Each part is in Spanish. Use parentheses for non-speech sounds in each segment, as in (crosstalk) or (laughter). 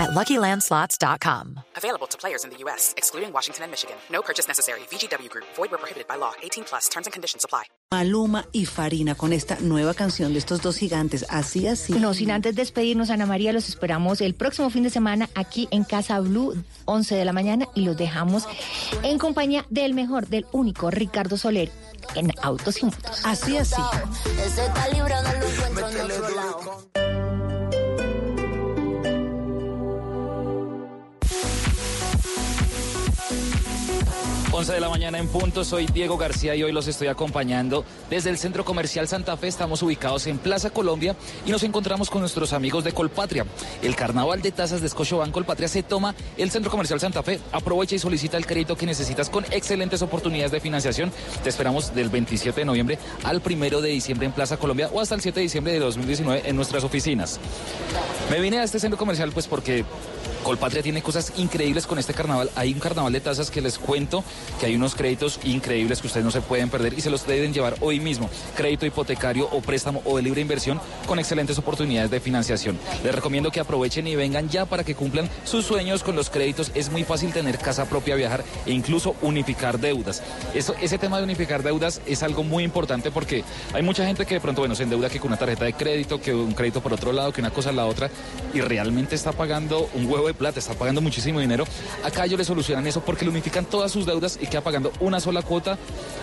at LuckyLandSlots.com. Available to players in the U.S., excluding Washington and Michigan. No purchase necessary. VGW Group. Void where prohibited by law. 18 plus. Terms and conditions apply. Maluma y Farina con esta nueva canción de estos dos gigantes. Así, así. No, sin antes despedirnos, Ana María, los esperamos el próximo fin de semana aquí en Casa Blue, 11 de la mañana, y los dejamos en compañía del mejor, del único Ricardo Soler en Autos y Motos. Así, así. Ese calibre no lo encuentro en otro lado. 11 de la mañana en punto, soy Diego García y hoy los estoy acompañando desde el Centro Comercial Santa Fe. Estamos ubicados en Plaza Colombia y nos encontramos con nuestros amigos de Colpatria. El carnaval de tasas de Scotiabank Colpatria se toma el Centro Comercial Santa Fe. Aprovecha y solicita el crédito que necesitas con excelentes oportunidades de financiación. Te esperamos del 27 de noviembre al 1 de diciembre en Plaza Colombia o hasta el 7 de diciembre de 2019 en nuestras oficinas. Me vine a este centro comercial pues porque Colpatria tiene cosas increíbles con este carnaval. Hay un carnaval de tasas que les cuento que hay unos créditos increíbles que ustedes no se pueden perder y se los deben llevar hoy mismo. Crédito hipotecario o préstamo o de libre inversión con excelentes oportunidades de financiación. Les recomiendo que aprovechen y vengan ya para que cumplan sus sueños con los créditos. Es muy fácil tener casa propia, viajar e incluso unificar deudas. Ese tema de unificar deudas es algo muy importante porque hay mucha gente que de pronto, bueno, se endeuda que con una tarjeta de crédito, que un crédito por otro lado, que una cosa a la otra y realmente está pagando un huevo de plata, está pagando muchísimo dinero. Acá ellos le solucionan eso porque le unifican todas sus deudas y queda pagando una sola cuota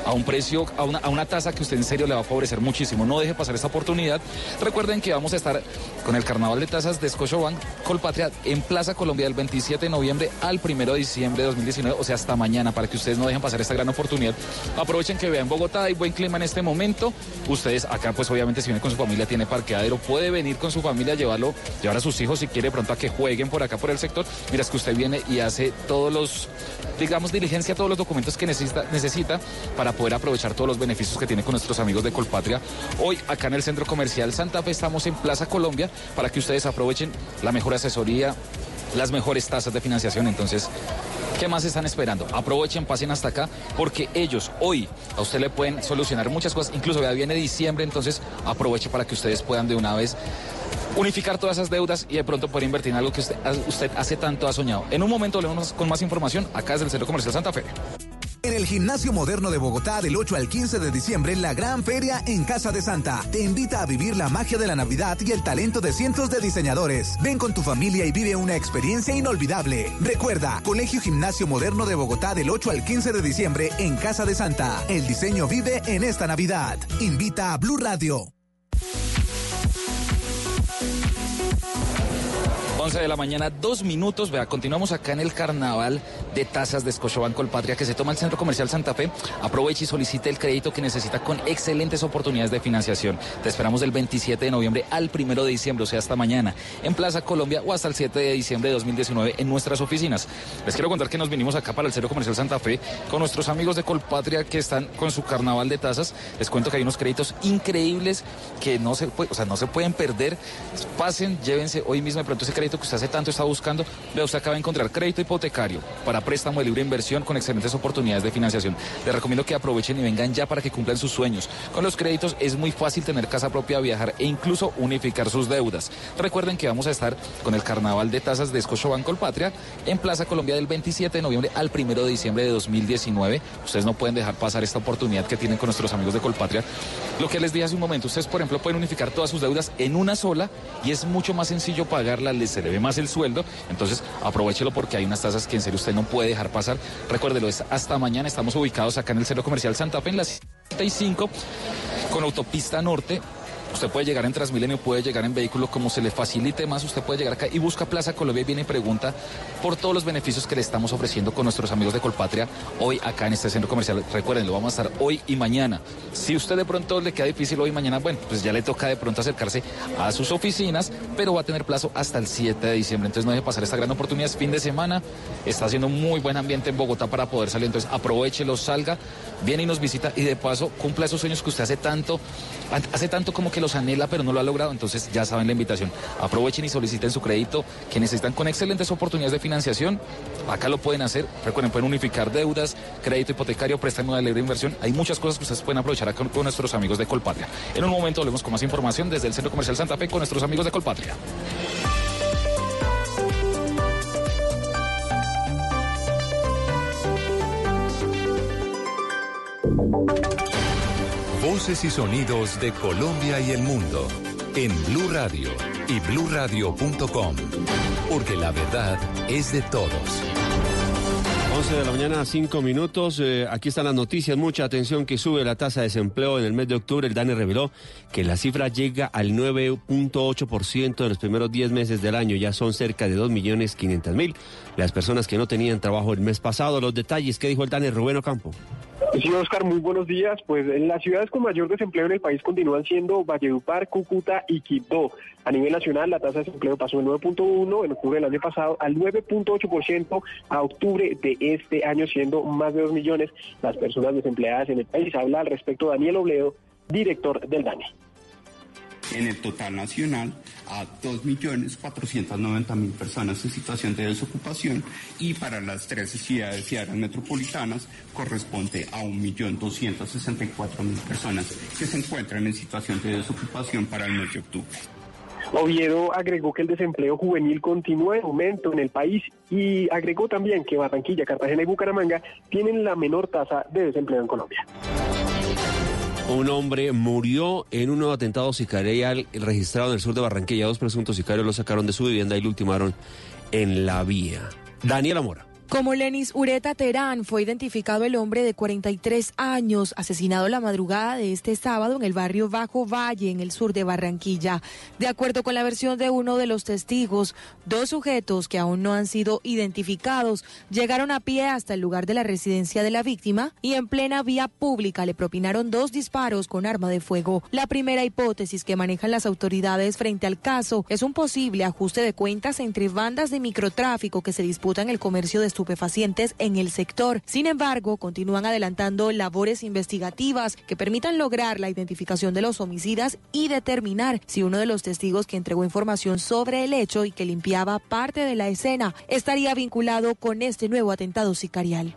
a un precio, a una, a una tasa que usted en serio le va a favorecer muchísimo. No deje pasar esta oportunidad. Recuerden que vamos a estar con el carnaval de tasas de Scotiabank Colpatria en Plaza Colombia del 27 de noviembre al 1 de diciembre de 2019, o sea, hasta mañana, para que ustedes no dejen pasar esta gran oportunidad. Aprovechen que vean Bogotá, hay buen clima en este momento. Ustedes acá, pues obviamente, si viene con su familia, tiene parqueadero, puede venir con su familia, llevarlo, llevar a sus hijos si quiere pronto a que jueguen por acá por el sector. Mira, es que usted viene y hace todos los, digamos, diligencia todos los documentos que necesita, necesita para poder aprovechar todos los beneficios que tiene con nuestros amigos de Colpatria. Hoy, acá en el Centro Comercial Santa Fe, estamos en Plaza Colombia para que ustedes aprovechen la mejor asesoría, las mejores tasas de financiación. Entonces, ¿Qué más están esperando? Aprovechen, pasen hasta acá, porque ellos hoy a usted le pueden solucionar muchas cosas. Incluso ya viene diciembre, entonces aproveche para que ustedes puedan de una vez unificar todas esas deudas y de pronto poder invertir en algo que usted, hace tanto ha soñado. En un momento volvemos con más información acá desde el Centro Comercial Santa Fe. En el Gimnasio Moderno de Bogotá, del 8 al 15 de diciembre, la gran feria en Casa de Santa te invita a vivir la magia de la Navidad y el talento de cientos de diseñadores. Ven con tu familia y vive una experiencia inolvidable. Recuerda, Colegio Gimnasio Moderno de Bogotá, del 8 al 15 de diciembre en Casa de Santa. El diseño vive en esta Navidad. Invita a Blue Radio. 11 de la mañana, dos minutos. Vea, continuamos acá en el carnaval de tasas de Scotiabank Colpatria que se toma el Centro Comercial Santa Fe. Aproveche y solicite el crédito que necesita con excelentes oportunidades de financiación. Te esperamos del 27 de noviembre al 1 de diciembre, o sea, hasta mañana, en Plaza Colombia o hasta el 7 de diciembre de 2019 en nuestras oficinas. Les quiero contar que nos vinimos acá para el Centro Comercial Santa Fe con nuestros amigos de Colpatria que están con su carnaval de tasas. Les cuento que hay unos créditos increíbles que no se, o sea, no se pueden perder. Pasen, llévense hoy mismo de pronto ese crédito que usted hace tanto está buscando. Vea, usted acaba de encontrar crédito hipotecario para préstamo de libre inversión con excelentes oportunidades de financiación. Les recomiendo que aprovechen y vengan ya para que cumplan sus sueños. Con los créditos es muy fácil tener casa propia, viajar e incluso unificar sus deudas. Recuerden que vamos a estar con el carnaval de tasas de Scotiabank Colpatria en Plaza Colombia del 27 de noviembre al 1 de diciembre de 2019. Ustedes no pueden dejar pasar esta oportunidad que tienen con nuestros amigos de Colpatria. Lo que les dije hace un momento, ustedes por ejemplo pueden unificar todas sus deudas en una sola y es mucho más sencillo pagarla, se le ve más el sueldo. Entonces aprovechelo porque hay unas tasas que en serio usted no puede dejar pasar. Recuérdelo, es hasta mañana. Estamos ubicados acá en el Centro Comercial Santa Fe en la 75 con autopista norte. Usted puede llegar en Transmilenio, puede llegar en vehículo, como se le facilite más, usted puede llegar acá y busca Plaza Colombia y viene y pregunta por todos los beneficios que le estamos ofreciendo con nuestros amigos de Colpatria hoy acá en este centro comercial. Recuerden, lo vamos a estar hoy y mañana. Si usted de pronto le queda difícil hoy y mañana, bueno, pues ya le toca de pronto acercarse a sus oficinas, pero va a tener plazo hasta el 7 de diciembre. Entonces no deje pasar esta gran oportunidad. Es fin de semana, está haciendo muy buen ambiente en Bogotá para poder salir. Entonces aprovechelo, salga viene y nos visita y de paso cumple esos sueños que usted hace tanto, hace tanto como que los anhela, pero no lo ha logrado. Entonces ya saben la invitación. Aprovechen y soliciten su crédito que necesitan con excelentes oportunidades de financiación. Acá lo pueden hacer. Recuerden, pueden unificar deudas, crédito hipotecario, préstamo de libre inversión. Hay muchas cosas que ustedes pueden aprovechar acá con nuestros amigos de Colpatria. En un momento volvemos con más información desde el Centro Comercial Santa Fe con nuestros amigos de Colpatria. Voces y sonidos de Colombia y el mundo en Blue Radio y bluradio.com, porque la verdad es de todos. 11 de la mañana, 5 minutos. Eh, aquí están las noticias. Mucha atención que sube la tasa de desempleo en el mes de octubre. El DANE reveló que la cifra llega al 9.8% en los primeros 10 meses del año. Ya son cerca de 2.500.000 las personas que no tenían trabajo el mes pasado. Los detalles, ¿qué dijo el DANE Rubén Ocampo? Sí, Oscar, muy buenos días. Pues en las ciudades con mayor desempleo en el país continúan siendo Valledupar, Cúcuta y Quito. A nivel nacional, la tasa de desempleo pasó de 9.1 en octubre del año pasado al 9.8% a octubre de este año, siendo más de 2 millones las personas desempleadas en el país. Habla al respecto Daniel Obledo, director del DANE en el total nacional a 2.490.000 personas en situación de desocupación y para las 13 ciudades y áreas metropolitanas corresponde a 1.264.000 personas que se encuentran en situación de desocupación para el mes de octubre. Oviedo agregó que el desempleo juvenil continúa en aumento en el país y agregó también que Barranquilla, Cartagena y Bucaramanga tienen la menor tasa de desempleo en Colombia. Un hombre murió en un nuevo atentado sicarial registrado en el sur de Barranquilla. Dos presuntos sicarios lo sacaron de su vivienda y lo ultimaron en la vía. Daniela Mora. Como Lenis Ureta Terán fue identificado el hombre de 43 años asesinado la madrugada de este sábado en el barrio Bajo Valle, en el sur de Barranquilla. De acuerdo con la versión de uno de los testigos, dos sujetos que aún no han sido identificados llegaron a pie hasta el lugar de la residencia de la víctima y en plena vía pública le propinaron dos disparos con arma de fuego. La primera hipótesis que manejan las autoridades frente al caso es un posible ajuste de cuentas entre bandas de microtráfico que se disputan el comercio de estupefacientes en el sector. Sin embargo, continúan adelantando labores investigativas que permitan lograr la identificación de los homicidas y determinar si uno de los testigos que entregó información sobre el hecho y que limpiaba parte de la escena estaría vinculado con este nuevo atentado sicarial.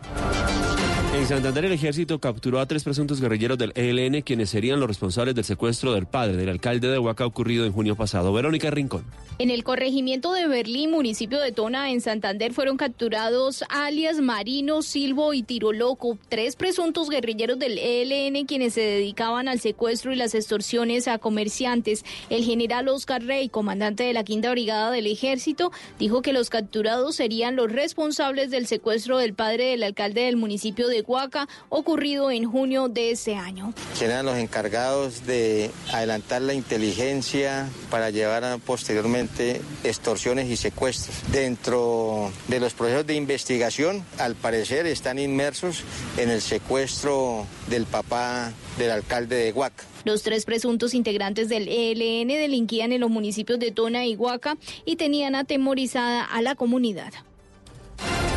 En Santander el ejército capturó a tres presuntos guerrilleros del ELN quienes serían los responsables del secuestro del padre del alcalde de Huaca ocurrido en junio pasado. Verónica Rincón. En el corregimiento de Berlín, municipio de Tona, en Santander, fueron capturados alias Marino, Silvo y Tiroloco, tres presuntos guerrilleros del ELN quienes se dedicaban al secuestro y las extorsiones a comerciantes. El general Oscar Rey, comandante de la quinta brigada del ejército, dijo que los capturados serían los responsables del secuestro del padre del alcalde del municipio de Huaca, ocurrido en junio de ese año. Serán los encargados de adelantar la inteligencia para llevar a, posteriormente extorsiones y secuestros. Dentro de los procesos de investigación, al parecer están inmersos en el secuestro del papá del alcalde de Huaca. Los tres presuntos integrantes del ELN delinquían en los municipios de Tona y Huaca y tenían atemorizada a la comunidad.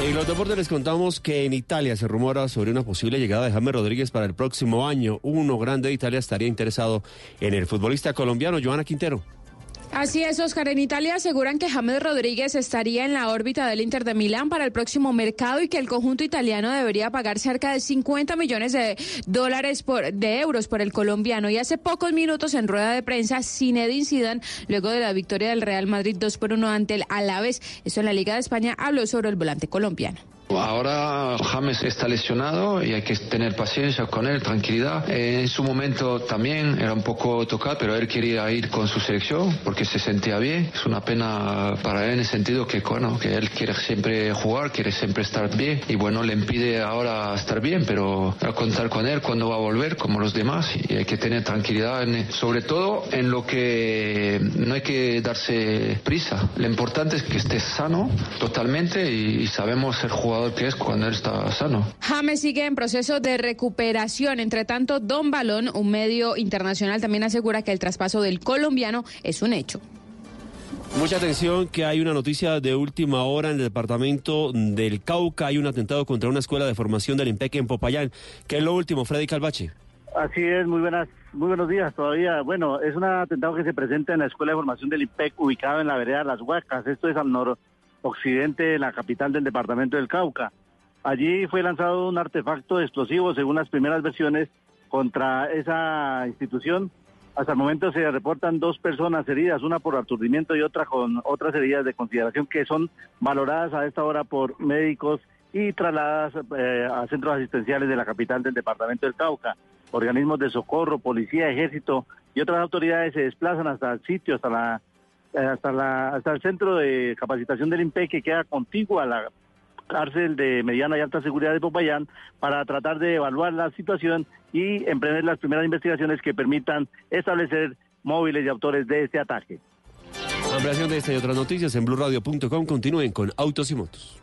En los deportes les contamos que en Italia se rumora sobre una posible llegada de James Rodríguez para el próximo año. Uno grande de Italia estaría interesado en el futbolista colombiano Joana Quintero. Así es, Oscar. En Italia aseguran que James Rodríguez estaría en la órbita del Inter de Milán para el próximo mercado y que el conjunto italiano debería pagar cerca de 50 millones de dólares por, de euros por el colombiano. Y hace pocos minutos en rueda de prensa, Zinedine Zidane, luego de la victoria del Real Madrid 2 por 1 ante el Alaves, eso en la Liga de España, habló sobre el volante colombiano. Ahora James está lesionado y hay que tener paciencia con él, tranquilidad. en su momento también era un poco tocado, pero él quería ir con su selección porque se sentía bien. Es una pena para él en el sentido que, bueno, que él quiere siempre jugar, quiere siempre estar bien y bueno, le impide ahora estar bien, pero a contar con él cuando va a volver como los demás y hay que tener tranquilidad, sobre todo en lo que no hay que darse prisa. Lo importante es que esté sano totalmente y, y sabemos ser jugador que es cuando él está sano. James sigue en proceso de recuperación. Entre tanto, Don Balón, un medio internacional, también asegura que el traspaso del colombiano es un hecho. Mucha atención que hay una noticia de última hora en el departamento del Cauca. Hay un atentado contra una escuela de formación del IMPEC en Popayán. ¿Qué es lo último, Freddy Calvache? Así es, muy buenas, muy buenos días todavía. Bueno, es un atentado que se presenta en la Escuela de Formación del IPEC, ubicado en la vereda Las Huacas. Esto es al noroccidente de la capital del departamento del Cauca. Allí fue lanzado un artefacto explosivo, según las primeras versiones, contra esa institución. Hasta el momento se reportan dos personas heridas, una por aturdimiento y otra con otras heridas de consideración que son valoradas a esta hora por médicos y trasladadas eh, a centros asistenciales de la capital del departamento del Cauca. Organismos de socorro, policía, ejército y otras autoridades se desplazan hasta el sitio, hasta la hasta el centro de capacitación del INPE que queda contiguo a la cárcel de mediana y alta seguridad de Popayán para tratar de evaluar la situación y emprender las primeras investigaciones que permitan establecer móviles y autores de este ataque. Ampliación de esta y otras noticias en blurradio.com. Continúen con Autos y Motos.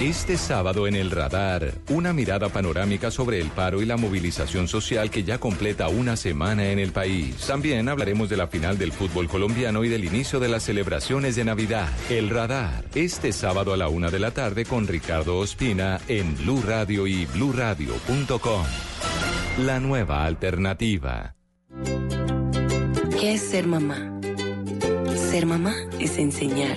Este sábado en el radar, una mirada panorámica sobre el paro y la movilización social que ya completa una semana en el país. También hablaremos de la final del fútbol colombiano y del inicio de las celebraciones de Navidad. El radar, este sábado a la una de la tarde con Ricardo Ospina en Blue Radio y bluradio.com. La nueva alternativa. ¿Qué es ser mamá? Ser mamá es enseñar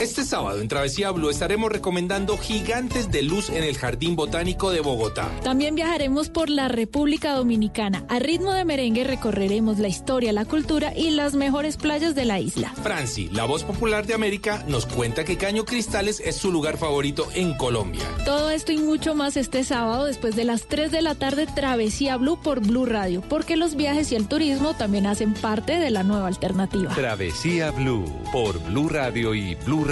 Este sábado en Travesía Blue estaremos recomendando gigantes de luz en el Jardín Botánico de Bogotá. También viajaremos por la República Dominicana. A ritmo de merengue recorreremos la historia, la cultura y las mejores playas de la isla. Franci, la voz popular de América, nos cuenta que Caño Cristales es su lugar favorito en Colombia. Todo esto y mucho más este sábado después de las 3 de la tarde Travesía Blue por Blue Radio, porque los viajes y el turismo también hacen parte de la nueva alternativa. Travesía Blue por Blue Radio y Blue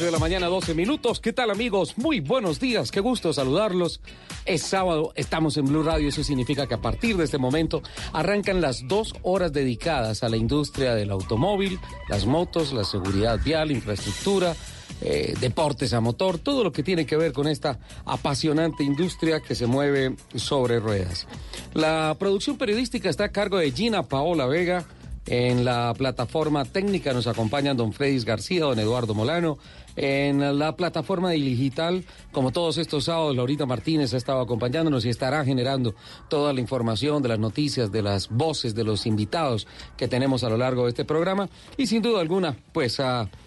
11 de la mañana, 12 minutos. ¿Qué tal amigos? Muy buenos días, qué gusto saludarlos. Es sábado, estamos en Blue Radio, eso significa que a partir de este momento arrancan las dos horas dedicadas a la industria del automóvil, las motos, la seguridad vial, infraestructura, eh, deportes a motor, todo lo que tiene que ver con esta apasionante industria que se mueve sobre ruedas. La producción periodística está a cargo de Gina Paola Vega. En la plataforma técnica nos acompañan don Fredis García, don Eduardo Molano. En la plataforma digital, como todos estos sábados, Laurita Martínez ha estado acompañándonos y estará generando toda la información de las noticias, de las voces de los invitados que tenemos a lo largo de este programa. Y sin duda alguna, pues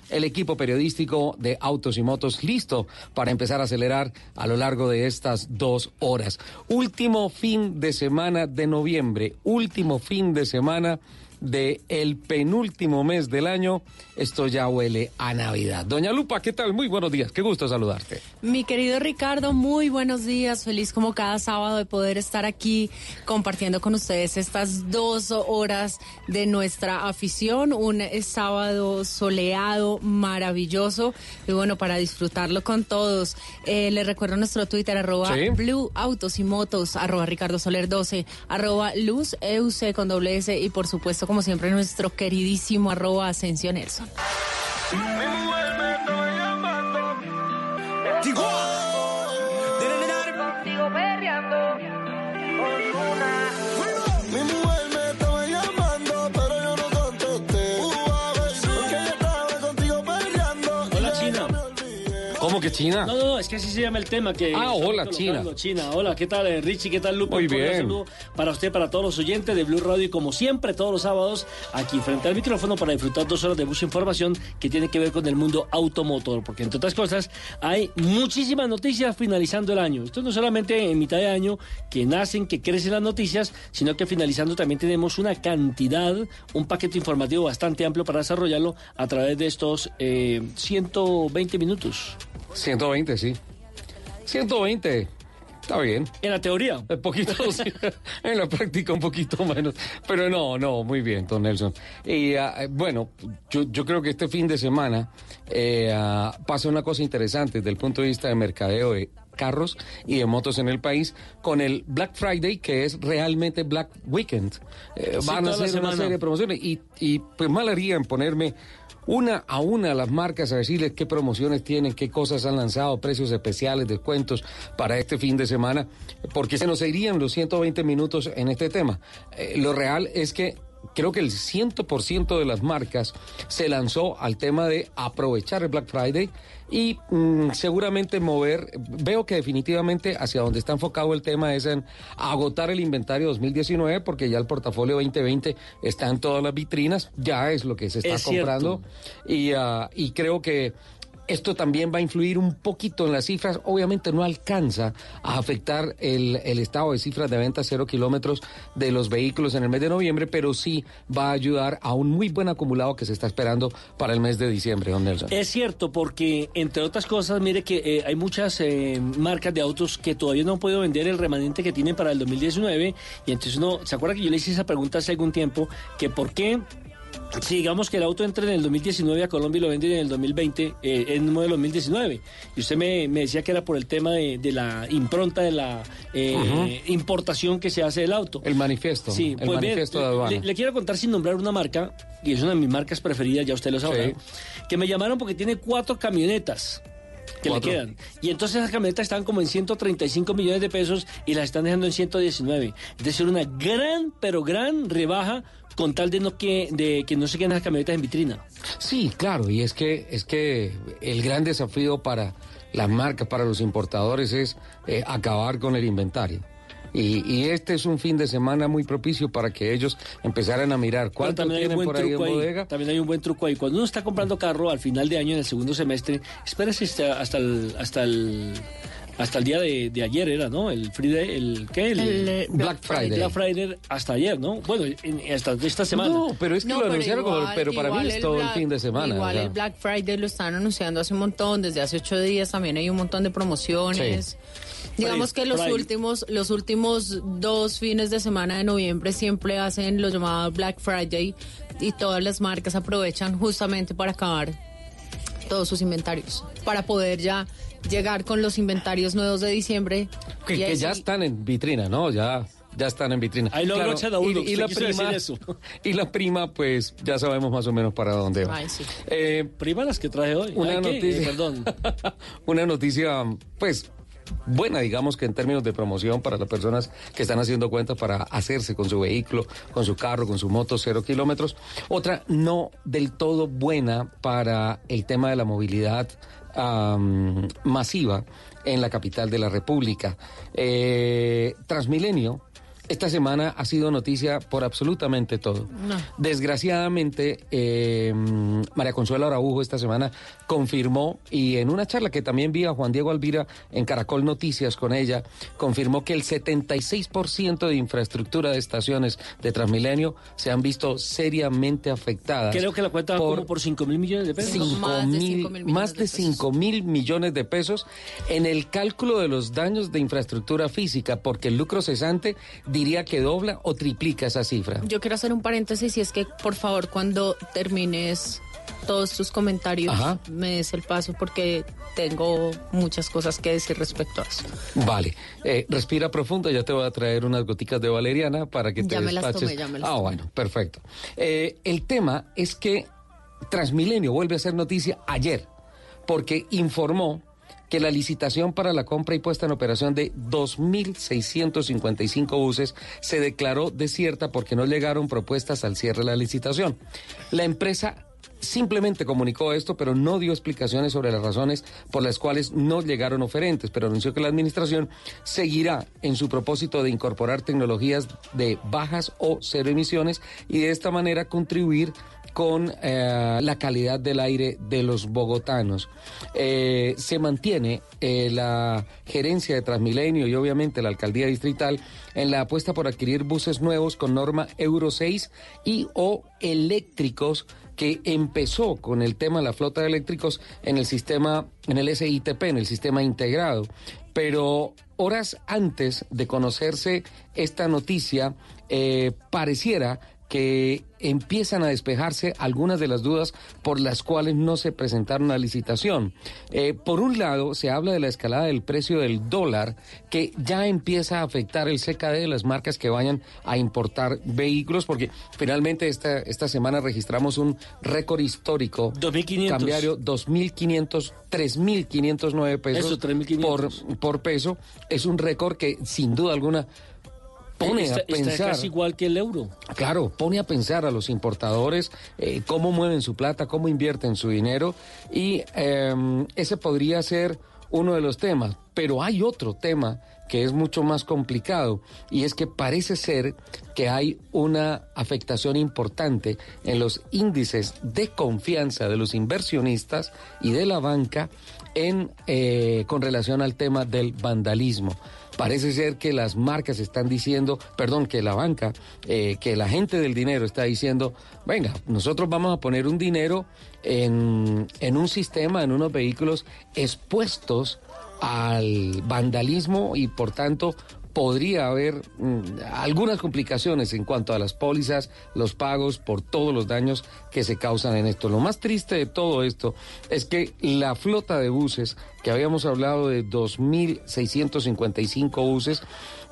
el equipo periodístico de Autos y Motos listo para empezar a acelerar a lo largo de estas dos horas. Último fin de semana de noviembre, último fin de semana de el penúltimo mes del año. Esto ya huele a Navidad. Doña Lupa, ¿qué tal? Muy buenos días. Qué gusto saludarte. Mi querido Ricardo, muy buenos días. Feliz como cada sábado de poder estar aquí compartiendo con ustedes estas dos horas de nuestra afición. Un sábado soleado, maravilloso. Y bueno, para disfrutarlo con todos. Eh, les recuerdo nuestro Twitter, arroba Blue Autos y Motos, arroba Ricardo Soler 12, arroba Luz EUC con doble S y por supuesto como siempre, nuestro queridísimo arroba Asensio Nelson. ¿Cómo que China? No, no, no, es que así se llama el tema que... Ah, hola, colocando. China. Hola, ¿qué tal, eh, Richie? ¿Qué tal, Lupe? Muy bien. saludo para usted, para todos los oyentes de Blue Radio y como siempre, todos los sábados, aquí frente al micrófono para disfrutar dos horas de mucha información que tiene que ver con el mundo automotor, porque entre otras cosas hay muchísimas noticias finalizando el año. Esto no solamente en mitad de año que nacen, que crecen las noticias, sino que finalizando también tenemos una cantidad, un paquete informativo bastante amplio para desarrollarlo a través de estos eh, 120 minutos. 120, sí. 120. Está bien. En la teoría. Un poquito, (laughs) sí. en la práctica un poquito menos. Pero no, no, muy bien, don Nelson. Y ah, bueno, yo, yo creo que este fin de semana eh, ah, pasa una cosa interesante desde el punto de vista de mercadeo de carros y de motos en el país con el Black Friday que es realmente Black Weekend. Eh, Sí, van a hacer una serie de promociones y, y pues mal haría en ponerme una a una las marcas a decirles qué promociones tienen, qué cosas han lanzado, precios especiales, descuentos para este fin de semana, porque se nos irían los 120 minutos en este tema. Eh, lo real es que creo que el 100% de las marcas se lanzó al tema de aprovechar el Black Friday y mm, seguramente mover, veo que definitivamente hacia donde está enfocado el tema es en agotar el inventario 2019 porque ya el portafolio 2020 está en todas las vitrinas, ya es lo que se está Es comprando. Y, ah, y creo que esto también va a influir un poquito en las cifras. Obviamente no alcanza a afectar el, el estado de cifras de venta cero kilómetros de los vehículos en el mes de noviembre, pero sí va a ayudar a un muy buen acumulado que se está esperando para el mes de diciembre, don Nelson. Es cierto, porque entre otras cosas, mire que eh, hay muchas eh, marcas de autos que todavía no han podido vender el remanente que tienen para el 2019. Y entonces uno, ¿se acuerda que yo le hice esa pregunta hace algún tiempo? Que por qué, si digamos que el auto entra en el 2019 a Colombia y lo venden en el 2020, eh, en el modelo 2019. Y usted me, me decía que era por el tema de, de la impronta, de la eh, importación que se hace del auto. El manifiesto, Sí, el pues bien, manifiesto de aduana. le, le quiero contar sin nombrar una marca, y es una de mis marcas preferidas, ya usted lo Sí. que me llamaron porque tiene cuatro camionetas que Cuatro. le quedan. Y entonces esas camionetas están como en 135 millones de pesos y las están dejando en 119. Es decir, una gran, pero gran rebaja con tal de, no que, de que no se queden las camionetas en vitrina. Sí, claro, y es que es que el gran desafío para las marcas, para los importadores es eh, acabar con el inventario. Y, y este es un fin de semana muy propicio para que ellos empezaran a mirar cuánto también hay un tienen buen por ahí en truco ahí. bodega. También hay un buen truco ahí. Cuando uno está comprando carro al final de año, en el segundo semestre, espérese hasta, hasta el hasta el hasta el día de, de ayer era, ¿no? El Friday, el ¿qué? El, El, eh, Black Friday. Black Friday hasta ayer, ¿no? Bueno, en- hasta esta semana. No, pero es que No, lo anunciaron, como- pero para mí es todo el fin de semana. Igual o sea. el Black Friday lo están anunciando hace un montón, desde hace ocho días también hay un montón de promociones. Sí. Digamos que los últimos, los últimos dos fines de semana de noviembre siempre hacen lo llamado Black Friday y todas las marcas aprovechan justamente para acabar todos sus inventarios, para poder ya llegar con los inventarios nuevos de diciembre. Que, ya sí- están en vitrina, ¿no? Ya, ya están en vitrina. Ahí lo uno, y, la prima, eso. (laughs) y la prima, pues ya sabemos más o menos para dónde va. Ay, sí. Eh, Prima las que traje hoy. Una noticia. Eh, perdón. (laughs) una noticia, pues, buena, digamos que en términos de promoción para las personas que están haciendo cuentas para hacerse con su vehículo, con su carro, con su moto, cero kilómetros. Otra no del todo buena para el tema de la movilidad masiva en la capital de la República. Eh, Transmilenio. Esta semana ha sido noticia por absolutamente todo. Desgraciadamente, eh, María Consuelo Araujo esta semana confirmó, y en una charla que también vi a Juan Diego Alvira en Caracol Noticias con ella, confirmó que el 76% de infraestructura de estaciones de Transmilenio se han visto seriamente afectadas. Creo que la cuenta va por como por 5 mil millones de pesos. cinco Más de mil- millones más de de pesos. 5 mil millones de pesos en el cálculo de los daños de infraestructura física, porque el lucro cesante diría que dobla o triplica esa cifra. Yo quiero hacer un paréntesis y es que, por favor, cuando termines todos tus comentarios, Ajá. me des el paso porque tengo muchas cosas que decir respecto a eso. Vale, eh, respira profundo, ya te voy a traer unas goticas de valeriana para que te Ya me las tomé, ya me las ah, tomé. bueno, perfecto. Eh, el tema es que Transmilenio vuelve a ser noticia ayer, porque informó que la licitación para la compra y puesta en operación de 2.655 buses se declaró desierta porque no llegaron propuestas al cierre de la licitación. La empresa simplemente comunicó esto, pero no dio explicaciones sobre las razones por las cuales no llegaron oferentes, pero anunció que la administración seguirá en su propósito de incorporar tecnologías de bajas o cero emisiones y de esta manera contribuir con eh, la calidad del aire de los bogotanos. Eh, se mantiene eh, la gerencia de Transmilenio y obviamente la alcaldía distrital en la apuesta por adquirir buses nuevos con norma Euro 6 y o eléctricos que empezó con el tema de la flota de eléctricos en el sistema, en el SITP, en el sistema integrado. Pero horas antes de conocerse esta noticia, pareciera que empiezan a despejarse algunas de las dudas por las cuales no se presentaron a licitación. Eh, por un lado, se habla de la escalada del precio del dólar, que ya empieza a afectar el CKD de las marcas que vayan a importar vehículos, porque finalmente esta, esta semana registramos un récord histórico 2.500. cambiario, 2.500, 3.509 pesos Eso, 3.500. por, por peso. Es un récord que sin duda alguna pone está, a está pensar. casi igual que el euro. Claro, pone a pensar a los importadores eh, cómo mueven su plata, cómo invierten su dinero y eh, ese podría ser uno de los temas. Pero hay otro tema que es mucho más complicado y es que parece ser que hay una afectación importante en los índices de confianza de los inversionistas y de la banca en eh, con relación al tema del vandalismo. Parece ser que las marcas están diciendo, perdón, que la banca, eh, que la gente del dinero está diciendo, venga, nosotros vamos a poner un dinero en, en un sistema, en unos vehículos expuestos al vandalismo y por tanto podría haber mm, algunas complicaciones en cuanto a las pólizas, los pagos por todos los daños que se causan en esto. Lo más triste de todo esto es que la flota de buses, que habíamos hablado de 2.655 buses,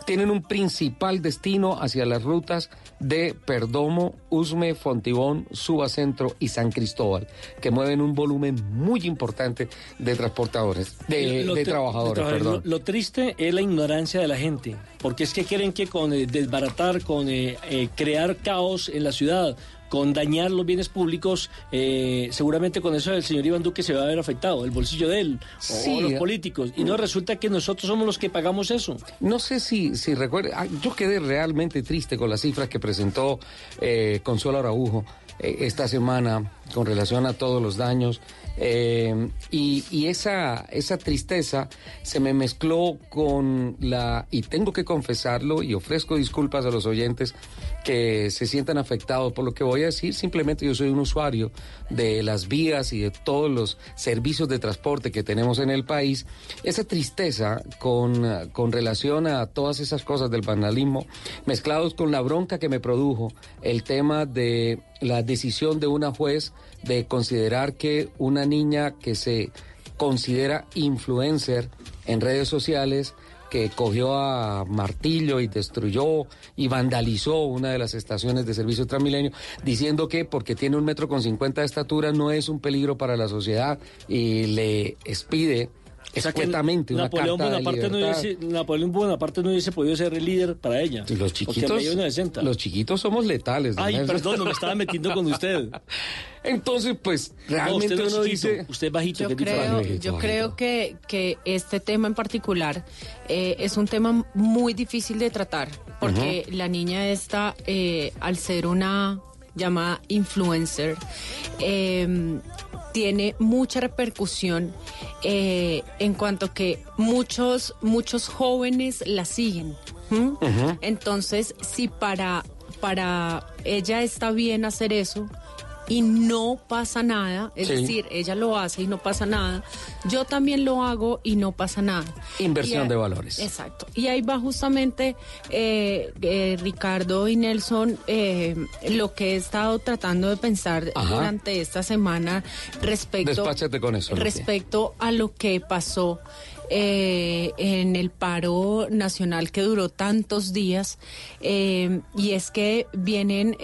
tienen un principal destino hacia las rutas de Perdomo, Usme, Fontibón, Suba Centro y San Cristóbal, que mueven un volumen muy importante de transportadores, de, trabajadores, de perdón. Lo, lo triste es la ignorancia de la gente, porque es que creen que con eh, desbaratar, con eh, eh, crear caos en la ciudad, con dañar los bienes públicos, eh, seguramente con eso el señor Iván Duque se va a ver afectado, el bolsillo de él, o los políticos. Y no resulta que nosotros somos los que pagamos eso. No sé si, si recuerda, ah, yo quedé realmente triste con las cifras que presentó eh, Consuelo Araujo eh, esta semana con relación a todos los daños. Eh, y y esa, esa tristeza se me mezcló con la, y tengo que confesarlo y ofrezco disculpas a los oyentes que se sientan afectados por lo que voy a decir, simplemente yo soy un usuario de las vías y de todos los servicios de transporte que tenemos en el país, esa tristeza con, con relación a todas esas cosas del vandalismo, mezclados con la bronca que me produjo el tema de la decisión de una juez de considerar que una niña que se considera influencer en redes sociales, que cogió a martillo y destruyó y vandalizó una de las estaciones de servicio Transmilenio, diciendo que porque tiene un metro con cincuenta de estatura no es un peligro para la sociedad y le expide Una Napoleón carta de Bonaparte, no hubiese, Napoleón Bonaparte no hubiese podido ser el líder para ella. Los chiquitos, los chiquitos somos letales. Ay, perdón, no me estaba metiendo con usted. (laughs) Entonces, pues, No, realmente usted no es uno dice... usted es bajito. Yo es creo, yo creo que, que este tema en particular eh, es un tema muy difícil de tratar, porque la niña esta, eh, al ser una llamada influencer, eh, tiene mucha repercusión eh, en cuanto que muchos, muchos jóvenes la siguen. ¿m? Entonces, si para, para ella está bien hacer eso y no pasa nada, es Sí. decir, ella lo hace y no pasa nada, yo también lo hago y no pasa nada. Inversión de valores. Exacto. Y ahí va justamente eh, eh, Ricardo y Nelson eh, lo que he estado tratando de pensar Ajá. durante esta semana respecto Despáchate con eso. Respecto a lo que pasó eh, en el paro nacional que duró tantos días eh, y es que vienen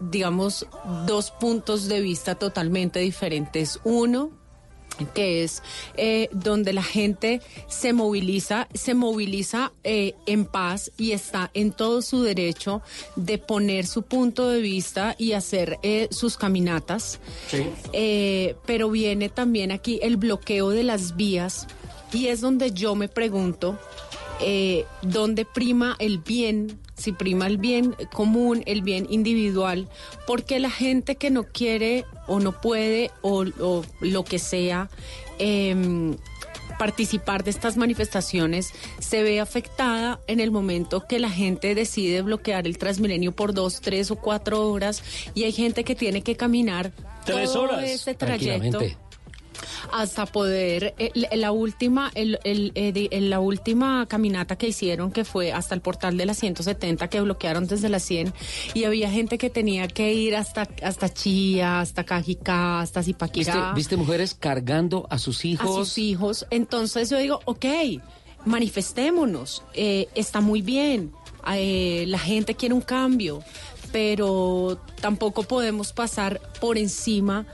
digamos dos puntos de vista totalmente diferentes uno que es eh, donde la gente se moviliza, se moviliza eh, en paz y está en todo su derecho de poner su punto de vista y hacer eh, sus caminatas. Eh, pero viene también aquí el bloqueo de las vías y es donde yo me pregunto eh, dónde prima el bien, si prima el bien común, el bien individual, porque la gente que no quiere o no puede o, o lo que sea, em, participar de estas manifestaciones se ve afectada en el momento que la gente decide bloquear el Transmilenio por dos, tres o cuatro horas y hay gente que tiene que caminar Tres todo horas. ese trayecto Tranquilamente. Hasta poder eh, la- última el, el- eh, la última caminata que hicieron que fue hasta el portal de la 170 que bloquearon desde la 100 y había gente que tenía que ir hasta hasta Chía, hasta Cajicá, hasta ¿Viste, Zipaquirá viste mujeres cargando a sus a hijos? sus hijos. Entonces yo digo, ok, manifestémonos, eh, está muy bien, eh, la gente quiere un cambio, pero tampoco podemos pasar por encima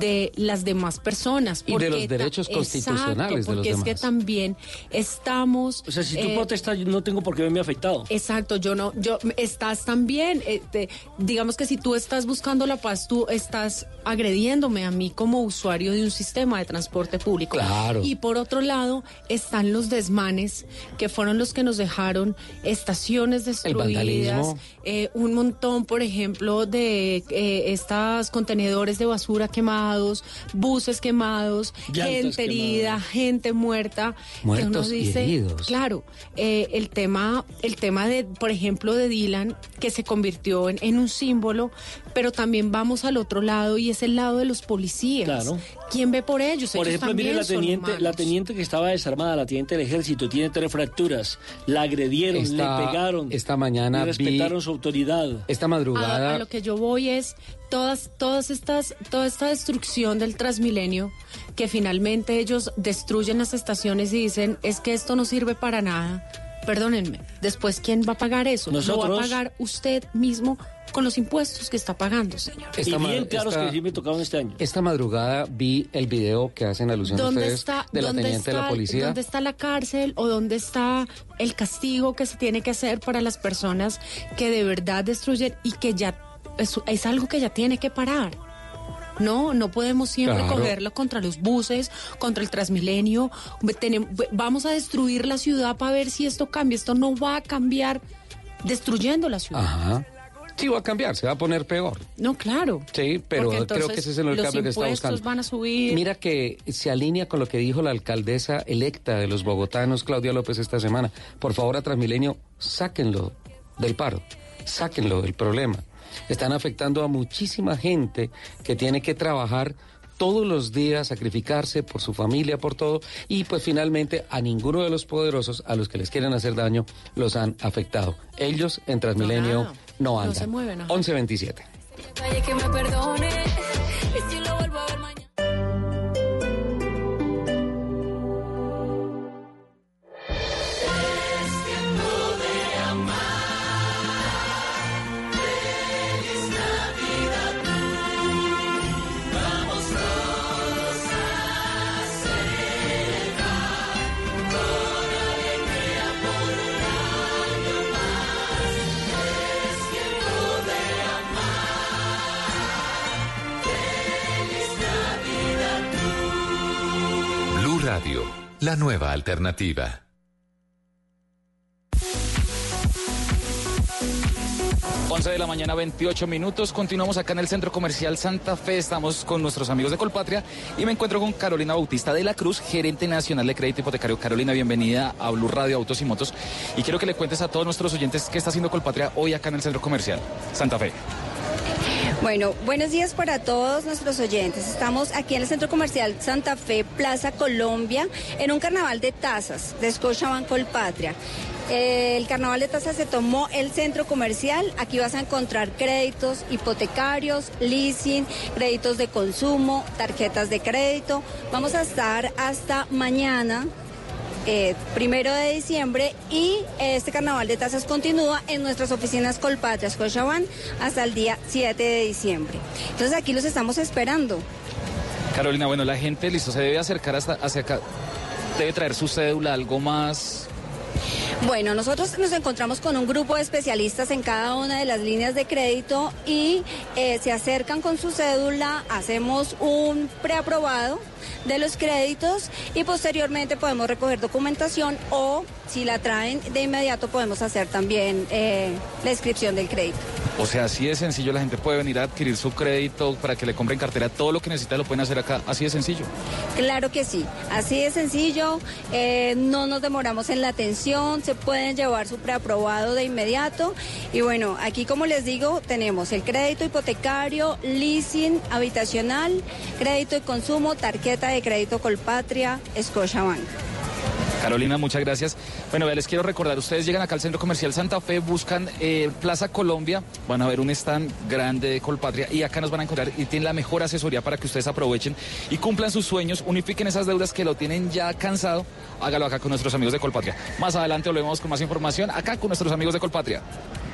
de las demás personas. Y de los derechos Exacto, constitucionales de los porque es que también estamos... O sea, si tú eh, protestas, yo no tengo por qué verme afectado. Exacto, yo no, yo estás también, eh, te- digamos que si tú estás buscando la paz, tú estás agrediéndome a mí como usuario de un sistema de transporte público. Claro. Y por otro lado están los desmanes que fueron los que nos dejaron estaciones destruidas, eh, un montón, por ejemplo, de eh, estas contenedores de basura quemados, buses quemados, Llantas gente herida, quemadas. gente muerta. que uno Muertos y heridos. Claro, eh, el tema, el tema de, por ejemplo, de Dylan, que se convirtió en, en un símbolo, pero también vamos al otro lado y es el lado de los policías. Claro. ¿Quién ve por ellos? Por Ellos ejemplo, mire la teniente, la teniente que estaba desarmada, la teniente del ejército, tiene tres fracturas, la agredieron, Esta- le pegaron, esta mañana y vi- respetaron su autoridad. Esta Madrugada... a lo que yo voy es todas, todas estas, toda esta destrucción del Transmilenio, que finalmente ellos destruyen las estaciones y dicen es que esto no sirve para nada. Perdónenme, después quién va a pagar eso? Lo va Nosotros. a pagar usted mismo con los impuestos que está pagando, señor. y Esta ma- bien caros esta- que sí me tocaron este año. Esta madrugada vi el video que hacen alusión ¿Dónde ustedes está, de la dónde teniente de la policía. ¿Dónde está la cárcel o dónde está el castigo que se tiene que hacer para las personas que de verdad destruyen y que ya es, es algo que ya tiene que parar? No, no podemos siempre Claro. cogerlo contra los buses, contra el Transmilenio. Vamos a destruir la ciudad para ver si esto cambia. Esto no va a cambiar destruyendo la ciudad. Ajá. Sí, va a cambiar, se va a poner peor. No, claro. Sí, pero creo que ese es el los cambio que está buscando. van a subir. Mira que se alinea con lo que dijo la alcaldesa electa de los bogotanos, Claudia López, esta semana. Por favor, a Transmilenio, sáquenlo del paro, sáquenlo del problema. Están afectando a muchísima gente que tiene que trabajar todos los días, sacrificarse por su familia, por todo, y pues finalmente a ninguno de los poderosos a los que les quieren hacer daño los han afectado. Ellos en Transmilenio no, No andan. se mueven, ajá. 1127. La nueva alternativa. Once de la mañana, 28 minutos. Continuamos acá en el Centro Comercial Santa Fe. Estamos con nuestros amigos de Colpatria y me encuentro con Carolina Bautista de la Cruz, gerente nacional de crédito hipotecario. Carolina, bienvenida a Blue Radio Autos y Motos. Y quiero que le cuentes a todos nuestros oyentes qué está haciendo Colpatria hoy acá en el Centro Comercial Santa Fe. Bueno, buenos días para todos nuestros oyentes. Estamos aquí en el Centro Comercial Santa Fe, Plaza Colombia, en un carnaval de tazas de Scotiabank Colpatria. Eh, El carnaval de tazas se tomó el centro comercial. Aquí vas a encontrar créditos hipotecarios, leasing, créditos de consumo, tarjetas de crédito. Vamos a estar hasta mañana eh, primero de diciembre y este carnaval de tazas continúa en nuestras oficinas Colpatria, Scotiabank, hasta el día 7 de diciembre. Entonces aquí los estamos esperando. Carolina, bueno, la gente, listo, se debe acercar hasta hacia acá. Debe traer su cédula, algo más. Bueno, nosotros nos encontramos con un grupo de especialistas en cada una de las líneas de crédito y eh, se acercan con su cédula, hacemos un preaprobado de los créditos y posteriormente podemos recoger documentación o si la traen de inmediato podemos hacer también eh, la inscripción del crédito. O sea, así de sencillo, la gente puede venir a adquirir su crédito para que le compren cartera, todo lo que necesita lo pueden hacer acá, así de sencillo. Claro que sí, así de sencillo, eh, no nos demoramos en la atención, se pueden llevar su preaprobado de inmediato y bueno, aquí como les digo, tenemos el crédito hipotecario, leasing habitacional, crédito de consumo, tarjeta de crédito Colpatria, Scotiabank. Carolina, muchas gracias. Bueno, les quiero recordar, ustedes llegan acá al Centro Comercial Santa Fe, buscan eh, Plaza Colombia, van a ver un stand grande de Colpatria y acá nos van a encontrar y tienen la mejor asesoría para que ustedes aprovechen y cumplan sus sueños, unifiquen esas deudas que lo tienen ya cansado, hágalo acá con nuestros amigos de Colpatria. Más adelante volvemos con más información acá con nuestros amigos de Colpatria.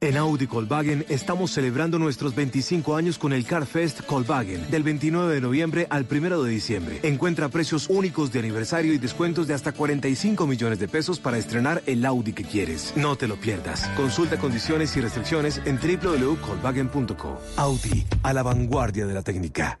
En Audi Colwagen estamos celebrando nuestros 25 años con el CarFest Colwagen del 29 de noviembre al 1 de diciembre. Encuentra precios únicos de aniversario y descuentos de hasta 45 millones de pesos para estrenar el Audi que quieres. No te lo pierdas. Consulta condiciones y restricciones en www.colwagen.co. Audi, a la vanguardia de la técnica.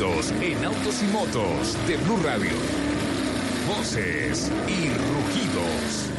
En autos y motos de Blue Radio. Voces y rugidos.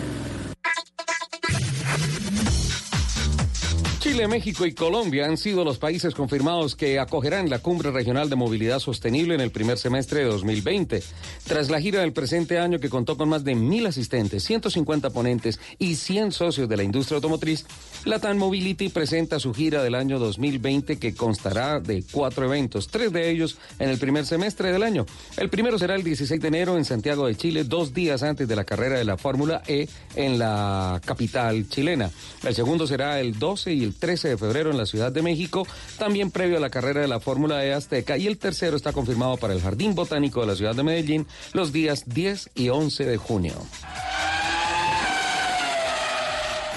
Chile, México y Colombia han sido los países confirmados que acogerán la Cumbre Regional de Movilidad Sostenible en el primer semestre de 2020. Tras la gira del presente año que contó con más de mil asistentes, 150 ponentes y 100 socios de la industria automotriz, Latam Mobility presenta su gira del año 2020 que constará de cuatro eventos, tres de ellos en el primer semestre del año. El primero será el 16 de enero en Santiago de Chile, dos días antes de la carrera de la Fórmula E en la capital chilena. El segundo será el 12 y el 13 de febrero en la Ciudad de México, también previo a la carrera de la Fórmula E Azteca. Y el tercero está confirmado para el Jardín Botánico de la Ciudad de Medellín los días 10 y 11 de junio.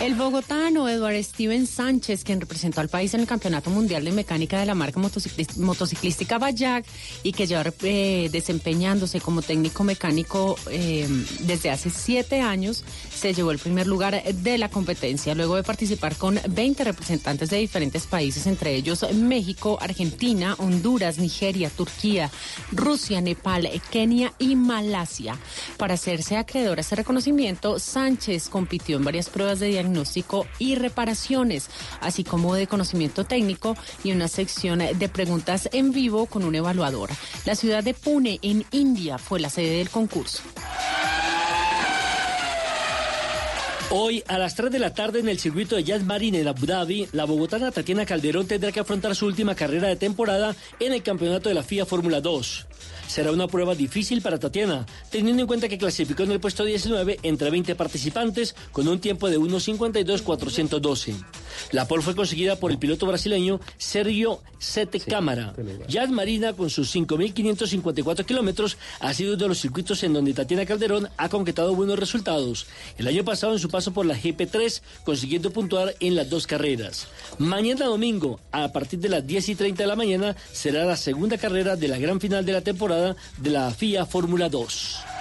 El bogotano Eduardo Steven Sánchez, quien representó al país en el Campeonato Mundial de Mecánica de la marca motociclística Bayak y que lleva eh, desempeñándose como técnico mecánico eh, desde hace siete años, se llevó el primer lugar de la competencia luego de participar con 20 representantes de diferentes países, entre ellos México, Argentina, Honduras, Nigeria, Turquía, Rusia, Nepal, Kenia y Malasia. Para hacerse acreedor a este reconocimiento, Sánchez compitió en varias pruebas de diagnóstico y reparaciones, así como de conocimiento técnico y una sección de preguntas en vivo con un evaluador. La ciudad de Pune, en India, fue la sede del concurso. Hoy a las 3 de la tarde en el circuito de Jazz Marine en Abu Dhabi, la bogotana Tatiana Calderón tendrá que afrontar su última carrera de temporada en el campeonato de la FIA Fórmula 2. Será una prueba difícil para Tatiana, teniendo en cuenta que clasificó en el puesto 19 entre 20 participantes con un tiempo de 1.52.412. La pole fue conseguida por el piloto brasileño Sergio Sete Cámara. Jazz Marina, con sus 5.554 kilómetros, ha sido uno de los circuitos en donde Tatiana Calderón ha concretado buenos resultados. El año pasado en su paso por la GP3, consiguiendo puntuar en las dos carreras. Mañana domingo, a partir de las 10 y 30 de la mañana, será la segunda carrera de la gran final de la temporada de la FIA Fórmula 2.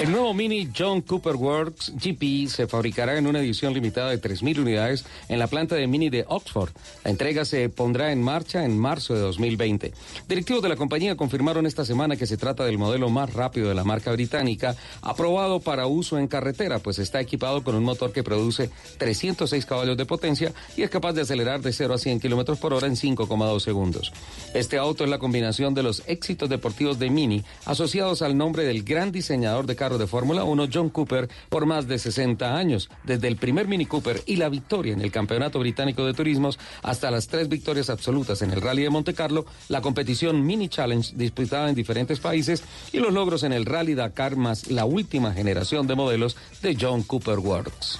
El nuevo Mini John Cooper Works GP se fabricará en una edición limitada de 3.000 unidades en la planta de Mini de Oxford. La entrega se pondrá en marcha en marzo de 2020. Directivos de la compañía confirmaron esta semana que se trata del modelo más rápido de la marca británica, aprobado para uso en carretera, pues está equipado con un motor que produce 306 caballos de potencia y es capaz de acelerar de 0 a 100 kilómetros por hora en 5,2 segundos. Este auto es la combinación de los éxitos deportivos de Mini asociados al nombre del gran diseñador de carros de Fórmula 1, John Cooper, por más de 60 años, desde el primer Mini Cooper y la victoria en el Campeonato Británico de Turismos hasta las tres victorias absolutas en el Rally de Monte Carlo, la competición Mini Challenge disputada en diferentes países y los logros en el Rally Dakar más la última generación de modelos de John Cooper Works.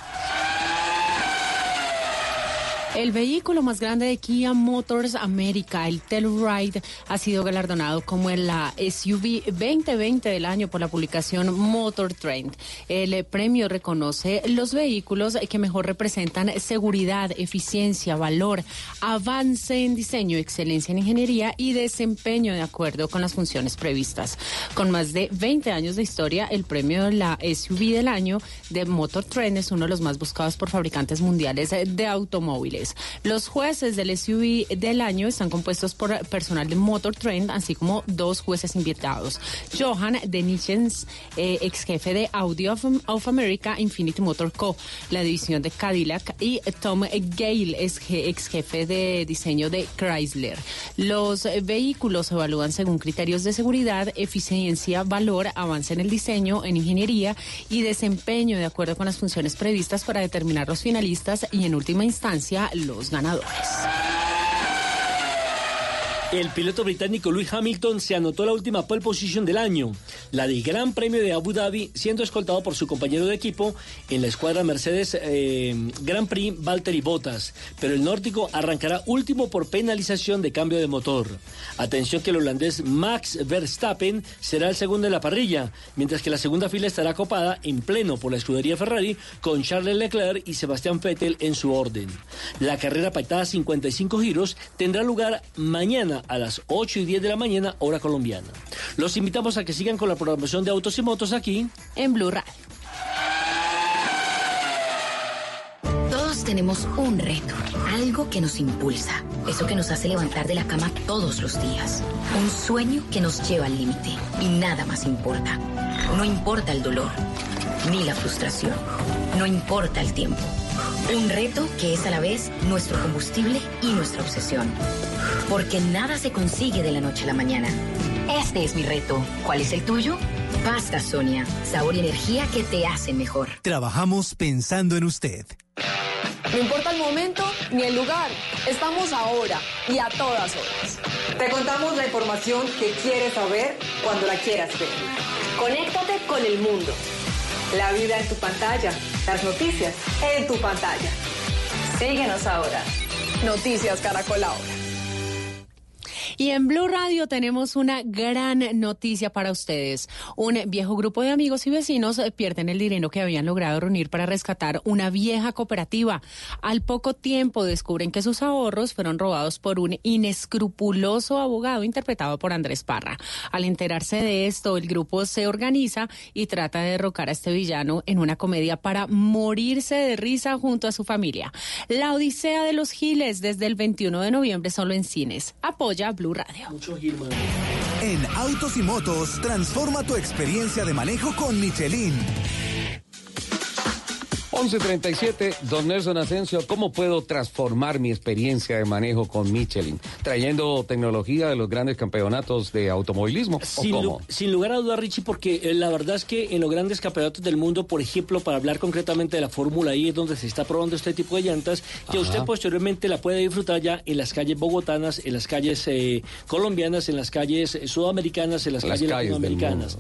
El vehículo más grande de Kia Motors América, el Telluride, ha sido galardonado como la SUV 2020 del año por la publicación Motor Trend. El premio reconoce los vehículos que mejor representan seguridad, eficiencia, valor, avance en diseño, excelencia en ingeniería y desempeño de acuerdo con las funciones previstas. Con más de 20 años de historia, el premio de la SUV del año de Motor Trend es uno de los más buscados por fabricantes mundiales de automóviles. Los jueces del SUV del año están compuestos por personal de Motor Trend, así como dos jueces invitados. Johan Denichens, eh, ex jefe de Audio of, America Infinity Motor Co., la división de Cadillac, y Tom Gale, ex jefe de diseño de Chrysler. Los vehículos se evalúan según criterios de seguridad, eficiencia, valor, avance en el diseño, en ingeniería y desempeño de acuerdo con las funciones previstas para determinar los finalistas y en última instancia los ganadores. El piloto británico Lewis Hamilton se anotó la última pole position del año, la del Gran Premio de Abu Dhabi, siendo escoltado por su compañero de equipo en la escuadra Mercedes eh, Grand Prix Valtteri Bottas. Pero el nórdico arrancará último por penalización de cambio de motor. Atención que el holandés Max Verstappen será el segundo en la parrilla, mientras que la segunda fila estará copada en pleno por la escudería Ferrari con Charles Leclerc y Sebastián Vettel en su orden. La carrera pactada 55 giros tendrá lugar mañana a las 8 y 10 de la mañana, hora colombiana. Los invitamos a que sigan con la programación de Autos y Motos aquí en Blue Radio. Todos tenemos un reto, algo que nos impulsa, eso que nos hace levantar de la cama todos los días, un sueño que nos lleva al límite y nada más importa. No importa el dolor, ni la frustración, no importa el tiempo. Un reto que es a la vez nuestro combustible y nuestra obsesión. Porque nada se consigue de la noche a la mañana. Este es mi reto. ¿Cuál es el tuyo? Pasta Sonia. Sabor y energía que te hacen mejor. Trabajamos pensando en usted. No importa el momento ni el lugar. Estamos ahora y a todas horas. Te contamos la información que quieres saber cuando la quieras ver. Conéctate con el mundo. La vida en tu pantalla. Las noticias en tu pantalla. Síguenos ahora. Noticias Caracol ahora. Y en Blue Radio tenemos una gran noticia para ustedes. Un viejo grupo de amigos y vecinos eh, pierden el dinero que habían logrado reunir para rescatar una vieja cooperativa. Al poco tiempo descubren que sus ahorros fueron robados por un inescrupuloso abogado interpretado por Andrés Parra. Al enterarse de esto, el grupo se organiza y trata de derrocar a este villano en una comedia para morirse de risa junto a su familia. La Odisea de los Giles desde el 21 de noviembre solo en cines. Apoya Blue Radio. En Autos y Motos, transforma tu experiencia de manejo con Michelin. 1137, don Nelson Asensio, ¿cómo puedo transformar mi experiencia de manejo con Michelin? Trayendo tecnología de los grandes campeonatos de automovilismo. Sin, sin lugar a duda, Richie, porque eh, la verdad es que en los grandes campeonatos del mundo, por ejemplo, para hablar concretamente de la Fórmula I, es donde se está probando este tipo de llantas, que usted posteriormente la puede disfrutar ya en las calles bogotanas, en las calles eh, colombianas, en las calles eh, sudamericanas, en las, calles, latinoamericanas.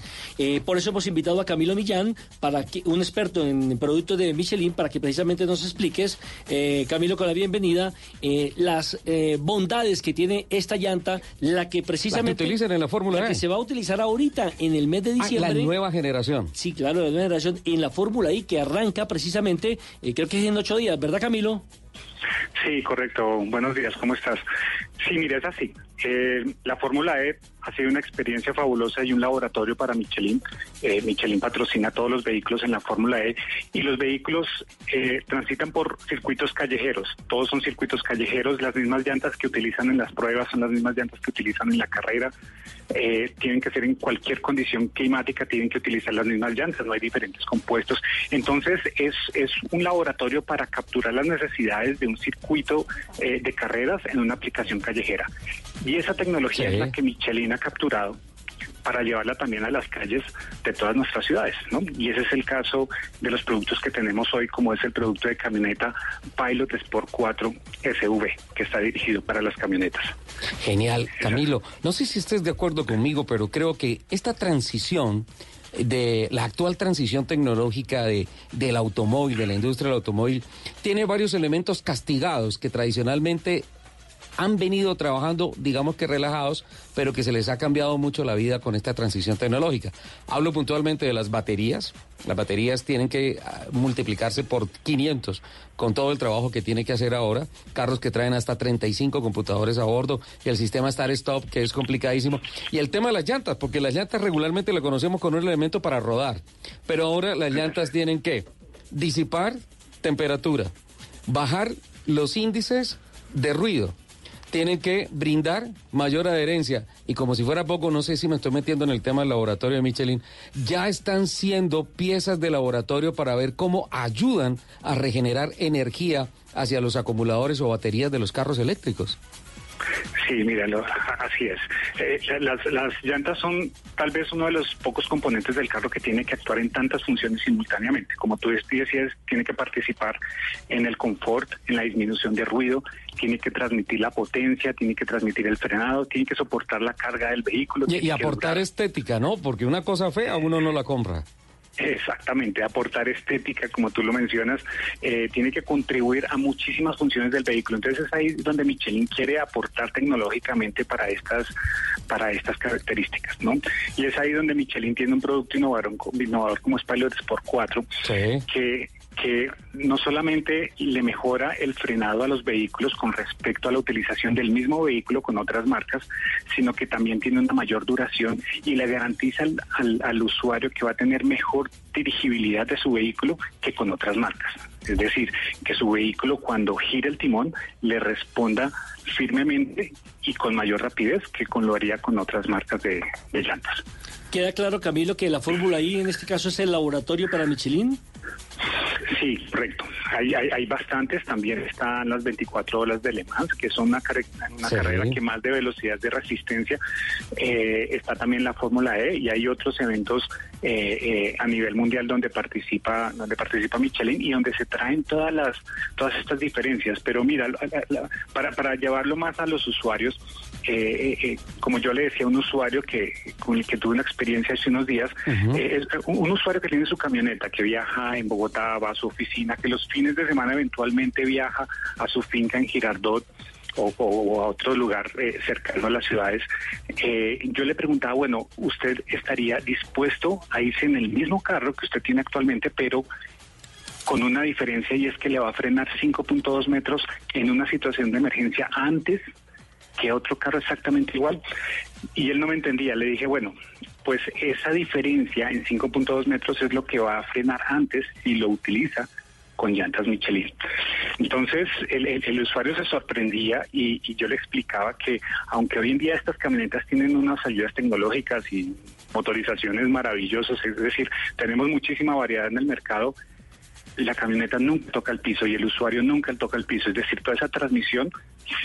por eso hemos invitado a Camilo Millán, para que, un experto en productos de Michelin, para que precisamente nos expliques, eh, Camilo, con la bienvenida, eh, las eh, bondades que tiene esta llanta, la que precisamente... La que en la Fórmula que se va a utilizar ahorita en el mes de ah, diciembre. la nueva generación. Sí, claro, la nueva generación en la Fórmula I que arranca precisamente, creo que es en ocho días, ¿verdad, Camilo? Sí, correcto. Buenos días, ¿cómo estás? Sí, mire, es así. Eh, la Fórmula E ha sido una experiencia fabulosa y un laboratorio para Michelin. Eh, Michelin patrocina todos los vehículos en la Fórmula E y los vehículos eh, transitan por circuitos callejeros. Todos son circuitos callejeros. Las mismas llantas que utilizan en las pruebas son las mismas llantas que utilizan en la carrera. Eh, tienen que ser en cualquier condición climática, tienen que utilizar las mismas llantas, no hay diferentes compuestos. Entonces es, es un laboratorio para capturar las necesidades de un circuito de carreras en una aplicación callejera. Y esa tecnología Sí. es la que Michelin capturado para llevarla también a las calles de todas nuestras ciudades, ¿no? Y ese es el caso de los productos que tenemos hoy, como es el producto de camioneta Pilot Sport 4 SV, que está dirigido para las camionetas. Genial. Camilo, no sé si estés de acuerdo conmigo, pero creo que esta transición de la actual transición tecnológica de, del automóvil, de la industria del automóvil, tiene varios elementos castigados que tradicionalmente han venido trabajando, digamos que relajados, pero que se les ha cambiado mucho la vida con esta transición tecnológica. Hablo puntualmente de las baterías. Las baterías tienen que ah, multiplicarse por 500 con todo el trabajo que tiene que hacer ahora. Carros que traen hasta 35 computadores a bordo y el sistema Start-Stop, que es complicadísimo. Y el tema de las llantas, porque las llantas regularmente lo conocemos con un elemento para rodar, pero ahora las llantas tienen que disipar temperatura, bajar los índices de ruido tienen que brindar mayor adherencia. Y como si fuera poco, no sé si me estoy metiendo en el tema del laboratorio de Michelin, ya están siendo piezas de laboratorio para ver cómo ayudan a regenerar energía hacia los acumuladores o baterías de los carros eléctricos. Sí, mira, lo- así es. Eh, las, las llantas son tal vez uno de los pocos componentes del carro que tiene que actuar en tantas funciones simultáneamente. Como tú decías, tiene que participar en el confort, en la disminución de ruido, tiene que transmitir la potencia, tiene que transmitir el frenado, tiene que soportar la carga del vehículo. Y, y aportar estética, ¿no? Porque una cosa fea uno no la compra. Exactamente, aportar estética, como tú lo mencionas, eh, tiene que contribuir a muchísimas funciones del vehículo. Entonces es ahí donde Michelin quiere aportar tecnológicamente para estas, para estas características, ¿no? Y es ahí donde Michelin tiene un producto innovador, innovador como es Pilot Sport 4, que que no solamente le mejora el frenado a los vehículos con respecto a la utilización del mismo vehículo con otras marcas, sino que también tiene una mayor duración y le garantiza al, usuario que va a tener mejor dirigibilidad de su vehículo que con otras marcas. Es decir, que su vehículo cuando gira el timón le responda firmemente y con mayor rapidez que con lo haría con otras marcas de, de llantas. ¿Queda claro, Camilo, que la Fórmula I en este caso es el laboratorio para Michelin? Sí, correcto. Hay, hay, hay bastantes. También están las 24 horas de Le Mans, que son una, Sí. carrera que más de velocidad de resistencia. Eh, está también la Fórmula E y hay otros eventos eh, eh, a nivel mundial donde participa donde participa Michelin y donde se traen todas las todas estas diferencias. Pero mira, la- para, para llevarlo más a los usuarios, eh, eh, eh, como yo le decía a un usuario que con el que tuve una experiencia hace unos días, es un, un usuario que tiene su camioneta, que viaja en Bogotá, va a su oficina, que los fines de semana eventualmente viaja a su finca en Girardot. O a otro lugar eh, cercano a las ciudades, eh, yo le preguntaba, bueno, ¿usted estaría dispuesto a irse en el mismo carro que usted tiene actualmente, pero con una diferencia y es que le va a frenar 5.2 metros en una situación de emergencia antes que otro carro exactamente igual. Y él no me entendía. Le dije, bueno, pues esa diferencia en 5.2 metros es lo que va a frenar antes si lo utiliza con llantas Michelin. Entonces el, el- el usuario se sorprendía y, y yo le explicaba que aunque hoy en día estas camionetas tienen unas ayudas tecnológicas y motorizaciones maravillosas, es decir, tenemos muchísima variedad en el mercado, la camioneta nunca toca el piso y el usuario nunca toca el piso, es decir, toda esa transmisión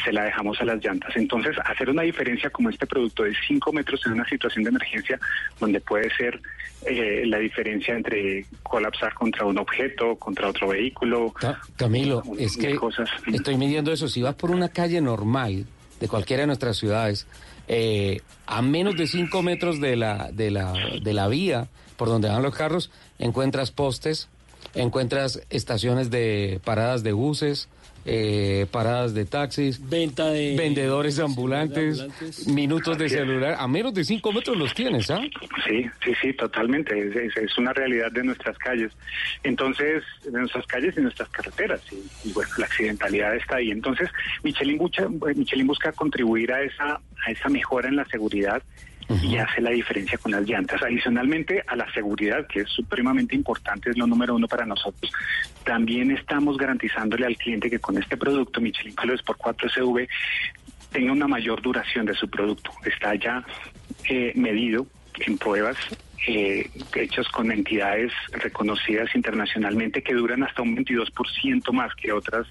se la dejamos a las llantas. Entonces, hacer una diferencia como este producto de 5 metros en una situación de emergencia, donde puede ser eh, la diferencia entre colapsar contra un objeto, contra otro vehículo. Camilo, es que estoy midiendo eso. Si vas por una calle normal de cualquiera de nuestras ciudades, eh, a menos de 5 metros de la, de, la, de la vía por donde van los carros, encuentras postes, encuentras estaciones de paradas de buses, eh, paradas de taxis, venta de vendedores ambulantes, minutos de celular, a menos de cinco metros los tienes, ¿ah? Sí, sí, sí, totalmente. Es, es- es una realidad de nuestras calles. Entonces, de nuestras calles y nuestras carreteras. Y, y, bueno, la accidentalidad está ahí. Entonces, Michelin, busca- Michelin busca contribuir a esa, a esa mejora en la seguridad y hace la diferencia con las llantas. Adicionalmente a la seguridad, que es supremamente importante, es lo número uno para nosotros, también estamos garantizándole al cliente que con este producto, Michelin Color Sport 4 SV, tenga una mayor duración de su producto. Está ya eh, medido en pruebas eh, hechos con entidades reconocidas internacionalmente que duran hasta un 22% más que otras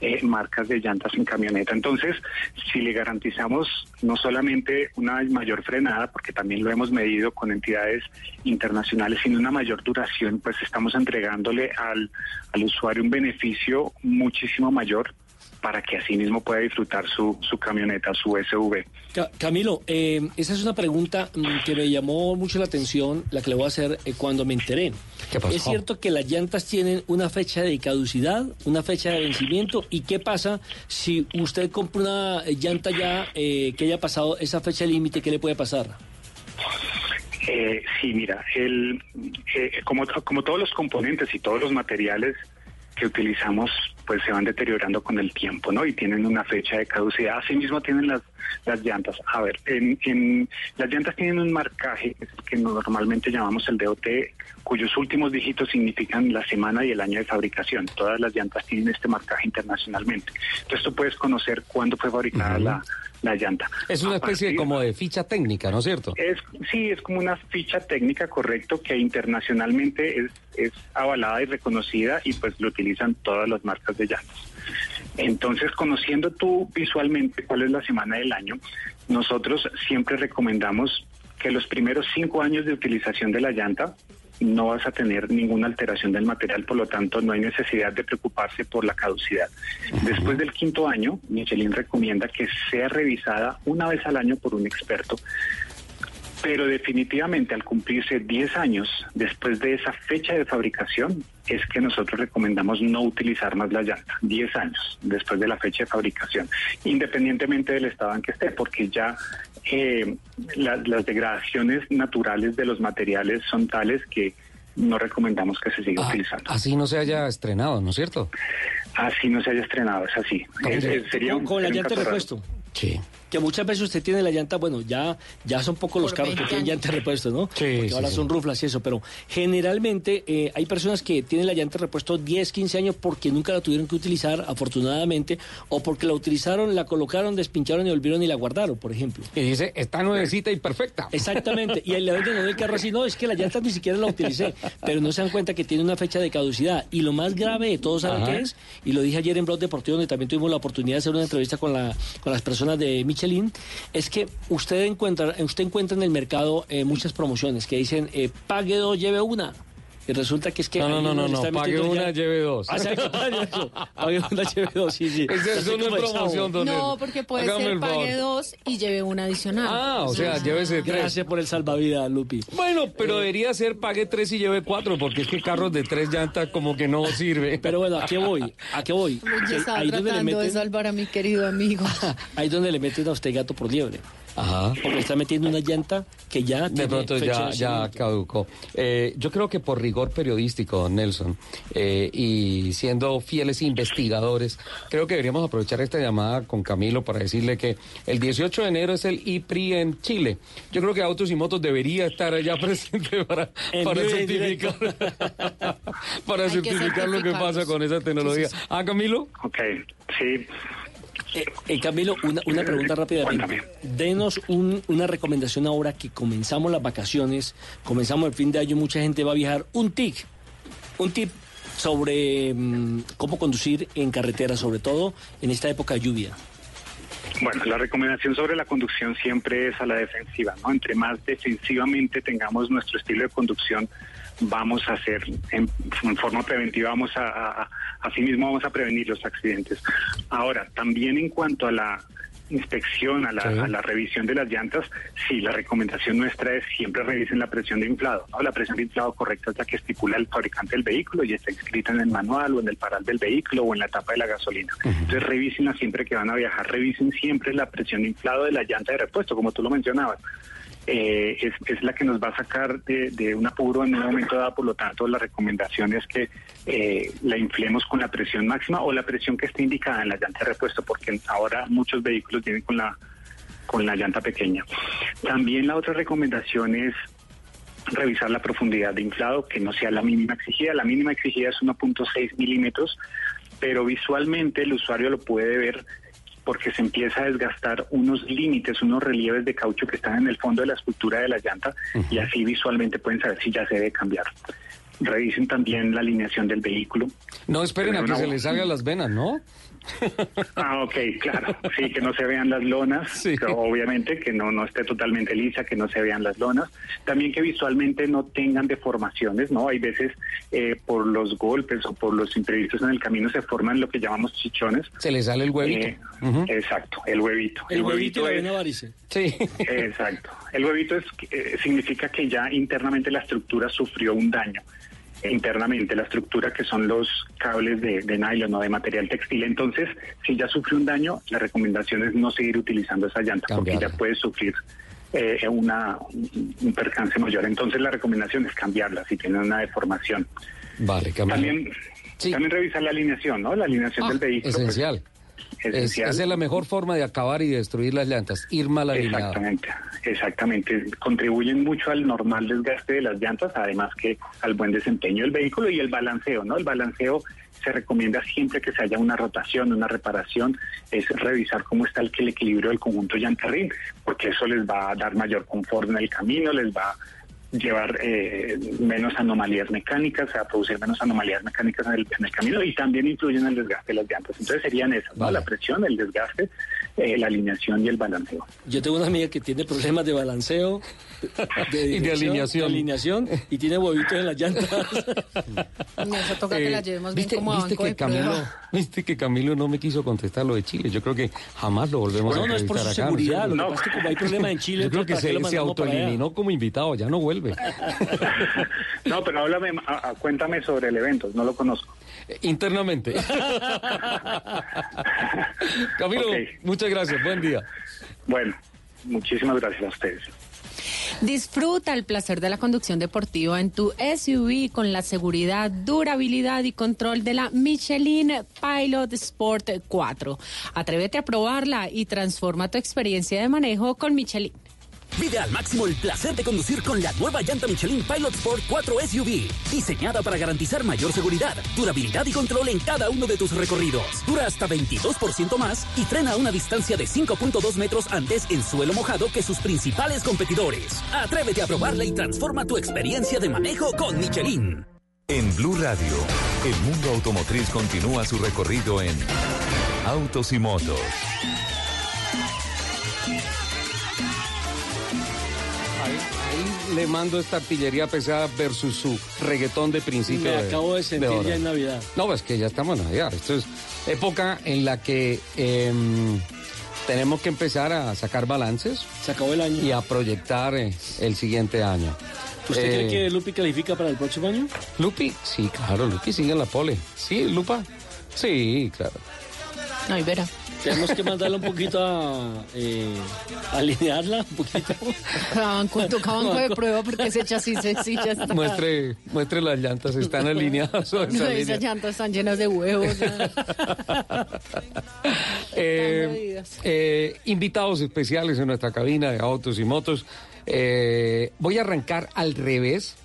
eh, marcas de llantas en camioneta. Entonces, si le garantizamos no solamente una mayor frenada, porque también lo hemos medido con entidades internacionales, sino una mayor duración, pues estamos entregándole al, al usuario un beneficio muchísimo mayor para que así mismo pueda disfrutar su, su camioneta, su SUV. Ca- Camilo, eh, esa es una pregunta mm, que me llamó mucho la atención, la que le voy a hacer eh, cuando me enteré. ¿Qué pasó? ¿Es cierto que las llantas tienen una fecha de caducidad, una fecha de vencimiento? ¿Y qué pasa si usted compra una llanta ya eh, que haya pasado esa fecha límite? ¿Qué le puede pasar? Eh, sí, mira, el, eh, como, como todos los componentes y todos los materiales que utilizamos, pues se van deteriorando con el tiempo, ¿no? Y tienen una fecha de caducidad. Asimismo tienen las, las llantas. A ver, en, en- las llantas tienen un marcaje que normalmente llamamos el DOT, cuyos últimos dígitos significan la semana y el año de fabricación. Todas las llantas tienen este marcaje internacionalmente. Entonces tú puedes conocer cuándo fue fabricada la, la llanta. Es una especie partir- como de ficha técnica, ¿no es cierto? es, sí, es como una ficha técnica, correcto, que internacionalmente es, es avalada y reconocida y pues lo utilizan todas las marcas de llantas. Entonces, conociendo tú visualmente cuál es la semana del año, nosotros siempre recomendamos que los primeros cinco años de utilización de la llanta no vas a tener ninguna alteración del material, por lo tanto no hay necesidad de preocuparse por la caducidad. Después del quinto año, Michelin recomienda que sea revisada una vez al año por un experto pero definitivamente al cumplirse 10 años después de esa fecha de fabricación es que nosotros recomendamos no utilizar más la llanta, 10 años después de la fecha de fabricación, independientemente del estado en que esté, porque ya eh, la- las degradaciones naturales de los materiales son tales que no recomendamos que se siga utilizando. Así no se haya estrenado, ¿no es cierto? Así no se haya estrenado, es así. Es- es- sería con, un- con la llanta de repuesto. Sí. Que muchas veces usted tiene la llanta, bueno, ya, ya son pocos los carros que 20 tienen llanta de repuesto, ¿no? Sí, Porque sí, ahora sí. son ruflas y eso, pero generalmente eh, hay personas que tienen la llanta de repuesto 10, 15 años porque nunca la tuvieron que utilizar, afortunadamente, o porque la utilizaron, la colocaron, despincharon y olvidaron y la guardaron, por ejemplo. Y dice, está nuevecita y perfecta. Exactamente, y le venden el carro así, no, es que la llanta ni siquiera la utilicé, pero no se dan cuenta que tiene una fecha de caducidad. Y lo más grave de todo, ¿saben qué es? Y lo dije ayer en Blog Deportivo, donde también tuvimos la oportunidad de hacer una entrevista con, la, con las personas de Michelin, es que usted encuentra, usted encuentra en el mercado eh, muchas promociones que dicen, eh, pague dos, lleve una. Y resulta que es que... No, no, no, no, pague una, ya- lleve dos. Ah, eso. Pague una, lleve dos, sí, sí. Así no es promoción, don No, porque puede Hágame ser pague dos y lleve una adicional. Ah, o sea, llévese tres. Gracias por el salvavidas, Lupi. Bueno, Eh, pero debería ser pague tres y lleve cuatro, porque es que carros de tres llantas como que no sirve. Pero bueno, ¿a qué voy? ¿A qué voy? Yo estaba ahí donde le tratando de meten- salvar a mi querido amigo. (laughs) Ahí donde le meten a usted gato por liebre. Ajá. Porque está metiendo una llanta que ya De tiene pronto fecha ya, de ya caducó. Eh, yo creo que por rigor periodístico, don Nelson, eh, y siendo fieles investigadores, creo que deberíamos aprovechar esta llamada con Camilo para decirle que el 18 de enero es el IPRI en Chile. Yo creo que Autos y Motos debería estar allá (laughs) presente para, para certificar, (laughs) para que certificar lo que pasa con esa tecnología. Ah, Camilo. Ok, sí. Eh, eh, Camilo, una, una pregunta rápida. Cuéntame. Denos un- una recomendación ahora que comenzamos las vacaciones, comenzamos el fin de año, mucha gente va a viajar. Un tip, un tip sobre mm, cómo conducir en carretera, sobre todo en esta época de lluvia. Bueno, la recomendación sobre la conducción siempre es a la defensiva, ¿no? Entre más defensivamente tengamos nuestro estilo de conducción, vamos a hacer en, en forma preventiva, vamos a, a, a- asimismo vamos a prevenir los accidentes. Ahora, también en cuanto a la inspección, a la, a la revisión de las llantas, sí, la recomendación nuestra es siempre revisen la presión de inflado. ¿no? La presión de inflado correcta es la que estipula el fabricante del vehículo y está escrita en el manual o en el paral del vehículo o en la tapa de la gasolina. Entonces revísenla siempre que van a viajar, revisen siempre la presión de inflado de la llanta de repuesto, como tú lo mencionabas. Eh, es, es la que nos va a sacar de, de un apuro en un momento dado, por lo tanto la recomendación es que eh, la inflemos con la presión máxima o la presión que esté indicada en la llanta de repuesto, porque ahora muchos vehículos vienen con la con la llanta pequeña. También la otra recomendación es revisar la profundidad de inflado, que no sea la mínima exigida. La mínima exigida es 1.6 milímetros, pero visualmente el usuario lo puede ver porque se empieza a desgastar unos límites, unos relieves de caucho que están en el fondo de la escultura de la llanta y así visualmente pueden saber si ya se debe cambiar. Revisen también la alineación del vehículo. No esperen a que se les salgan las venas, ¿no? Ah, ok, claro. Sí, que no se vean las lonas, que obviamente, que no, no esté totalmente lisa, que no se vean las lonas. También que visualmente no tengan deformaciones, ¿no? Hay veces eh, por los golpes o por los imprevistos en el camino se forman lo que llamamos chichones. Se le sale el huevito. Eh, Exacto, el huevito. El huevito y la es- vena varice. Sí. Exacto. El huevito es, eh, significa que ya internamente la estructura sufrió un daño. Internamente, la estructura que son los cables de, de nylon o de material textil. Entonces, si ya sufrió un daño, la recomendación es no seguir utilizando esa llanta porque ya puede sufrir eh, una, un percance mayor. Entonces, la recomendación es cambiarla si tiene una deformación. Vale. También, también revisar la alineación, ¿no? La alineación Ah, del vehículo. pues, Esencial. Es- esa es la mejor forma de acabar y destruir las llantas, ir mal alineado. Exactamente, exactamente. Contribuyen mucho al normal desgaste de las llantas, además que al buen desempeño del vehículo y el balanceo, ¿no? El balanceo se recomienda siempre que se haya una rotación, una reparación, es revisar cómo está el, el equilibrio del conjunto llanta-rin, porque eso les va a dar mayor confort en el camino, les va a llevar eh, menos anomalías mecánicas, a producir menos anomalías mecánicas en el, en el camino y también influyen en el desgaste de las llantas. Entonces serían esas, ¿no? La presión, el desgaste, eh, la alineación y el balanceo. Yo tengo una amiga que tiene problemas de balanceo, de, (laughs) Y de alineación. de alineación, y tiene huevitos en las llantas. (laughs) No, eso toca que Eh, la llevemos bien ¿viste, como a viste banco que de Camilo, prueba. (laughs) viste que Camilo no me quiso contestar lo de Chile. Yo creo que jamás lo volvemos No, a no es por su acá, seguridad. ¿no? Lo que pasa es que como hay problema en Chile, Yo creo que ¿para qué lo se, se autoeliminó como invitado, ya no vuelve. No, pero háblame, a- a- cuéntame sobre el evento, no lo conozco. Internamente. (laughs) Camilo, muchas gracias, buen día. Bueno, muchísimas gracias a ustedes. Disfruta el placer de la conducción deportiva en tu SUV con la seguridad, durabilidad y control de la Michelin Pilot Sport 4. Atrévete a probarla y transforma tu experiencia de manejo con Michelin. Vive al máximo el placer de conducir con la nueva llanta Michelin Pilot Sport 4 SUV, diseñada para garantizar mayor seguridad, durabilidad y control en cada uno de tus recorridos. Dura hasta 22% más y frena a una distancia de 5.2 metros antes en suelo mojado que sus principales competidores. Atrévete a probarla y transforma tu experiencia de manejo con Michelin. En Blue Radio, el mundo automotriz continúa su recorrido en Autos y Motos. Le mando esta artillería pesada versus su reggaetón de principio. Me acabo de sentir ya en Navidad. No, es que ya estamos en Navidad. Esto es época en la que em, tenemos que empezar a sacar balances. Se acabó el año. Y a proyectar eh, el siguiente año. ¿Usted Eh, cree que Lupi califica para el próximo año? Lupi? Sí, claro, Lupi sigue en la pole. Sí, Lupa. Sí, claro. No, y verá. Tenemos que mandarla un poquito a eh, alinearla un poquito. Banco, toca banco de prueba porque ese chasis sí ya está. Muestre, muestre las llantas, están alineadas (laughs) o No, esas llantas están llenas de huevos. (laughs) Eh, eh, invitados especiales en nuestra cabina de autos y motos. Eh, voy a arrancar al revés.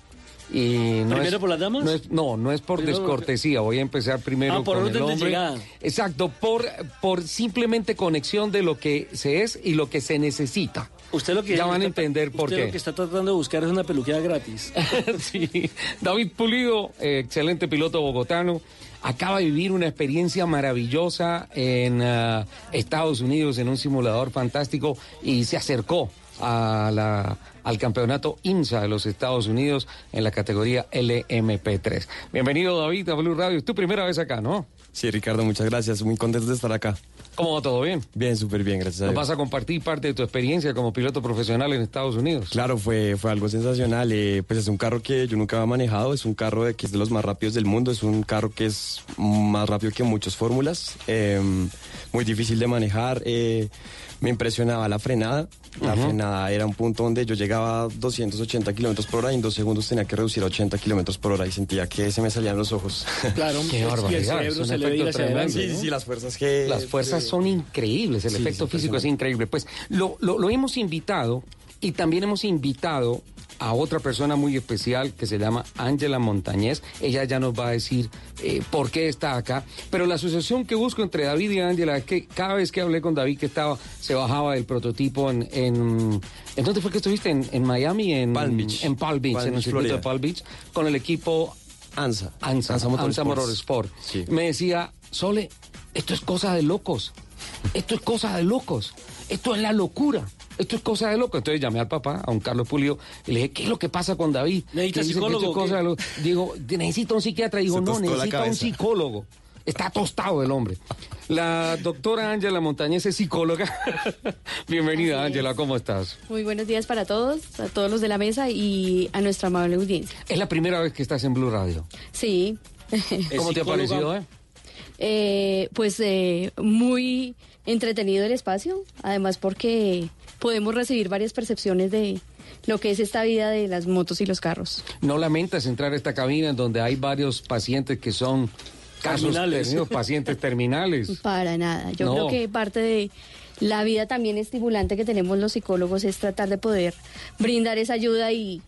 Y no ¿Primero es, por las damas? No, es, no, no es por Primero- descortesía. Voy a empezar primero Ah, por con orden el de hombre. llegada. Exacto, por, por simplemente conexión de lo que se es y lo que se necesita. Usted lo que ya van a entender por usted qué. lo que está tratando de buscar es una peluquera gratis. (laughs) sí. David Pulido, eh, excelente piloto bogotano, acaba de vivir una experiencia maravillosa en ah, Estados Unidos en un simulador fantástico y se acercó a la al campeonato IMSA de los Estados Unidos en la categoría LMP3. Bienvenido David a Blue Radio, es tu primera vez acá, ¿no? Sí, Ricardo, muchas gracias, muy contento de estar acá. ¿Cómo va todo bien? Bien, súper bien, gracias a ¿Nos Dios. vas a compartir parte de tu experiencia como piloto profesional en Estados Unidos? Claro, fue, fue algo sensacional. eh, pues es un carro que yo nunca había manejado, es un carro de, que es de los más rápidos del mundo, es un carro que es más rápido que muchas fórmulas, eh, muy difícil de manejar. eh, me impresionaba la frenada. La frenada era un punto donde yo llegaba a 280 kilómetros por hora y en dos segundos tenía que reducir a 80 kilómetros por hora y sentía que se me salían los ojos. (laughs) Claro, Qué barbaridad. el se le hacia adelante, Sí, ¿no? sí, las fuerzas que... Las fuerzas son increíbles, el Sí, efecto sí, físico es increíble. Pues lo, lo- lo hemos invitado y también hemos invitado a otra persona muy especial que se llama Ángela Montañez. Ella ya nos va a decir eh, por qué está acá. Pero la asociación que busco entre David y Ángela es que cada vez que hablé con David que estaba, se bajaba del prototipo en... ¿En, ¿en dónde fue que estuviste? ¿En, en Miami? En Palm Beach. En Palm Beach, Palm en el circuito de Palm Beach, con el equipo ANSA. ANSA, ANSA ANSA. Motorsport. Sí. Me decía, Sole, esto es cosa de locos. Esto es cosa de locos. Esto es la locura. Esto es cosa de locos. Entonces llamé al papá, a un Carlos Pulido, y le dije, ¿qué es lo que pasa con David? ¿Necesita psicólogo cosa de Digo, necesita un psiquiatra. Digo, Se no, necesita un psicólogo. Está tostado el hombre. La doctora Ángela Montañez es psicóloga. (laughs) Bienvenida, Ángela, ¿cómo estás? Muy buenos días para todos, a todos los de la mesa y a nuestra amable audiencia. Es la primera vez que estás en Blue Radio. Sí. (laughs) ¿Cómo te ha parecido, eh? Eh, pues eh, muy entretenido el espacio, además porque podemos recibir varias percepciones de lo que es esta vida de las motos y los carros. ¿No lamentas entrar a esta cabina en donde hay varios pacientes que son casos Terminales. pacientes terminales? (laughs) Para nada. Yo No. creo que parte de la vida también estimulante que tenemos los psicólogos es tratar de poder brindar esa ayuda y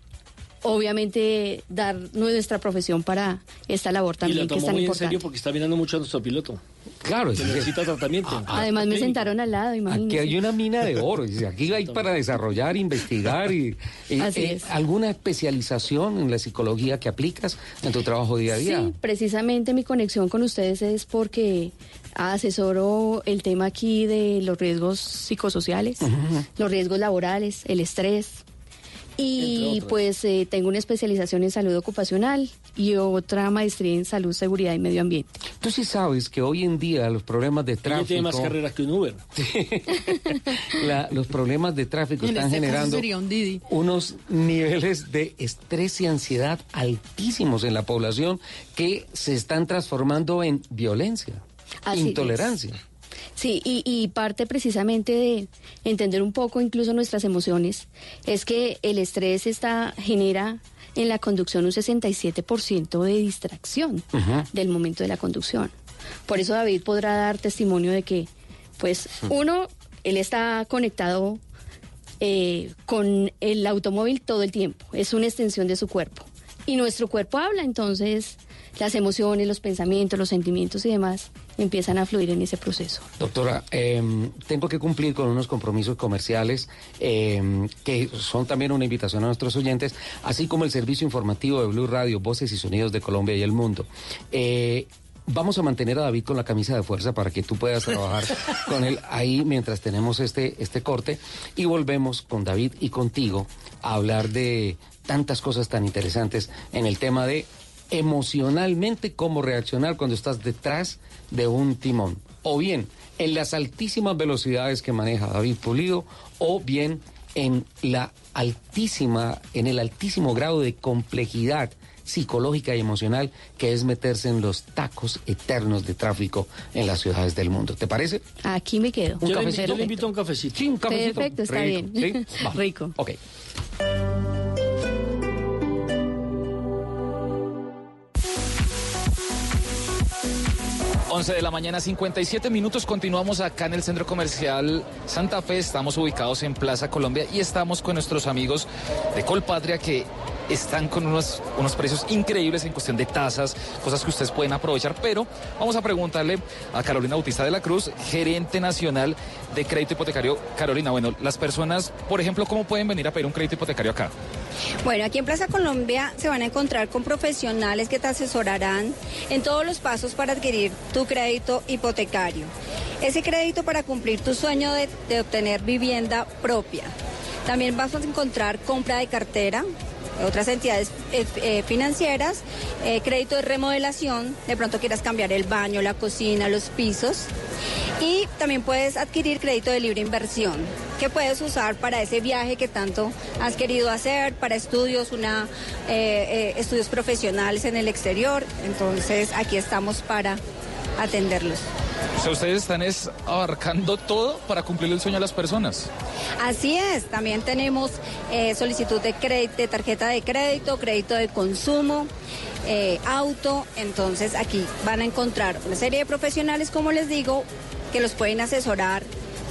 obviamente dar nuestra profesión para esta labor Y también que es tan muy en importante. serio porque está mirando mucho a nuestro piloto. Claro, Que necesita tratamiento. (laughs) Además me sentaron al lado, Aquí imagínense. hay una mina de oro. Aquí hay para desarrollar, investigar y, y- Así eh, es. alguna especialización en la psicología que aplicas en tu trabajo día a día. Sí, precisamente mi conexión con ustedes es porque asesoro el tema aquí de los riesgos psicosociales, los riesgos laborales, el estrés. Y pues eh, tengo una especialización en salud ocupacional y otra maestría en salud, seguridad y medio ambiente. Tú sí sabes que hoy en día los problemas de Ella tráfico, tiene más carreras que un Uber. (laughs) la- los problemas de tráfico (laughs) En están este caso generando sería un Didi. unos niveles de estrés y ansiedad altísimos en la población que se están transformando en violencia, Así es. Sí, y, y parte precisamente de entender un poco incluso nuestras emociones es que el estrés está, genera en la conducción un 67% de distracción del momento de la conducción. Por eso David podrá dar testimonio de que, pues, uno, él está conectado eh, con el automóvil todo el tiempo, es una extensión de su cuerpo. Y nuestro cuerpo habla, entonces las emociones, los pensamientos, los sentimientos y demás empiezan a fluir en ese proceso. Doctora, eh, tengo que cumplir con unos compromisos comerciales eh, que son también una invitación a nuestros oyentes, así como el servicio informativo de Blue Radio, Voces y Sonidos de Colombia y el Mundo. Eh, Vamos a mantener a David con la camisa de fuerza para que tú puedas trabajar (laughs) con él ahí mientras tenemos este, este corte y volvemos con David y contigo a hablar de tantas cosas tan interesantes en el tema de emocionalmente cómo reaccionar cuando estás detrás de un timón. O bien en las altísimas velocidades que maneja David Pulido, o bien en la altísima, en el altísimo grado de complejidad psicológica y emocional que es meterse en los tacos eternos de tráfico en las ciudades del mundo. ¿Te parece? Aquí me quedo. Yo le, yo le invito a un cafecito. Sí, un cafecito. Perfecto, está Rico, bien. ¿sí? (laughs) Rico. Ok. 11 de la mañana, 57 minutos. Continuamos acá en el centro comercial Santa Fe. Estamos ubicados en Plaza Colombia y estamos con nuestros amigos de Colpatria que están con unos, unos precios increíbles en cuestión de tasas, cosas que ustedes pueden aprovechar. Pero vamos a preguntarle a Carolina Bautista de la Cruz, gerente nacional de crédito hipotecario. Carolina, bueno, las personas, por ejemplo, ¿cómo pueden venir a pedir un crédito hipotecario acá? Bueno, aquí en Plaza Colombia se van a encontrar con profesionales que te asesorarán en todos los pasos para adquirir tu crédito hipotecario. Ese crédito para cumplir tu sueño de, de obtener vivienda propia. También vamos a encontrar compra de cartera, otras entidades eh, eh, financieras, eh, crédito de remodelación, de pronto quieras cambiar el baño, la cocina, los pisos. Y también puedes adquirir crédito de libre inversión, que puedes usar para ese viaje que tanto has querido hacer, para estudios, una, estudios profesionales en el exterior. Entonces aquí estamos para atenderlos. O sea, ustedes están es abarcando todo para cumplir el sueño de las personas. Así es, también tenemos eh, solicitud de, crédito, de tarjeta de crédito, crédito de consumo, eh, auto, entonces aquí van a encontrar una serie de profesionales, como les digo, que los pueden asesorar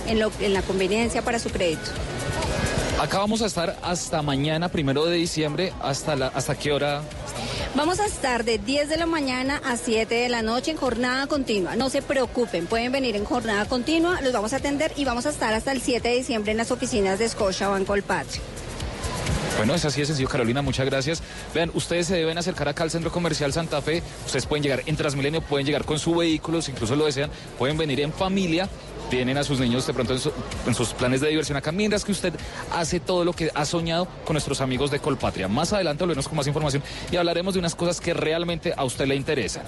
en, lo- en la conveniencia para su crédito. Acá vamos a estar hasta mañana, primero de diciembre, hasta la, hasta qué hora. Vamos a estar de 10 de la mañana a 7 de la noche en jornada continua. No se preocupen, pueden venir en jornada continua, los vamos a atender y vamos a estar hasta el 7 de diciembre en las oficinas de Scotia Banco El Patria. Bueno, es así de sencillo, Carolina, muchas gracias. Vean, ustedes se deben acercar acá al Centro Comercial Santa Fe. Ustedes pueden llegar en Transmilenio, pueden llegar con su vehículo, si incluso lo desean, pueden venir en familia. Tienen a sus niños de pronto en, su- en sus planes de diversión acá, mientras que usted hace todo lo que ha soñado con nuestros amigos de Colpatria. Más adelante hablaremos con más información y hablaremos de unas cosas que realmente a usted le interesan.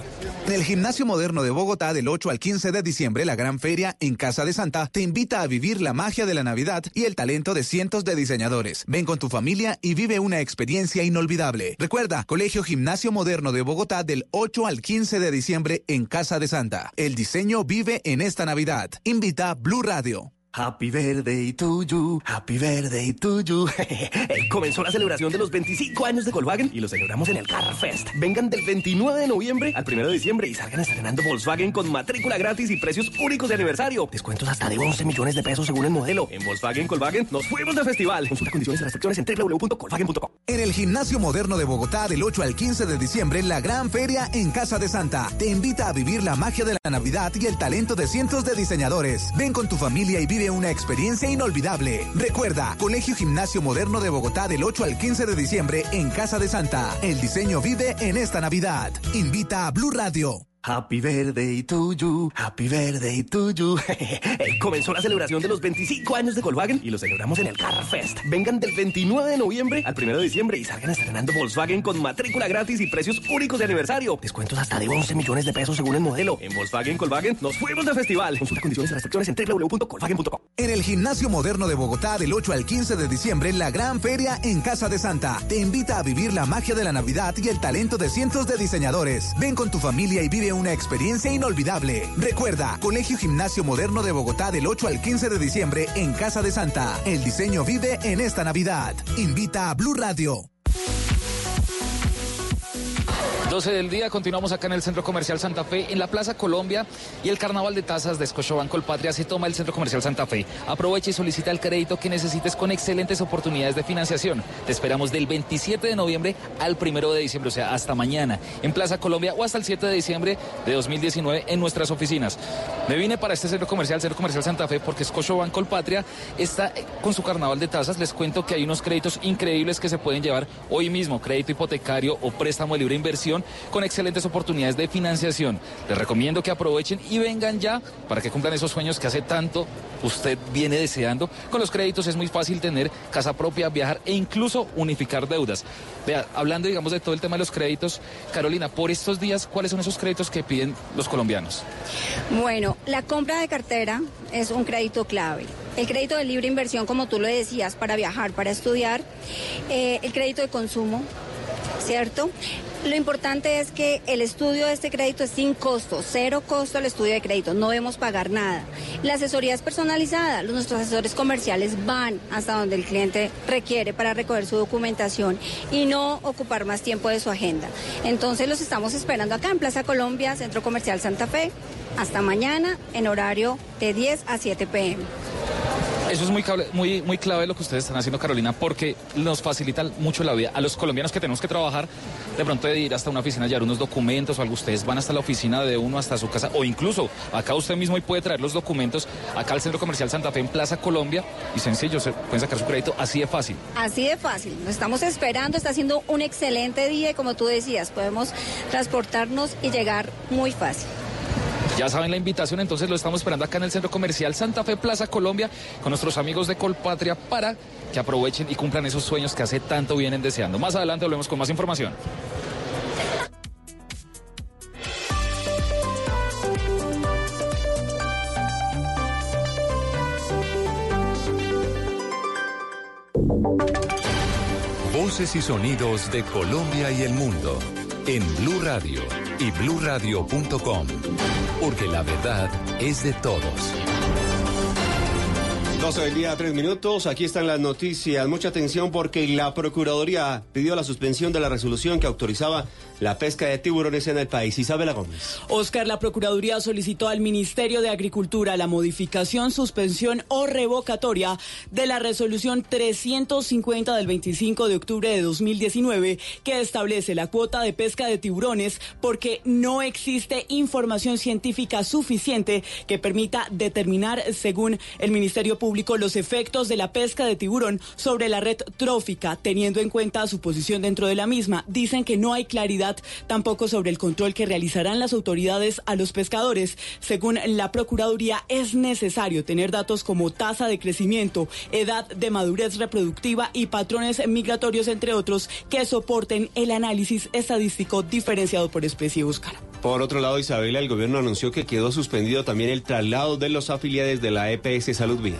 En el Gimnasio Moderno de Bogotá del 8 al 15 de diciembre, la gran feria en Casa de Santa te invita a vivir la magia de la Navidad y el talento de cientos de diseñadores. Ven con tu familia y vive una experiencia inolvidable. Recuerda, Colegio Gimnasio Moderno de Bogotá del 8 al 15 de diciembre en Casa de Santa. El diseño vive en esta Navidad. Invita Blue Radio. Happy birthday to you, happy birthday to you. (laughs) Eh, Comenzó la celebración de los 25 años de Volkswagen y lo celebramos en el Car Fest. Vengan del 29 de noviembre al 1 de diciembre y salgan estrenando Volkswagen con matrícula gratis y precios únicos de aniversario. Descuentos hasta de 11 millones de pesos según el modelo. En Volkswagen Volkswagen nos fuimos de festival. Consulta condiciones y restricciones en www.volkswagen.com. En el Gimnasio Moderno de Bogotá del 8 al 15 de diciembre, la gran feria en Casa de Santa te invita a vivir la magia de la Navidad y el talento de cientos de diseñadores. Ven con tu familia y vive una experiencia inolvidable. Recuerda, Colegio Gimnasio Moderno de Bogotá del 8 al 15 de diciembre en Casa de Santa. El diseño vive en esta Navidad. Invita a Blue Radio. Happy birthday to you, happy birthday to you. (laughs) Eh, Comenzó la celebración de los 25 años de Volkswagen y lo celebramos en el Car Fest. Vengan del 29 de noviembre al 1 de diciembre y salgan estrenando Volkswagen con matrícula gratis y precios únicos de aniversario. Descuentos hasta de 11 millones de pesos según el modelo. En Volkswagen Volkswagen nos fuimos de festival. Consulta condiciones y restricciones en www.volkswagen.com. En el Gimnasio Moderno de Bogotá del 8 al 15 de diciembre, la gran feria en Casa de Santa te invita a vivir la magia de la Navidad y el talento de cientos de diseñadores. Ven con tu familia y vive una experiencia inolvidable. Recuerda, Colegio Gimnasio Moderno de Bogotá del 8 al 15 de diciembre en Casa de Santa. El diseño vive en esta Navidad. Invita a Blue Radio. 12 del día, continuamos acá en el Centro Comercial Santa Fe, en la Plaza Colombia y el Carnaval de Tazas de Scotiabank Patria se toma el Centro Comercial Santa Fe. Aprovecha y solicita el crédito que necesites con excelentes oportunidades de financiación. Te esperamos del 27 de noviembre al 1 de diciembre, o sea, hasta mañana, en Plaza Colombia o hasta el 7 de diciembre de 2019 en nuestras oficinas. Me vine para este centro comercial, Centro Comercial Santa Fe, porque Scotiabank Patria está eh, con su Carnaval de Tazas. Les cuento que hay unos créditos increíbles que se pueden llevar hoy mismo, crédito hipotecario o préstamo de libre inversión con excelentes oportunidades de financiación. Les recomiendo que aprovechen y vengan ya para que cumplan esos sueños que hace tanto usted viene deseando. Con los créditos es muy fácil tener casa propia, viajar e incluso unificar deudas. Vea, hablando digamos de todo el tema de los créditos, Carolina, por estos días, ¿cuáles son esos créditos que piden los colombianos? Bueno, la compra de cartera es un crédito clave. El crédito de libre inversión, como tú lo decías, para viajar, para estudiar. Eh, el crédito de consumo, ¿cierto? Lo importante es que el estudio de este crédito es sin costo, cero costo el estudio de crédito, no debemos pagar nada. La asesoría es personalizada, nuestros asesores comerciales van hasta donde el cliente requiere para recoger su documentación y no ocupar más tiempo de su agenda. Entonces los estamos esperando acá en Plaza Colombia, Centro Comercial Santa Fe, hasta mañana en horario de 10 a 7 pm. Eso es muy, muy, muy clave lo que ustedes están haciendo, Carolina, porque nos facilita mucho la vida. A los colombianos que tenemos que trabajar, de pronto de ir hasta una oficina, llevar unos documentos o algo, ustedes van hasta la oficina de uno, hasta su casa, o incluso acá usted mismo y puede traer los documentos acá al Centro Comercial Santa Fe en Plaza Colombia y sencillo, se pueden sacar su crédito así de fácil. Así de fácil, nos estamos esperando, está siendo un excelente día y como tú decías, podemos transportarnos y llegar muy fácil. Ya saben la invitación, entonces lo estamos esperando acá en el Centro Comercial Santa Fe Plaza Colombia con nuestros amigos de Colpatria para que aprovechen y cumplan esos sueños que hace tanto vienen deseando. Más adelante volvemos con más información. Voces y sonidos de Colombia y el mundo en Blue Radio y bluradio.com, porque la verdad es de todos. 12 del día, tres minutos. Aquí están las noticias. Mucha atención porque la Procuraduría pidió la suspensión de la resolución que autorizaba la pesca de tiburones en el país. Isabela Gómez. Oscar, la Procuraduría solicitó al Ministerio de Agricultura la modificación, suspensión o revocatoria de la resolución 350 del 25 de octubre de 2019 que establece la cuota de pesca de tiburones porque no existe información científica suficiente que permita determinar, según el Ministerio Público, los efectos de la pesca de tiburón sobre la red trófica, teniendo en cuenta su posición dentro de la misma. Dicen que no hay claridad tampoco sobre el control que realizarán las autoridades a los pescadores. Según la Procuraduría, es necesario tener datos como tasa de crecimiento, edad de madurez reproductiva y patrones migratorios, entre otros, que soporten el análisis estadístico diferenciado por especie Oscar. Por otro lado, Isabela, el gobierno anunció que quedó suspendido también el traslado de los afiliados de la EPS Salud Vida.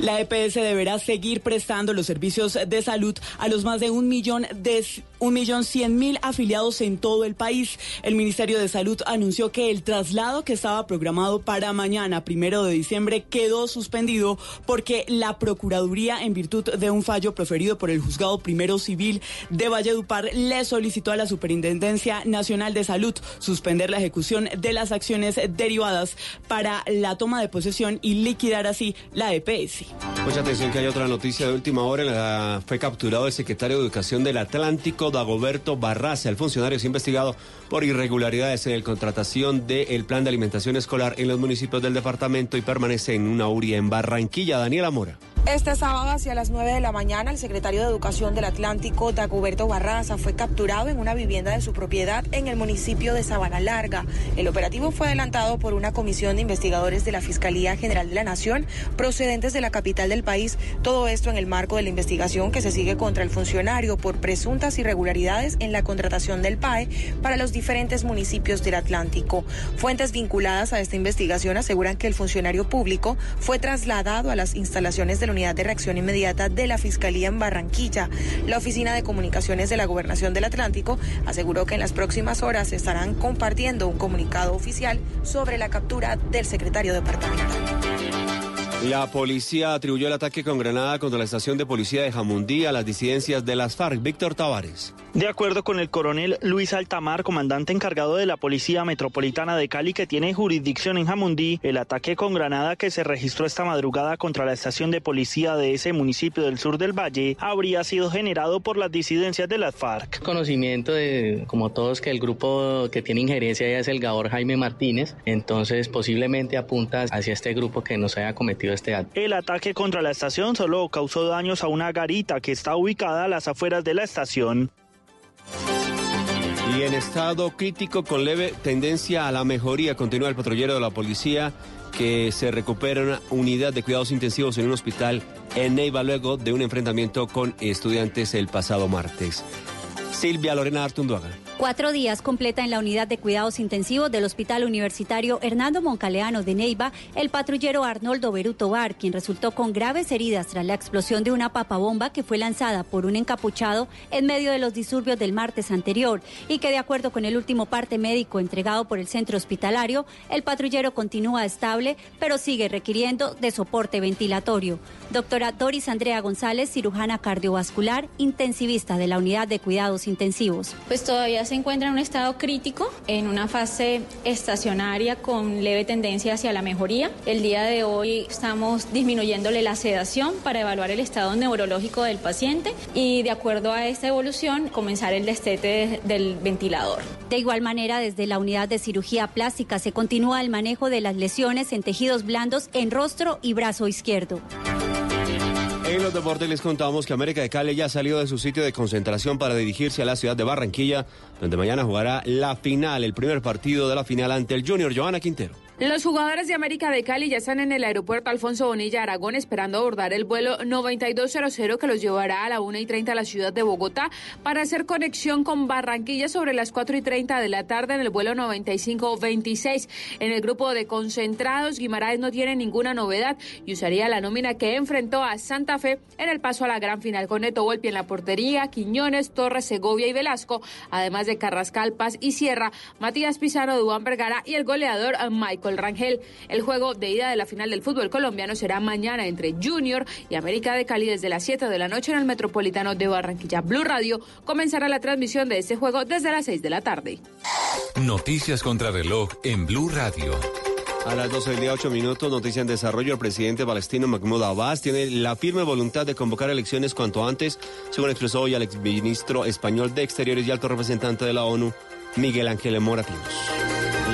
La EPS deberá seguir prestando los servicios de salud a los más de un millón de un millón cien mil afiliados en todo el país. El Ministerio de Salud anunció que el traslado que estaba programado para mañana, primero de diciembre, quedó suspendido porque la Procuraduría, en virtud de un fallo proferido por el Juzgado Primero Civil de Valledupar, le solicitó a la Superintendencia Nacional de Salud suspender la ejecución de las acciones derivadas para la toma de posesión y liquidar así la EPS. Mucha atención que hay otra noticia de última hora. La, fue capturado el secretario de Educación del Atlántico, Dagoberto Barraza. El funcionario es investigado por irregularidades en la contratación del plan de alimentación escolar en los municipios del departamento y permanece en una URI en Barranquilla. Daniela Mora. Este sábado hacia las 9 de la mañana, el secretario de Educación del Atlántico, Dagoberto Barraza, fue capturado en una vivienda de su propiedad en el municipio de Sabana Larga. El operativo fue adelantado por una comisión de investigadores de la Fiscalía General de la Nación procedentes de la capital del país. Todo esto en el marco de la investigación que se sigue contra el funcionario por presuntas irregularidades en la contratación del PAE para los diferentes municipios del Atlántico. Fuentes vinculadas a esta investigación aseguran que el funcionario público fue trasladado a las instalaciones de la Unidad de Reacción Inmediata de la Fiscalía en Barranquilla. La Oficina de Comunicaciones de la Gobernación del Atlántico aseguró que en las próximas horas estarán compartiendo un comunicado oficial sobre la captura del secretario departamental. La policía atribuyó el ataque con granada contra la estación de policía de Jamundí a las disidencias de las FARC. Víctor Tavares. De acuerdo con el coronel Luis Altamar, comandante encargado de la Policía Metropolitana de Cali que tiene jurisdicción en Jamundí, el ataque con granada que se registró esta madrugada contra la estación de policía de ese municipio del sur del Valle habría sido generado por las disidencias de las FARC. Conocimiento de, como todos, que el grupo que tiene injerencia es el Gabor Jaime Martínez, entonces posiblemente apunta hacia este grupo que nos haya cometido este acto. El ataque contra la estación solo causó daños a una garita que está ubicada a las afueras de la estación. Y en estado crítico con leve tendencia a la mejoría continúa el patrullero de la policía que se recupera una unidad de cuidados intensivos en un hospital en Neiva luego de un enfrentamiento con estudiantes el pasado martes. Silvia Lorena Artunduaga. Cuatro días completa en la unidad de cuidados intensivos del Hospital Universitario Hernando Moncaleano de Neiva el patrullero Arnoldo Beruto Bar, quien resultó con graves heridas tras la explosión de una papabomba que fue lanzada por un encapuchado en medio de los disturbios del martes anterior y que de acuerdo con el último parte médico entregado por el centro hospitalario, el patrullero continúa estable, pero sigue requiriendo de soporte ventilatorio. Doctora Doris Andrea González, cirujana cardiovascular, intensivista de la unidad de cuidados intensivos. Pues todavía se encuentra en un estado crítico, en una fase estacionaria con leve tendencia hacia la mejoría. El día de hoy estamos disminuyéndole la sedación para evaluar el estado neurológico del paciente y de acuerdo a esta evolución comenzar el destete del ventilador. De igual manera, desde la unidad de cirugía plástica se continúa el manejo de las lesiones en tejidos blandos en rostro y brazo izquierdo. En los deportes les contamos que América de Cali ya salió de su sitio de concentración para dirigirse a la ciudad de Barranquilla donde mañana jugará la final, el primer partido de la final ante el Junior Joana Quintero. Los jugadores de América de Cali ya están en el aeropuerto Alfonso Bonilla Aragón esperando abordar el vuelo 9200 que los llevará a la 1 y 30 a la ciudad de Bogotá para hacer conexión con Barranquilla sobre las 4 y 30 de la tarde en el vuelo 9526. En el grupo de concentrados, Guimaraes no tiene ninguna novedad y usaría la nómina que enfrentó a Santa Fe en el paso a la gran final con Neto Volpi en la portería, Quiñones, Torres, Segovia y Velasco, además de Carrascal, Paz y Sierra, Matías Pizarro, Duan Vergara y el goleador Mike el Rangel. El juego de ida de la final del fútbol colombiano será mañana entre Junior y América de Cali desde las 7 de la noche en el Metropolitano de Barranquilla. Blue Radio comenzará la transmisión de este juego desde las 6 de la tarde. Noticias contra reloj en Blue Radio. A las 12 del día, 8 minutos, noticia en desarrollo. El presidente palestino Mahmoud Abbas tiene la firme voluntad de convocar elecciones cuanto antes, según expresó hoy el exministro español de Exteriores y alto representante de la ONU, Miguel Ángel Moratinos.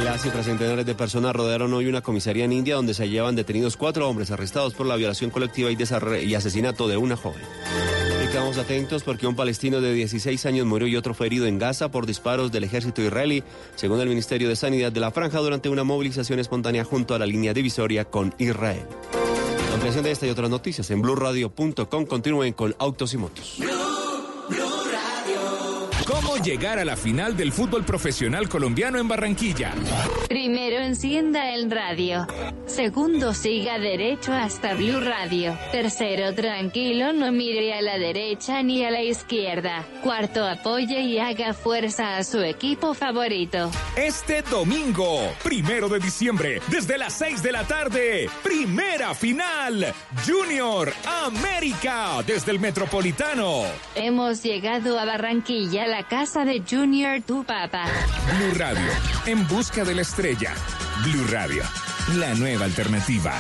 Las cifras centenares de personas rodearon hoy una comisaría en India donde se llevan detenidos cuatro hombres arrestados por la violación colectiva y, y asesinato de una joven. Y quedamos atentos porque un palestino de 16 años murió y otro fue herido en Gaza por disparos del ejército israelí, según el Ministerio de Sanidad de la Franja, durante una movilización espontánea junto a la línea divisoria con Israel. ampliación de esta y otras noticias en blurradio.com. Continúen con Autos y Motos. ¿Cómo llegar a la final del fútbol profesional colombiano en Barranquilla? Primero encienda el radio. Segundo siga derecho hasta Blue Radio. Tercero tranquilo, no mire a la derecha ni a la izquierda. Cuarto apoye y haga fuerza a su equipo favorito. Este domingo, primero de diciembre, desde las 6 de la tarde, primera final. Junior América desde el Metropolitano. Hemos llegado a Barranquilla, la casa de Junior Tu Papa. Blue Radio, en busca de la estrella. Blue Radio, la nueva alternativa.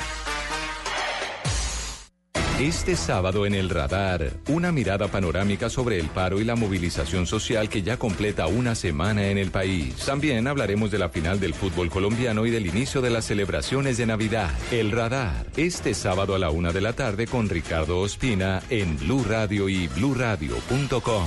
Este sábado en el radar, una mirada panorámica sobre el paro y la movilización social que ya completa una semana en el país. También hablaremos de la final del fútbol colombiano y del inicio de las celebraciones de Navidad. El radar, este sábado a la una de la tarde con Ricardo Ospina en Blue Radio y bluradio.com.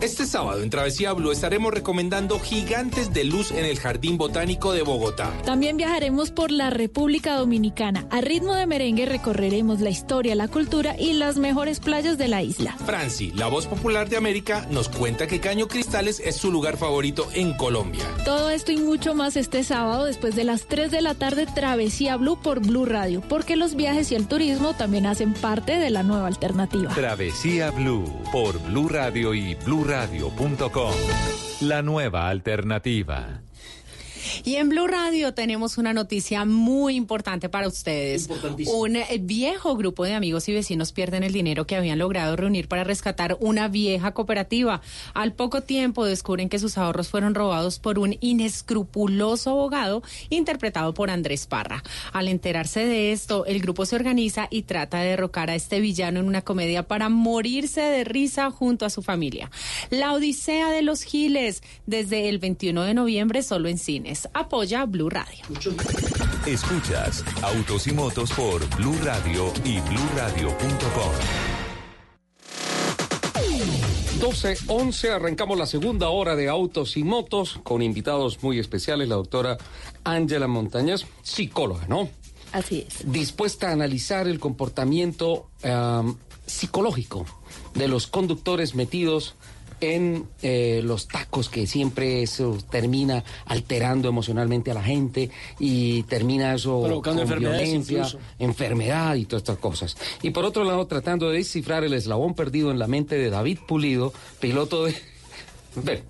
Este sábado en Travesía Blue estaremos recomendando gigantes de luz en el Jardín Botánico de Bogotá. También viajaremos por la República Dominicana. A ritmo de merengue recorreremos la historia, la cultura y las mejores playas de la isla. Franci, la voz popular de América, nos cuenta que Caño Cristales es su lugar favorito en Colombia. Todo esto y mucho más este sábado después de las 3 de la tarde Travesía Blue por Blue Radio, porque los viajes y el turismo también hacen parte de la nueva alternativa. Travesía Blue por Blue Radio y bluradio.com. La nueva alternativa. Y en Blue Radio tenemos una noticia muy importante para ustedes. Un eh, viejo grupo de amigos y vecinos pierden el dinero que habían logrado reunir para rescatar una vieja cooperativa. Al poco tiempo descubren que sus ahorros fueron robados por un inescrupuloso abogado interpretado por Andrés Parra. Al enterarse de esto, el grupo se organiza y trata de derrocar a este villano en una comedia para morirse de risa junto a su familia. La Odisea de los Giles, desde el 21 de noviembre solo en cines. Apoya Blue Radio. Escuchas Autos y Motos por Blue Radio y bluradio.com. 12.11, arrancamos la segunda hora de Autos y Motos con invitados muy especiales, la doctora Ángela Montañez, psicóloga, ¿no? Así es. Dispuesta a analizar el comportamiento um, psicológico de los conductores metidos en eh, los tacos que siempre eso termina alterando emocionalmente a la gente y termina eso Provocando violencia, incluso. enfermedad y todas estas cosas. Y por otro lado, tratando de descifrar el eslabón perdido en la mente de David Pulido, piloto de... (laughs) Ven,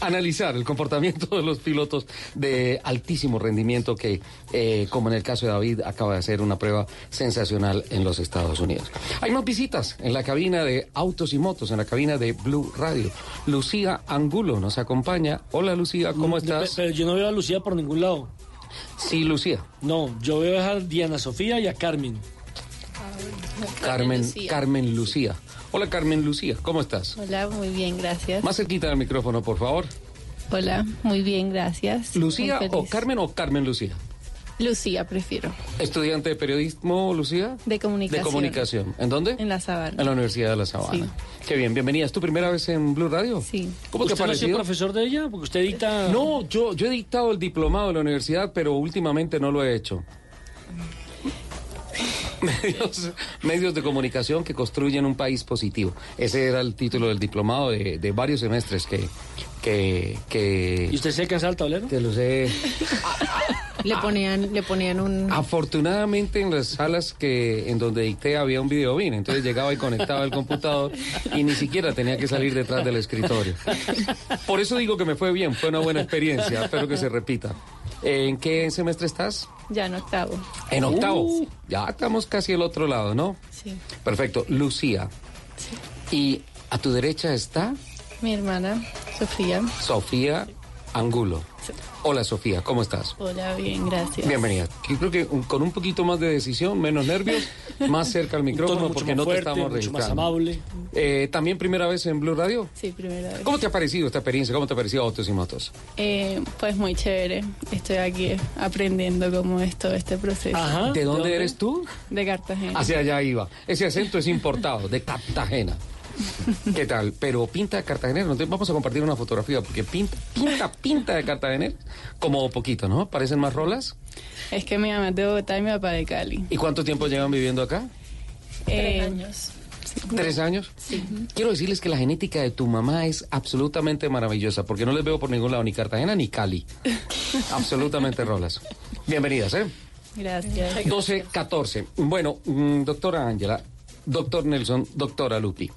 analizar el comportamiento de los pilotos de altísimo rendimiento que, eh, como en el caso de David, acaba de hacer una prueba sensacional en los Estados Unidos. Hay más visitas en la cabina de Autos y Motos, en la cabina de Blue Radio. Lucía Angulo nos acompaña. Hola Lucía, ¿cómo estás? Pero yo no veo a Lucía por ningún lado. Sí, Lucía. No, yo veo a Diana Sofía y a Carmen. Carmen, Lucía. Carmen Lucía. Hola Carmen Lucía, ¿cómo estás? Hola, muy bien, gracias. Más cerquita del micrófono, por favor. Hola, muy bien, gracias. Lucía o. Carmen o Carmen Lucía. Lucía, prefiero. ¿Estudiante de periodismo, Lucía? De comunicación. De comunicación. ¿En dónde? En La Sabana. En la Universidad de La Sabana. Qué bien, bienvenida. ¿Es tu primera vez en Blue Radio? Sí. ¿Cómo te ha ¿Usted no parecido? profesor de ella? Porque usted dicta... No, yo, yo he dictado el diplomado de la universidad, pero últimamente no lo he hecho. (laughs) Medios, medios de comunicación que construyen un país positivo. Ese era el título del diplomado de, de varios semestres que... que, que ¿Y usted se cansa al tablero? Que lo sé. Le ponían, le ponían un... Afortunadamente en las salas que en donde dicté había un videobin, entonces llegaba y conectaba el computador y ni siquiera tenía que salir detrás del escritorio. Por eso digo que me fue bien, fue una buena experiencia, espero que se repita. ¿En qué semestre estás? Ya en octavo. En octavo. Uh. Ya estamos casi al otro lado, ¿no? Sí. Perfecto. Lucía. Y a tu derecha está Mi hermana, Sofía. Sofía Angulo. Hola Sofía, ¿cómo estás? Hola, bien, gracias. Bienvenida. Yo creo que un- con un poquito más de decisión, menos nervios, (laughs) más cerca al micrófono porque no fuerte, te estamos mucho más amable. Eh, ¿También primera vez en Blue Radio? Sí, primera vez. ¿Cómo te ha parecido esta experiencia? ¿Cómo te ha parecido Autos y Motos? Eh, pues muy chévere. Estoy aquí aprendiendo cómo es todo este proceso. ¿De dónde eres tú? De Cartagena. Hacia allá iba. Ese acento es importado, de Cartagena. ¿Qué tal? Pero pinta de cartagenero. Vamos a compartir una fotografía porque pinta, pinta, pinta de cartagenero. Como poquito, ¿no? ¿Parecen más rolas? Es que mi mamá es de Bogotá y mi papá de Cali. ¿Y cuánto tiempo llevan viviendo acá? Tres años. ¿Tres años? Sí. Quiero decirles que la genética de tu mamá es absolutamente maravillosa, porque no les veo por ningún lado, ni Cartagena ni Cali. (laughs) absolutamente rolas. Bienvenidas, ¿eh? Gracias. 12, 14. Bueno, mm, doctora Ángela, doctor Nelson, doctora Lupi.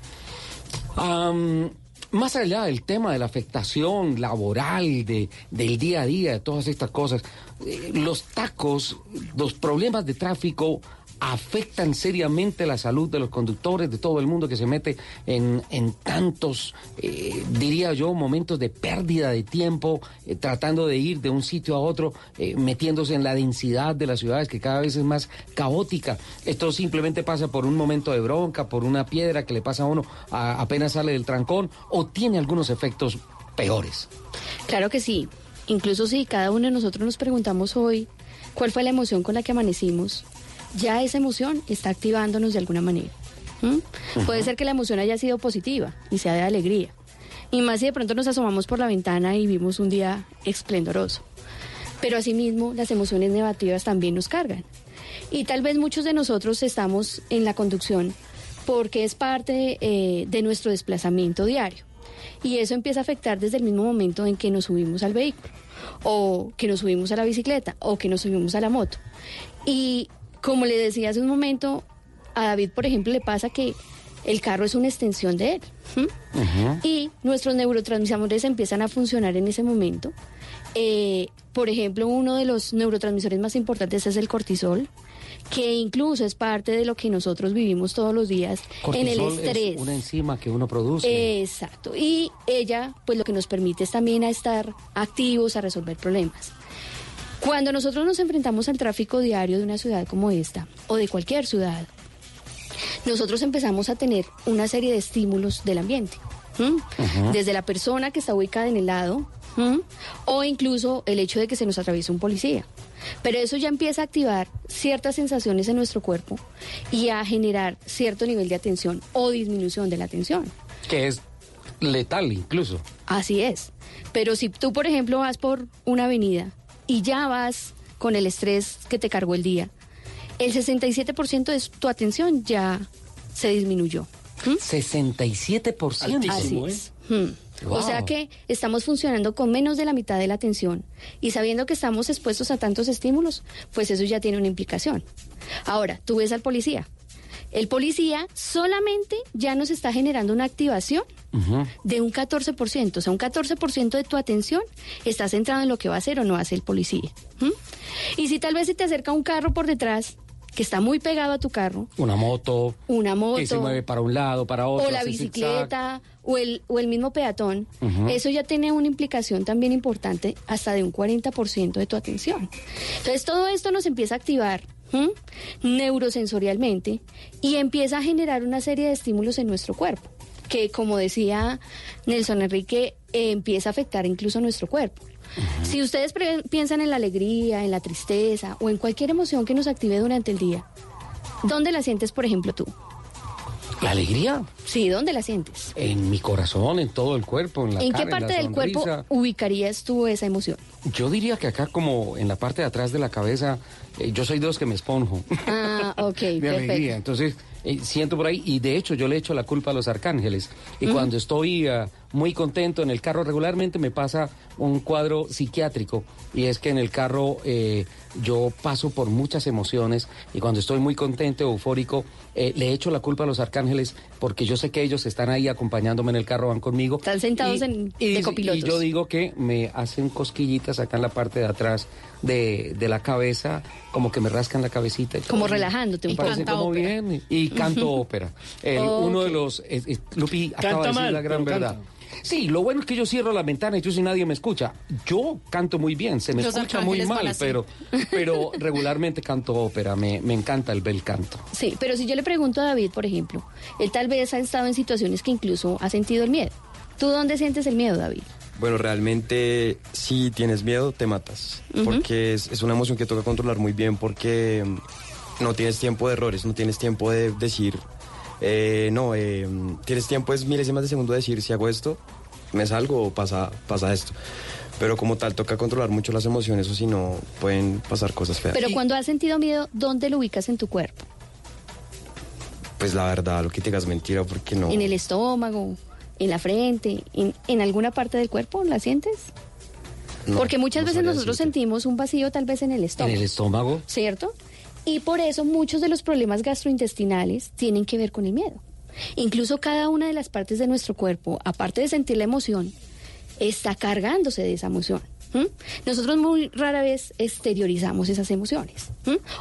Más allá del tema de la afectación laboral, de, del día a día, de todas estas cosas, eh, los tacos, los problemas de tráfico afectan seriamente la salud de los conductores, de todo el mundo que se mete en, en tantos, eh, diría yo, momentos de pérdida de tiempo, eh, tratando de ir de un sitio a otro, eh, metiéndose en la densidad de las ciudades que cada vez es más caótica. Esto simplemente pasa por un momento de bronca, por una piedra que le pasa a uno apenas sale del trancón, o tiene algunos efectos peores. Claro que sí. Incluso si cada uno de nosotros nos preguntamos hoy cuál fue la emoción con la que amanecimos, ya esa emoción está activándonos de alguna manera. Puede ser que la emoción haya sido positiva y sea de alegría. Y más si de pronto nos asomamos por la ventana y vimos un día esplendoroso. Pero asimismo, las emociones negativas también nos cargan. Y tal vez muchos de nosotros estamos en la conducción porque es parte eh, de nuestro desplazamiento diario. Y eso empieza a afectar desde el mismo momento en que nos subimos al vehículo, o que nos subimos a la bicicleta, o que nos subimos a la moto. Y como le decía hace un momento, a David, por ejemplo, le pasa que el carro es una extensión de él. Y nuestros neurotransmisores empiezan a funcionar en ese momento. Eh, por ejemplo, uno de los neurotransmisores más importantes es el cortisol, que incluso es parte de lo que nosotros vivimos todos los días en el estrés. es una enzima que uno produce. Exacto. Y ella, pues lo que nos permite es también a estar activos, a resolver problemas. Cuando nosotros nos enfrentamos al tráfico diario de una ciudad como esta, o de cualquier ciudad, nosotros empezamos a tener una serie de estímulos del ambiente. Desde la persona que está ubicada en el lado, o incluso el hecho de que se nos atraviese un policía. Pero eso ya empieza a activar ciertas sensaciones en nuestro cuerpo y a generar cierto nivel de atención o disminución de la atención. Que es letal incluso. Así es. Pero si tú, por ejemplo, vas por una avenida y ya vas con el estrés que te cargó el día, el 67% de tu atención ya se disminuyó. 67%. Así es. Hmm. Wow. O sea que estamos funcionando con menos de la mitad de la atención y sabiendo que estamos expuestos a tantos estímulos, pues eso ya tiene una implicación. Ahora, tú ves al policía. El policía solamente ya nos está generando una activación de un 14%. O sea, un 14% de tu atención está centrado en lo que va a hacer o no hace el policía. Y si tal vez se te acerca un carro por detrás que está muy pegado a tu carro, Una moto. una moto, Que se mueve para un lado, para otro. o la bicicleta o el, o el mismo peatón, eso ya tiene una implicación también importante hasta de un 40% de tu atención. Entonces todo esto nos empieza a activar ¿m? neurosensorialmente y empieza a generar una serie de estímulos en nuestro cuerpo, que como decía Nelson Enrique, eh, empieza a afectar incluso nuestro cuerpo. Si ustedes piensan en la alegría, en la tristeza o en cualquier emoción que nos active durante el día, ¿dónde la sientes, por ejemplo, tú? La alegría Sí, ¿dónde la sientes? en mi corazón, en todo el cuerpo, en la ¿En cara, qué parte la del cuerpo ubicarías tú esa emoción? Yo diría que acá como en la parte de atrás de la cabeza, eh, yo soy de los que me esponjo. Ah, (laughs) ok, de alegría. perfecto. Entonces, eh, siento por ahí, y de hecho yo le echo la culpa a los arcángeles. Y cuando estoy ah, muy contento en el carro, regularmente me pasa un cuadro psiquiátrico, y es que en el carro eh, yo paso por muchas emociones, y cuando estoy muy contento, eufórico, le echo la culpa a los arcángeles, porque yo sé que ellos están ahí acompañándome en el carro, van conmigo. Están sentados Y- en, y, de y yo digo que me hacen cosquillitas acá en la parte de atrás de, de la cabeza, como que me rascan la cabecita. y todo. Como relajándote un poco. como bien. Y canto ópera. El-. Uno de los... es- es- Lupi acaba Canta de decir mal, la gran verdad. canta. Sí, lo bueno es que yo cierro la ventana y tú si nadie me escucha. Yo canto muy bien, se me Los escucha muy mal, pero, (laughs) pero regularmente canto ópera, me, me encanta el bel canto. Sí, pero si yo le pregunto a David, por ejemplo, él tal vez ha estado en situaciones que incluso ha sentido el miedo. ¿Tú dónde sientes el miedo, David? Bueno, realmente si tienes miedo te matas, porque es, es una emoción que toca controlar muy bien porque mm, no tienes tiempo de errores, no tienes tiempo de decir, eh, no, eh, tienes tiempo es milésimas de segundo de decir si hago esto, me salgo o pasa, pasa esto. Pero como tal toca controlar mucho las emociones o si no pueden pasar cosas feas. Pero cuando has sentido miedo, ¿dónde lo ubicas en tu cuerpo? Pues la verdad, lo que te digas mentira porque no. ¿En el estómago? ¿En la frente? ¿En, en alguna parte del cuerpo? ¿La sientes? no, Porque muchas no veces nosotros decirte. sentimos un vacío tal vez en el estómago. En el estómago. ¿Cierto? Y por eso muchos de los problemas gastrointestinales tienen que ver con el miedo. Incluso cada una de las partes de nuestro cuerpo, aparte de sentir la emoción, está cargándose de esa emoción. Nosotros muy rara vez exteriorizamos esas emociones.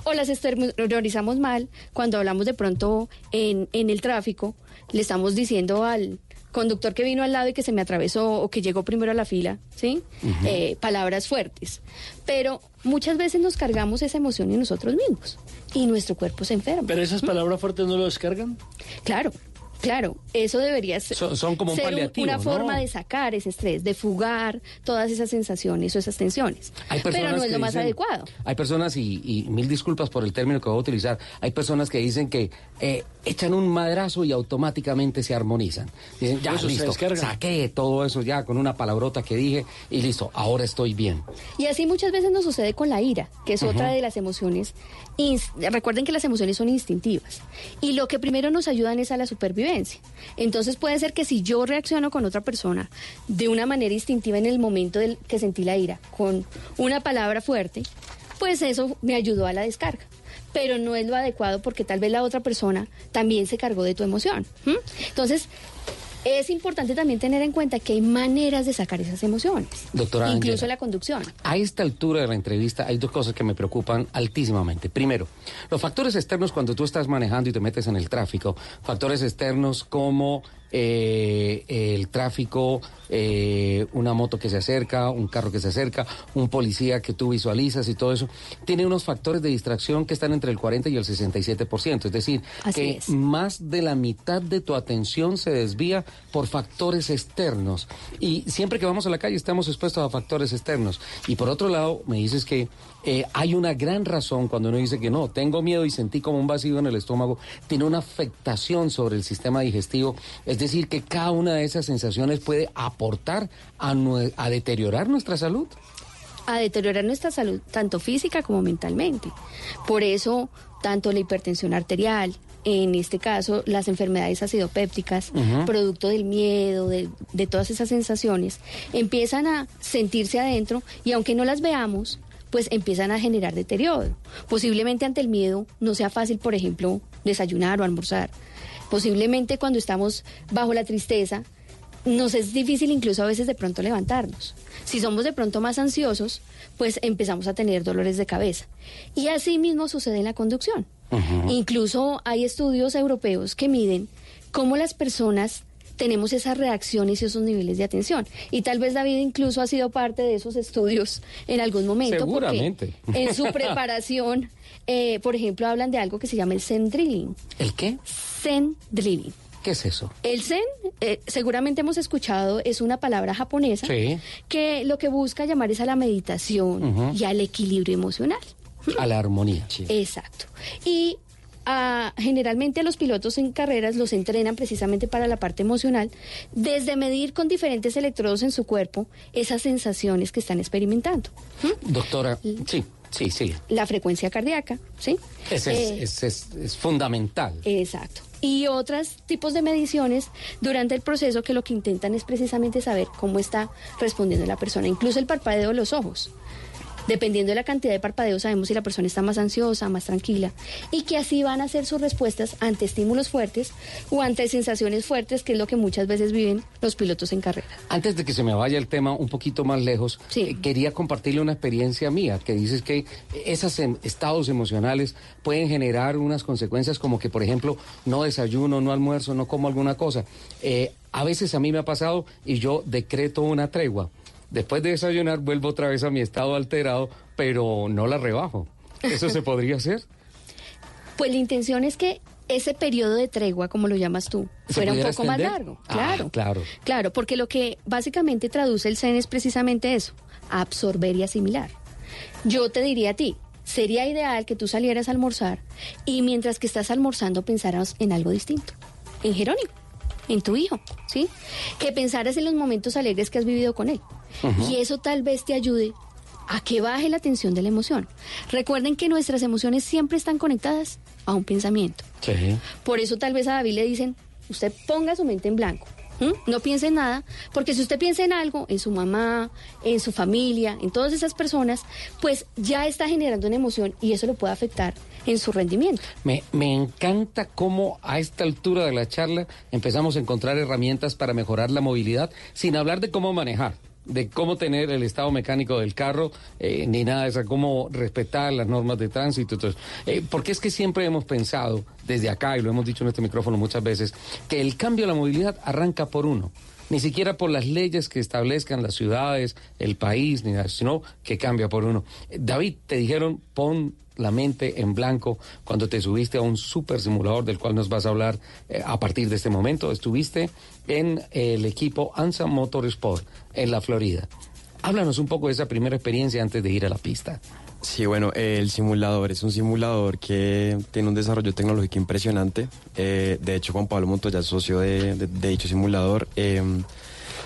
O las exteriorizamos mal cuando hablamos de pronto en, en el tráfico, le estamos diciendo al conductor que vino al lado y que se me atravesó o que llegó primero a la fila, ¿sí? Eh, palabras fuertes. Pero muchas veces nos cargamos esa emoción en nosotros mismos y nuestro cuerpo se enferma. ¿Pero esas palabras fuertes no lo descargan? Claro, claro, eso debería ser, Son- son como un ser una ¿no? forma de sacar ese estrés, de fugar todas esas sensaciones o esas tensiones. Hay Pero personas no es lo más dicen- adecuado. Hay personas, y, y mil disculpas por el término que voy a utilizar, hay personas que dicen que eh, echan un madrazo y automáticamente se armonizan. Dicen, ya, Eso listo, saqué todo eso ya con una palabrota que dije y listo, ahora estoy bien. Y así muchas veces nos sucede con la ira, que es otra de las emociones. Recuerden que las emociones son instintivas. Y lo que primero nos ayudan es a la supervivencia. Entonces puede ser que si yo reacciono con otra persona de una manera instintiva en el momento del que sentí la ira, con una palabra fuerte, pues eso me ayudó a la descarga. Pero no es lo adecuado porque tal vez la otra persona también se cargó de tu emoción. Entonces, es importante también tener en cuenta que hay maneras de sacar esas emociones. Doctora Incluso la conducción. A esta altura de la entrevista hay dos cosas que me preocupan altísimamente. Primero, los factores externos cuando tú estás manejando y te metes en el tráfico. Factores externos como eh, el tráfico, eh, una moto que se acerca, un carro que se acerca, un policía que tú visualizas y todo eso. Tiene unos factores de distracción que están entre el 40 y el 67%. Es decir, Así que es. más de la mitad de tu atención se desvía por factores externos. Y siempre que vamos a la calle estamos expuestos a factores externos. Y por otro lado, me dices que eh, hay una gran razón cuando uno dice que no, tengo miedo y sentí como un vacío en el estómago, tiene una afectación sobre el sistema digestivo. Es decir, que cada una de esas sensaciones puede aportar a, deteriorar nuestra salud. a deteriorar nuestra salud, tanto física como mentalmente. Por eso, tanto la hipertensión arterial, en este caso las enfermedades acidopépticas, producto del miedo, de, de todas esas sensaciones, empiezan a sentirse adentro y aunque no las veamos, pues empiezan a generar deterioro. Posiblemente ante el miedo no sea fácil, por ejemplo, desayunar o almorzar. Posiblemente cuando estamos bajo la tristeza, nos es difícil incluso a veces de pronto levantarnos. Si somos de pronto más ansiosos, pues empezamos a tener dolores de cabeza. Y así mismo sucede en la conducción. Incluso hay estudios europeos que miden cómo las personas tenemos esas reacciones y esos niveles de atención. Y tal vez David incluso ha sido parte de esos estudios en algún momento. porque Seguramente. En su preparación, eh, por ejemplo, hablan de algo que se llama el Zen Drilling. ¿El qué? Zen Drilling. ¿Qué es eso? El zen, eh, seguramente hemos escuchado, es una palabra japonesa Sí. que lo que busca llamar es a la meditación y al equilibrio emocional. A la armonía. Exacto. Y generalmente a los pilotos en carreras los entrenan precisamente para la parte emocional, desde medir con diferentes electrodos en su cuerpo esas sensaciones que están experimentando. Doctora, sí, sí, sí. La frecuencia cardíaca, ¿sí? Ese es, Eh, es- es- es fundamental. Exacto. Y otros tipos de mediciones durante el proceso que lo que intentan es precisamente saber cómo está respondiendo la persona, incluso el parpadeo de los ojos. Dependiendo de la cantidad de parpadeos sabemos si la persona está más ansiosa, más tranquila y que así van a ser sus respuestas ante estímulos fuertes o ante sensaciones fuertes, que es lo que muchas veces viven los pilotos en carrera. Antes de que se me vaya el tema un poquito más lejos, eh, quería compartirle una experiencia mía, que dices que esos em- estados emocionales pueden generar unas consecuencias como que, por ejemplo, no desayuno, no almuerzo, no como alguna cosa. Eh, a veces a mí me ha pasado y yo decreto una tregua. Después de desayunar vuelvo otra vez a mi estado alterado, pero no la rebajo. ¿Eso se podría hacer? (laughs) Pues la intención es que ese periodo de tregua, como lo llamas tú, ¿Se fuera un poco más largo. Ah, Claro. claro. Claro, porque lo que básicamente traduce el Zen es precisamente eso, absorber y asimilar. Yo te diría a ti, sería ideal que tú salieras a almorzar y mientras que estás almorzando pensaras en algo distinto, en Jerónimo, en tu hijo, ¿sí? Que pensaras en los momentos alegres que has vivido con él. Y eso tal vez te ayude a que baje la tensión de la emoción. Recuerden que nuestras emociones siempre están conectadas a un pensamiento. Sí. Por eso tal vez a David le dicen, usted ponga su mente en blanco. No piense en nada, porque si usted piensa en algo, en su mamá, en su familia, en todas esas personas, pues ya está generando una emoción y eso lo puede afectar en su rendimiento. Me, me encanta cómo a esta altura de la charla empezamos a encontrar herramientas para mejorar la movilidad sin hablar de cómo manejar de cómo tener el estado mecánico del carro, eh, ni nada de eso, cómo respetar las normas de tránsito. Eh, porque es que siempre hemos pensado, desde acá, y lo hemos dicho en este micrófono muchas veces, que el cambio a la movilidad arranca por uno. Ni siquiera por las leyes que establezcan las ciudades, el país, ni nada, sino que cambia por uno. Eh, David, te dijeron, pon la mente en blanco cuando te subiste a un super simulador del cual nos vas a hablar eh, a partir de este momento. Estuviste en el equipo ANSA Motorsport en la Florida. Háblanos un poco de esa primera experiencia antes de ir a la pista. Sí, bueno, el simulador es un simulador que tiene un desarrollo tecnológico impresionante. Eh, de hecho, Juan Pablo Montoya es socio de, de- de dicho simulador.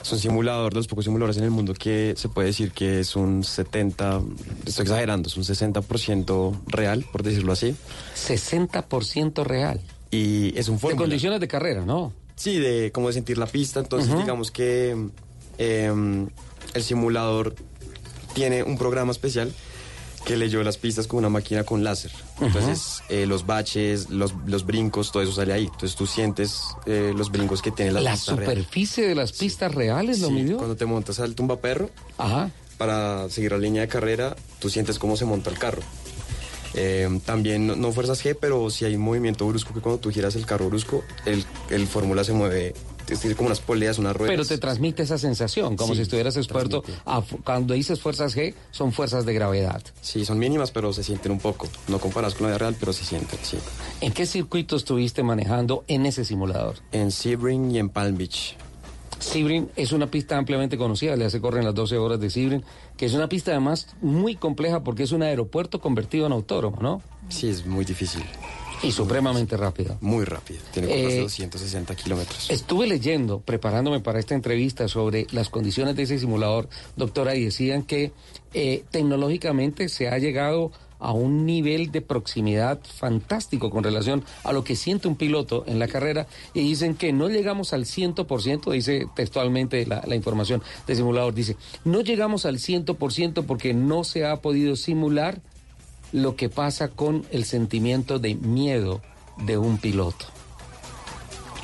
Es un simulador de los pocos simuladores en el mundo que se puede decir que es un 70, estoy exagerando, es un 60% real, por decirlo así. 60% real. Y es un En condiciones de carrera, ¿no? Sí, de como de sentir la pista. Entonces, digamos que eh, el simulador tiene un programa especial que leyó las pistas con una máquina con láser. Entonces, eh, los baches, los, los brincos, todo eso sale ahí. Entonces, tú sientes eh, los brincos que tiene la, La pista real. superficie de las pistas reales lo Sí, midió. Cuando te montas al tumbaperro, para seguir la línea de carrera, tú sientes cómo se monta el carro. Eh, también no, no fuerzas G, pero si hay un movimiento brusco que cuando tú giras el carro brusco, el, el fórmula se mueve, es como unas poleas, unas ruedas. Pero te transmite esa sensación, como Sí, si estuvieras expuesto a, cuando dices fuerzas G, son fuerzas de gravedad. Sí, son mínimas, pero se sienten un poco. No comparadas con la vida real, pero se sienten, sí. ¿En qué circuito estuviste manejando en ese simulador? En Sebring y en Palm Beach. Sebring es una pista ampliamente conocida, le hace corren las 12 horas de Sebring, que es una pista además muy compleja porque es un aeropuerto convertido en autódromo, ¿no? Sí, es muy difícil. Y supremamente rápida. Muy rápido. Tiene de Eh, 260 kilómetros. Estuve leyendo, preparándome para esta entrevista sobre las condiciones de ese simulador, doctora, y decían que eh, tecnológicamente se ha llegado a un nivel de proximidad fantástico con relación a lo que siente un piloto en la carrera y dicen que no llegamos al 100%, dice textualmente la, la información del simulador, dice, no llegamos al 100% porque no se ha podido simular lo que pasa con el sentimiento de miedo de un piloto.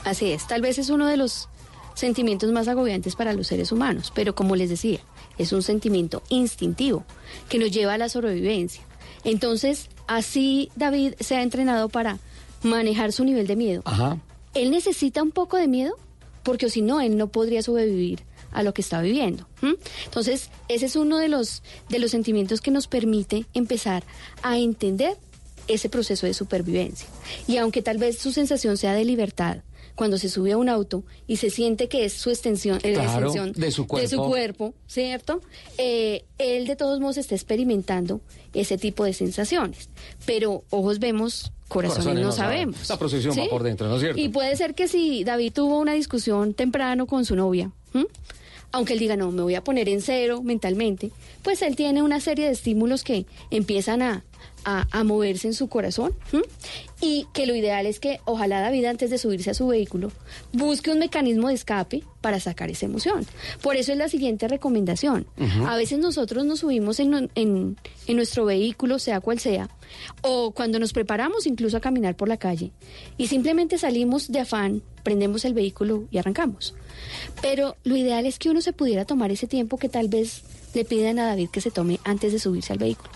Así es, tal vez es uno de los sentimientos más agobiantes para los seres humanos, pero como les decía, es un sentimiento instintivo que nos lleva a la sobrevivencia. Entonces, así David se ha entrenado para manejar su nivel de miedo. Ajá. Él necesita un poco de miedo porque si no, él no podría sobrevivir a lo que está viviendo. Entonces, ese es uno de los, de los sentimientos que nos permite empezar a entender ese proceso de supervivencia. Y aunque tal vez su sensación sea de libertad, cuando se sube a un auto y se siente que es su extensión, eh, la Claro, extensión de su cuerpo. cuerpo, ¿cierto? Eh, él de todos modos está experimentando ese tipo de sensaciones. Pero ojos vemos, corazones, Corazones no, sabemos. La procesión va por dentro, ¿no es cierto? Y puede ser que si David tuvo una discusión temprano con su novia, ¿m? Aunque él diga, no, me voy a poner en cero mentalmente, pues él tiene una serie de estímulos que empiezan a, a, a moverse en su corazón. Y que lo ideal es que ojalá David antes de subirse a su vehículo busque un mecanismo de escape para sacar esa emoción. Por eso es la siguiente recomendación. A veces nosotros nos subimos en, en, en nuestro vehículo, sea cual sea, o cuando nos preparamos incluso a caminar por la calle, y simplemente salimos de afán, prendemos el vehículo y arrancamos. Pero lo ideal es que uno se pudiera tomar ese tiempo que tal vez le piden a David que se tome antes de subirse al vehículo,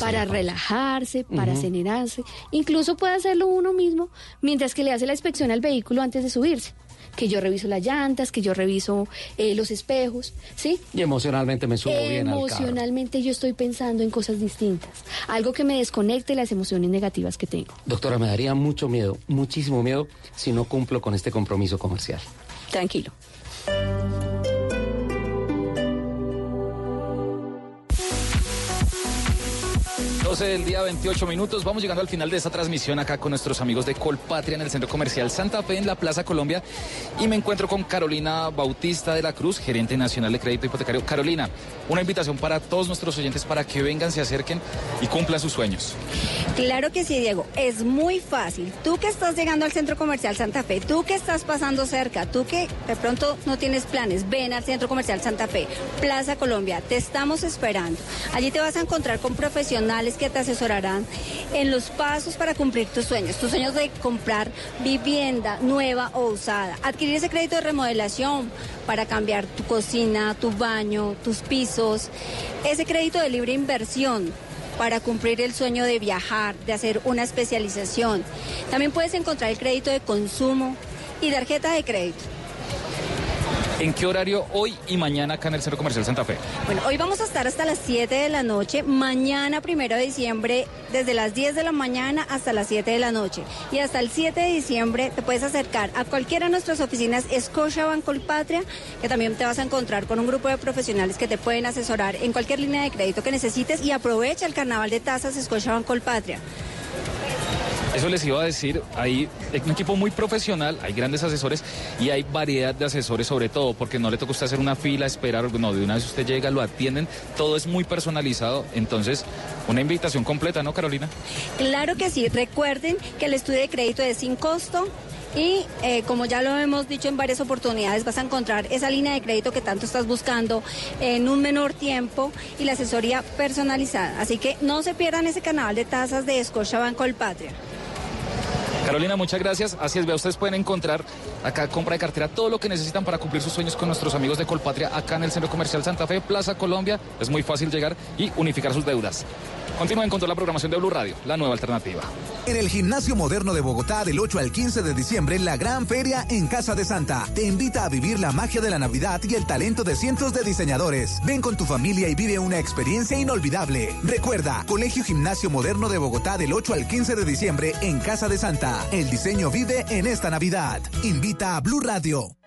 para relajarse, para Ujú. acelerarse, incluso puede hacerlo uno mismo mientras que le hace la inspección al vehículo antes de subirse, que yo reviso las llantas, que yo reviso eh, los espejos, ¿sí? Y emocionalmente me subo bien al carro. Emocionalmente yo estoy pensando en cosas distintas, algo que me desconecte las emociones negativas que tengo. Doctora, me daría mucho miedo, muchísimo miedo, si no cumplo con este compromiso comercial. Tranquilo. 12 del día, 28 minutos. Vamos llegando al final de esta transmisión acá con nuestros amigos de Colpatria en el Centro Comercial Santa Fe en la Plaza Colombia. Y me encuentro con Carolina Bautista de la Cruz, gerente nacional de crédito hipotecario. Carolina, una invitación para todos nuestros oyentes para que vengan, se acerquen y cumplan sus sueños. Claro que sí, Diego. Es muy fácil. Tú que estás llegando al Centro Comercial Santa Fe, tú que estás pasando cerca, tú que de pronto no tienes planes, ven al Centro Comercial Santa Fe, Plaza Colombia. Te estamos esperando. Allí te vas a encontrar con profesionales que te asesorarán en los pasos para cumplir tus sueños. Tus sueños de comprar vivienda nueva o usada. Adquirir ese crédito de remodelación para cambiar tu cocina, tu baño, tus pisos. Ese crédito de libre inversión para cumplir el sueño de viajar, de hacer una especialización. También puedes encontrar el crédito de consumo y tarjeta de crédito. ¿En qué horario hoy y mañana acá en el Centro Comercial Santa Fe? Bueno, hoy vamos a estar hasta las 7 de la noche, mañana primero de diciembre, desde las 10 de la mañana hasta las 7 de la noche. Y hasta el 7 de diciembre te puedes acercar a cualquiera de nuestras oficinas Scotiabank Colpatria, que también te vas a encontrar con un grupo de profesionales que te pueden asesorar en cualquier línea de crédito que necesites y aprovecha el carnaval de tasas Scotiabank Colpatria. Eso les iba a decir, hay un equipo muy profesional, hay grandes asesores y hay variedad de asesores sobre todo, porque no le toca usted hacer una fila, esperar, no, de una vez usted llega, lo atienden, todo es muy personalizado, entonces una invitación completa, ¿no, Carolina? Claro que sí, recuerden que el estudio de crédito es sin costo. Y eh, como ya lo hemos dicho en varias oportunidades, vas a encontrar esa línea de crédito que tanto estás buscando en un menor tiempo y la asesoría personalizada. Así que no se pierdan ese canal de tasas de Scotiabank Colpatria. Carolina, muchas gracias. Así es, vea, ustedes pueden encontrar acá compra de cartera todo lo que necesitan para cumplir sus sueños con nuestros amigos de Colpatria acá en el Centro Comercial Santa Fe, Plaza Colombia. Es muy fácil llegar y unificar sus deudas. Continúen con toda la programación de Blue Radio, la nueva alternativa. En el Gimnasio Moderno de Bogotá del 8 al 15 de diciembre, la gran feria en Casa de Santa te invita a vivir la magia de la Navidad y el talento de cientos de diseñadores. Ven con tu familia y vive una experiencia inolvidable. Recuerda, Colegio Gimnasio Moderno de Bogotá del 8 al 15 de diciembre en Casa de Santa. El diseño vive en esta Navidad. Invita a Blue Radio.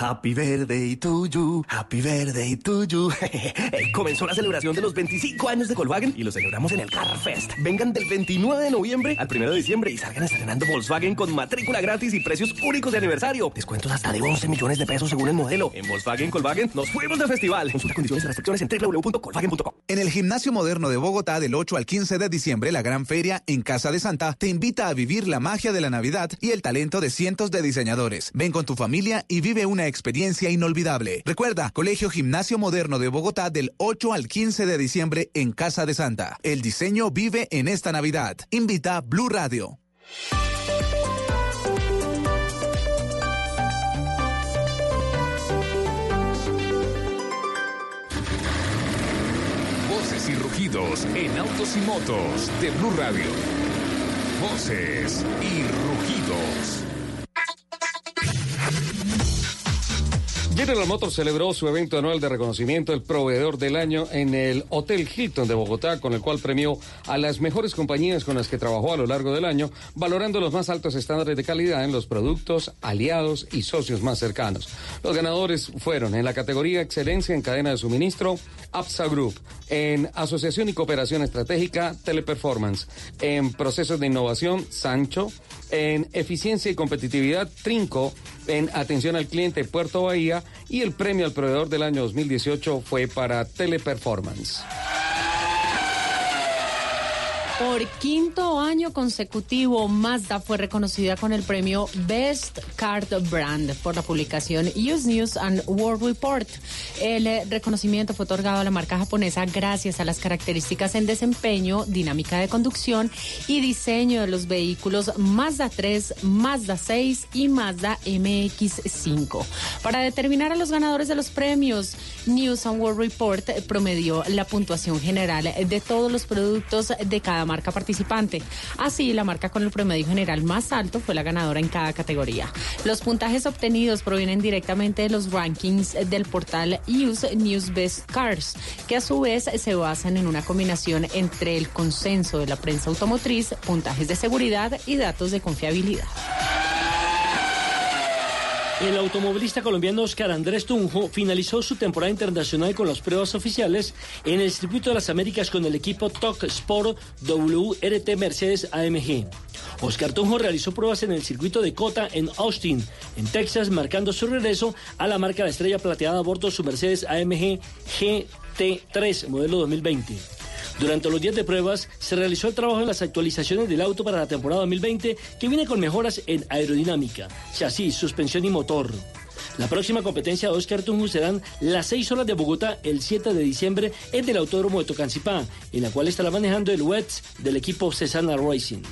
Happy birthday to you, happy birthday to you. (laughs) Comenzó la celebración de los 25 años de Volkswagen y lo celebramos en el Car Fest. Vengan del 29 de noviembre al 1 de diciembre y salgan estrenando Volkswagen con matrícula gratis y precios únicos de aniversario. Descuentos hasta de 11 millones de pesos según el modelo. En Volkswagen Volkswagen nos fuimos de festival. Consulta condiciones y restricciones en www.volkswagen.com. En el Gimnasio Moderno de Bogotá del 8 al 15 de diciembre, la gran feria en Casa de Santa te invita a vivir la magia de la Navidad y el talento de cientos de diseñadores. Ven con tu familia y vive una experiencia inolvidable. Recuerda, Colegio Gimnasio Moderno de Bogotá del 8 al 15 de diciembre en Casa de Santa. El diseño vive en esta Navidad. Invita Blue Radio. Voces y rugidos en autos y motos de Blue Radio. Voces y rugidos. General Motors celebró su evento anual de reconocimiento del proveedor del año en el Hotel Hilton de Bogotá, con el cual premió a las mejores compañías con las que trabajó a lo largo del año, valorando los más altos estándares de calidad en los productos, aliados y socios más cercanos. Los ganadores fueron en la categoría Excelencia en cadena de suministro, APSA Group, en Asociación y Cooperación Estratégica, Teleperformance, en Procesos de Innovación, Sancho, en Eficiencia y Competitividad, Trinco, en Atención al Cliente, Puerto Bahía, y el premio al proveedor del año 2018 fue para Teleperformance. Por quinto año consecutivo, Mazda fue reconocida con el premio Best Card Brand por la publicación Use News and World Report. El eh, reconocimiento fue otorgado a la marca japonesa gracias a las características en desempeño, dinámica de conducción y diseño de los vehículos Mazda 3, Mazda 6 y Mazda MX5. Para determinar a los ganadores de los premios, News and World Report promedió la puntuación general de todos los productos de cada marca participante. Así, la marca con el promedio general más alto fue la ganadora en cada categoría. Los puntajes obtenidos provienen directamente de los rankings del portal Use News Best Cars, que a su vez se basan en una combinación entre el consenso de la prensa automotriz, puntajes de seguridad y datos de confiabilidad. El automovilista colombiano Oscar Andrés Tunjo finalizó su temporada internacional con las pruebas oficiales en el Circuito de las Américas con el equipo TOC Sport WRT Mercedes AMG. Oscar Tunjo realizó pruebas en el circuito de Cota en Austin, en Texas, marcando su regreso a la marca de estrella plateada a bordo su Mercedes AMG GT3 modelo 2020. Durante los días de pruebas se realizó el trabajo en las actualizaciones del auto para la temporada 2020 que viene con mejoras en aerodinámica, chasis, suspensión y motor. La próxima competencia de Oscar Tunjo serán las 6 horas de Bogotá el 7 de diciembre en el Autódromo de Tocancipá, en la cual estará manejando el WETS del equipo Cesana Racing.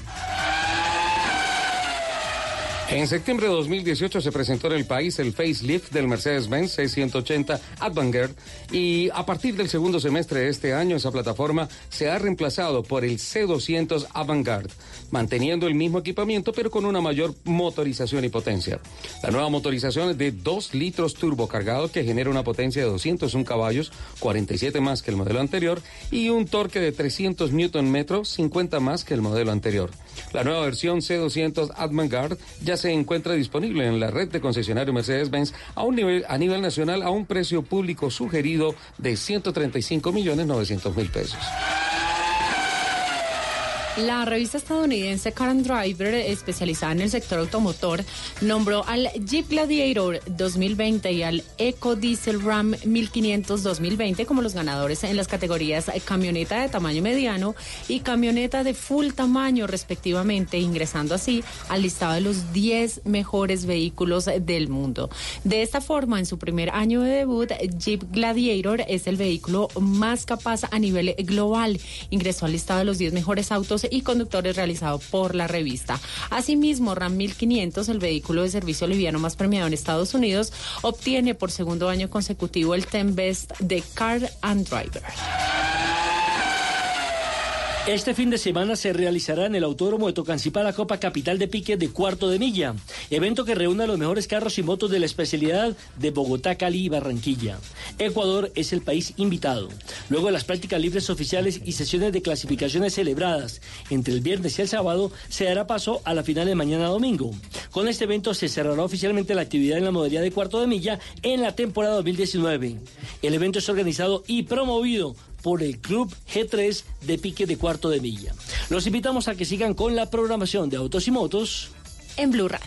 En septiembre de 2018 se presentó en el país el facelift del Mercedes-Benz 680 Avantgarde y a partir del segundo semestre de este año esa plataforma se ha reemplazado por el C200 Avantgarde, manteniendo el mismo equipamiento pero con una mayor motorización y potencia. La nueva motorización es de 2 litros turbo cargado que genera una potencia de 201 caballos, 47 más que el modelo anterior y un torque de 300 Nm, 50 más que el modelo anterior. La nueva versión C200 Avantgarde ya se encuentra disponible en la red de concesionario Mercedes-Benz a un nivel a nivel nacional a un precio público sugerido de 135 millones 900 mil pesos. La revista estadounidense Car and Driver, especializada en el sector automotor, nombró al Jeep Gladiator 2020 y al Eco Diesel Ram 1500 2020 como los ganadores en las categorías camioneta de tamaño mediano y camioneta de full tamaño, respectivamente, ingresando así al listado de los 10 mejores vehículos del mundo. De esta forma, en su primer año de debut, Jeep Gladiator es el vehículo más capaz a nivel global. Ingresó al listado de los 10 mejores autos y conductores realizado por la revista. Asimismo, RAM 1500, el vehículo de servicio liviano más premiado en Estados Unidos, obtiene por segundo año consecutivo el 10 Best de Car and Driver. Este fin de semana se realizará en el Autódromo de Tocancipá la Copa Capital de Pique de Cuarto de Milla, evento que reúne a los mejores carros y motos de la especialidad de Bogotá, Cali y Barranquilla. Ecuador es el país invitado. Luego de las prácticas libres oficiales y sesiones de clasificaciones celebradas entre el viernes y el sábado, se dará paso a la final de mañana domingo. Con este evento se cerrará oficialmente la actividad en la modalidad de Cuarto de Milla en la temporada 2019. El evento es organizado y promovido por el Club G3 de Pique de Cuarto de Milla. Los invitamos a que sigan con la programación de Autos y Motos en Blue Radio.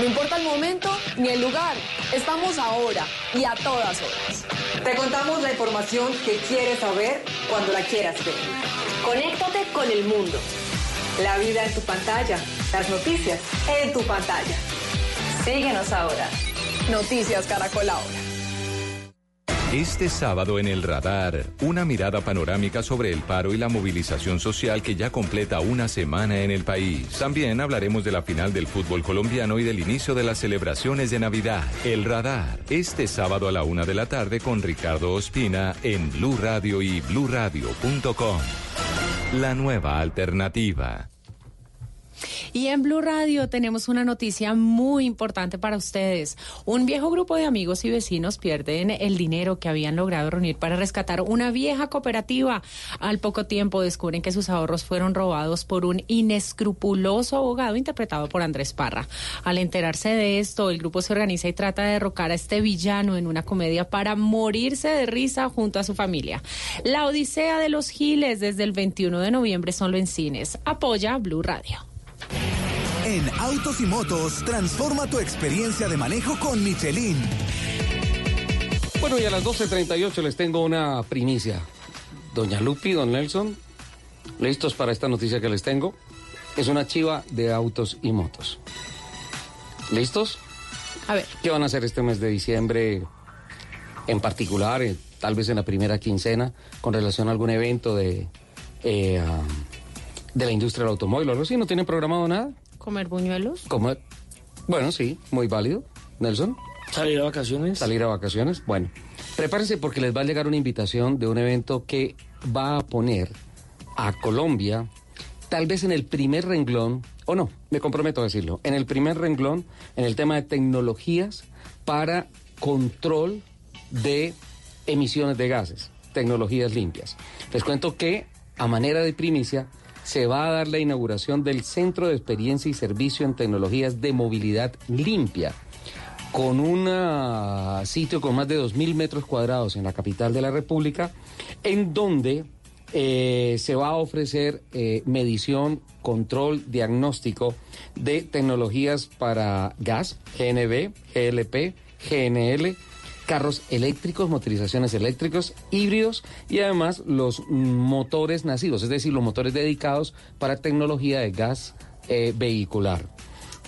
No importa el momento ni el lugar, estamos ahora y a todas horas. Te contamos la información que quieres saber cuando la quieras ver. Conéctate con el mundo. La vida en tu pantalla, las noticias en tu pantalla. Síguenos ahora. Noticias Caracol ahora. Este sábado en el radar, una mirada panorámica sobre el paro y la movilización social que ya completa una semana en el país. También hablaremos de la final del fútbol colombiano y del inicio de las celebraciones de Navidad. El radar, este sábado a la una de la tarde con Ricardo Ospina en Blue Radio y bluradio.com. La nueva alternativa. Y en Blue Radio tenemos una noticia muy importante para ustedes. Un viejo grupo de amigos y vecinos pierden el dinero que habían logrado reunir para rescatar una vieja cooperativa. Al poco tiempo descubren que sus ahorros fueron robados por un inescrupuloso abogado interpretado por Andrés Parra. Al enterarse de esto, el grupo se organiza y trata de derrocar a este villano en una comedia para morirse de risa junto a su familia. La Odisea de los Giles desde el 21 de noviembre solo en cines. Apoya Blue Radio. En Autos y Motos, transforma tu experiencia de manejo con Michelin. Bueno, y a las 12.38 les tengo una primicia. Doña Lupi, don Nelson, listos para esta noticia que les tengo. Es una chiva de autos y motos. ¿Listos? A ver. ¿Qué van a hacer este mes de diciembre en particular, eh, tal vez en la primera quincena, con relación a algún evento de, eh, de la industria del automóvil o algo así? ¿No tienen programado nada? ¿Comer buñuelos? Como, bueno, sí, muy válido. Nelson. ¿Salir a vacaciones? Salir a vacaciones. Bueno, prepárense porque les va a llegar una invitación de un evento que va a poner a Colombia, tal vez en el primer renglón, o no, me comprometo a decirlo, en el primer renglón, en el tema de tecnologías para control de emisiones de gases, tecnologías limpias. Les cuento que, a manera de primicia, se va a dar la inauguración del Centro de Experiencia y Servicio en Tecnologías de Movilidad Limpia, con un ah, sitio con más de 2.000 metros cuadrados en la capital de la República, en donde eh, se va a ofrecer eh, medición, control, diagnóstico de tecnologías para gas, GNB, GLP, GNL, carros eléctricos, motorizaciones eléctricos, híbridos y además los motores nacidos, es decir, los motores dedicados para tecnología de gas eh, vehicular.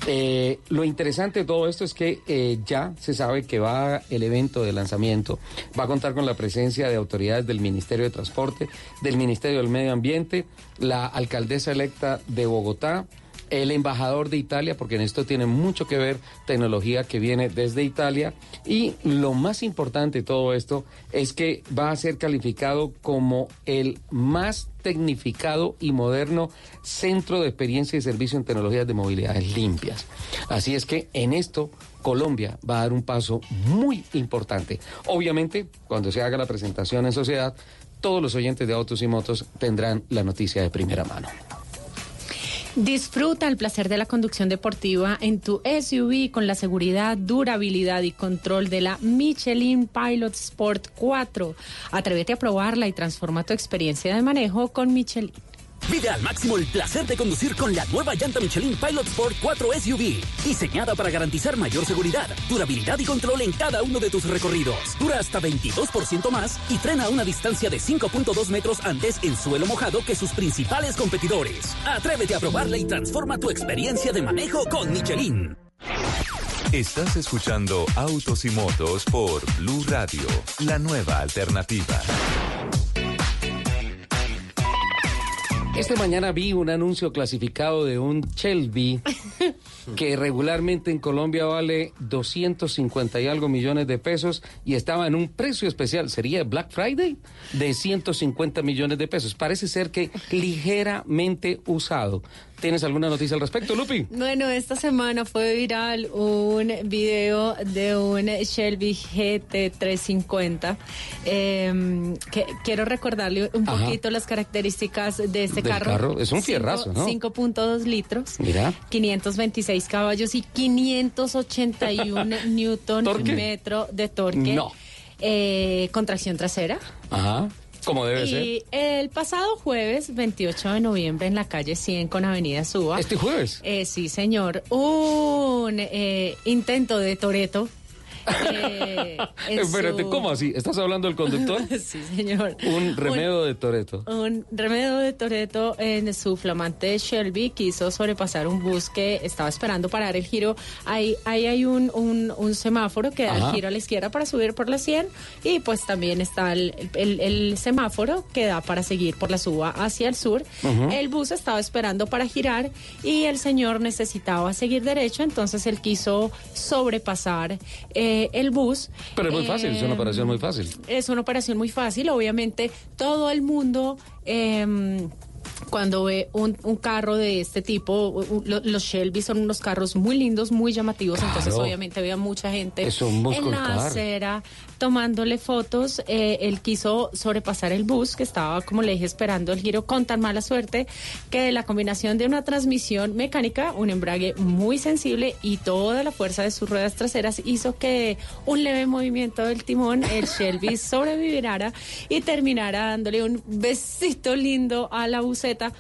Eh, lo interesante de todo esto es que eh, ya se sabe que va el evento de lanzamiento, va a contar con la presencia de autoridades del Ministerio de Transporte, del Ministerio del Medio Ambiente, la alcaldesa electa de Bogotá, el embajador de Italia, porque en esto tiene mucho que ver tecnología que viene desde Italia. Y lo más importante de todo esto es que va a ser calificado como el más tecnificado y moderno centro de experiencia y servicio en tecnologías de movilidades limpias. Así es que en esto Colombia va a dar un paso muy importante. Obviamente, cuando se haga la presentación en sociedad, todos los oyentes de autos y motos tendrán la noticia de primera mano. Disfruta el placer de la conducción deportiva en tu SUV con la seguridad, durabilidad y control de la Michelin Pilot Sport 4. Atrévete a probarla y transforma tu experiencia de manejo con Michelin. Vive al máximo el placer de conducir con la nueva llanta Michelin Pilot Sport 4 SUV, diseñada para garantizar mayor seguridad, durabilidad y control en cada uno de tus recorridos. Dura hasta 22% más y frena a una distancia de 5.2 metros antes en suelo mojado que sus principales competidores. Atrévete a probarla y transforma tu experiencia de manejo con Michelin. Estás escuchando Autos y Motos por Blue Radio, la nueva alternativa. Esta mañana vi un anuncio clasificado de un Shelby (laughs) que regularmente en Colombia vale 250 y algo millones de pesos y estaba en un precio especial, sería Black Friday, de 150 millones de pesos. Parece ser que (laughs) ligeramente usado. ¿Tienes alguna noticia al respecto, Lupi? Bueno, esta semana fue viral un video de un Shelby GT350. Eh, que quiero recordarle un Ajá. poquito las características de este carro. carro. Es un Cinco- fierrazo, ¿no? 5.2 litros. Mira. 526 caballos y 581 (laughs) newton ¿Torque? metro de torque. No. Eh, con tracción trasera. Ajá. Como debe ser. Y el pasado jueves, 28 de noviembre, en la calle 100 con Avenida Suba. ¿Este jueves? Eh, sí, señor. Un eh, intento de Toreto. Eh, Espérate, su- ¿cómo así? ¿Estás hablando del conductor? (laughs) sí, señor. Un remedio de Toreto. Un remedio de Toreto en su flamante Shelby quiso sobrepasar un bus que estaba esperando para dar el giro. Ahí, ahí hay un, un, un semáforo que da Ajá. el giro a la izquierda para subir por la 100 y pues también está el, el- el semáforo que da para seguir por la suba hacia el sur. El bus estaba esperando para girar y el señor necesitaba seguir derecho, entonces él quiso sobrepasar eh, el bus. Pero es muy fácil, es una Eh, operación muy fácil. es una operación muy fácil, obviamente todo el mundo em, cuando ve un, un carro de este tipo, lo- los Shelby son unos carros muy lindos, muy llamativos, entonces obviamente había mucha gente en la car. acera tomándole fotos. Eh, él quiso sobrepasar el bus que estaba, como le dije, esperando el giro con tan mala suerte que la combinación de una transmisión mecánica, un embrague muy sensible y toda la fuerza de sus ruedas traseras hizo que un leve movimiento del timón, el Shelby (laughs) sobreviviera y terminara dándole un besito lindo a la buceta.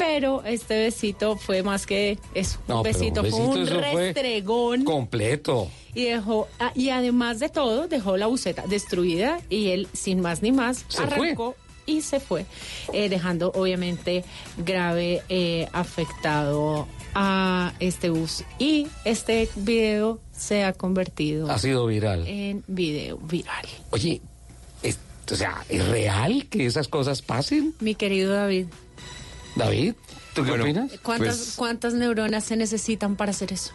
Pero este besito fue más que eso. No, un besito, fue un fue restregón Completo. y dejó ah, y además de todo dejó la buceta destruida y él sin más ni más Se arrancó y se fue eh, dejando obviamente grave eh, afectado a este bus y este video se ha convertido Ha sido viral. en video viral Oye, es- o sea, ¿es real que esas cosas pasen? mi querido David David, ¿tú qué opinas? ¿cuántas, Pues- cuántas neuronas se necesitan para hacer eso?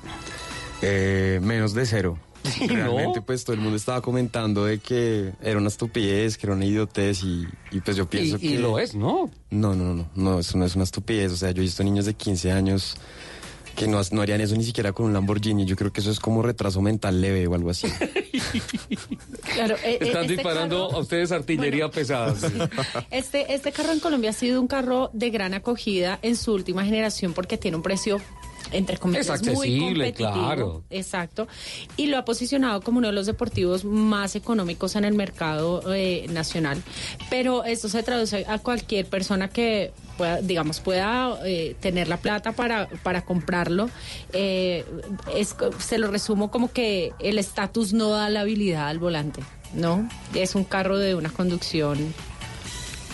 Eh, menos de cero. (laughs) ¿no? Realmente, pues todo el mundo estaba comentando de que era una estupidez, que era una idiotez y, y pues yo pienso Y- que... y lo es, ¿no? No, no, no, no, eso no es una estupidez. O sea, yo he visto niños de 15 años que no, no harían eso ni siquiera con un Lamborghini. Yo creo que eso es como retraso mental leve o algo así. (laughs) Claro, eh, eh, Están este disparando carro- a ustedes artillería pesada. (laughs) sí. Este, este carro en Colombia ha sido un carro de gran acogida en su última generación porque tiene un precio entre comillas Es muy accesible, competitivo. claro. Exacto. Y lo ha posicionado como uno de los deportivos más económicos en el mercado eh, nacional. Pero esto se traduce a cualquier persona que pueda, digamos, pueda eh, tener la plata para, para comprarlo. Eh, es, se lo resumo como que el estatus no da la habilidad al volante. ¿No? Es un carro de una conducción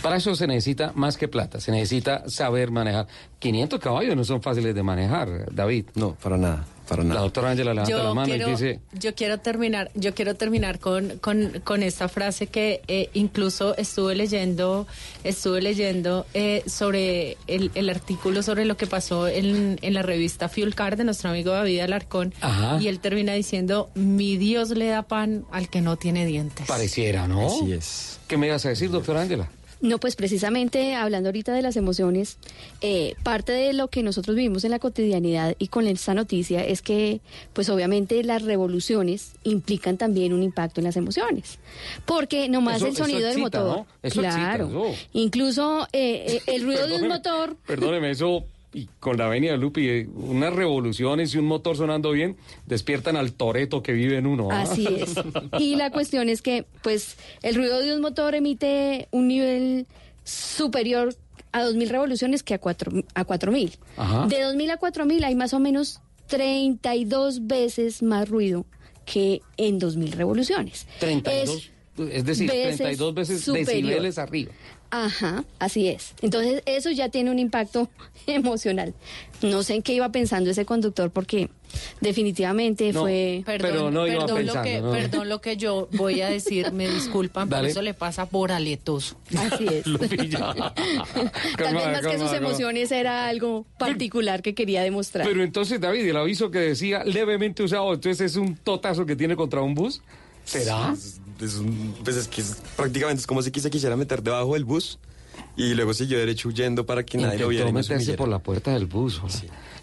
Para eso se necesita más que plata, se necesita saber manejar. 500 caballos no son fáciles de manejar, David. No, para nada, para nada. La doctora Ángela levanta la mano quiero, y dice... yo quiero terminar, yo quiero terminar con, con, con esta frase que eh, incluso estuve leyendo, estuve leyendo eh, sobre el, el artículo sobre lo que pasó en, en la revista Fuel Car de nuestro amigo David Alarcón. Ajá. Y él termina diciendo, mi Dios le da pan al que no tiene dientes. Pareciera, ¿no? Así es. ¿Qué me ibas a decir, doctora Ángela? No, pues precisamente hablando ahorita de las emociones, eh, parte de lo que nosotros vivimos en la cotidianidad y con esta noticia es que, pues obviamente las revoluciones implican también un impacto en las emociones, porque nomás Eso- el sonido del motor, ¿no? Eso excita, claro, incluso eh, eh, el ruido de un motor. Perdóneme, eso, y con la avenida Lupi, eh, unas revoluciones y un motor sonando bien, despiertan al toreto que vive en uno. ¿ah? Así es. Y la (laughs) cuestión es que, pues, el ruido de un motor emite un nivel superior a 2.000 revoluciones que a 4.000. A 4.000. Ajá. De 2.000 a 4.000 hay más o menos 32 veces más ruido que en 2.000 revoluciones. 32, es, decir, veces 32 veces superior. decibeles arriba. Ajá, así es. Entonces, eso ya tiene un impacto (laughs) emocional. No sé en qué iba pensando ese conductor porque definitivamente No, fue... Perdón, no iba perdón, pensando, lo que, no. perdón lo que yo voy a decir, me (laughs) disculpan, pero eso le pasa por aletoso. Así es. (laughs) Tal vez más que sus emociones era algo particular que quería demostrar. Pero entonces, David, el aviso que decía levemente usado, entonces es un totazo que tiene contra un bus. ¿Será? Es, un- pues es que es- prácticamente es como si se quisiera meter debajo del bus y luego siguió derecho huyendo para que nadie lo viera. Y meterse por la puerta del bus.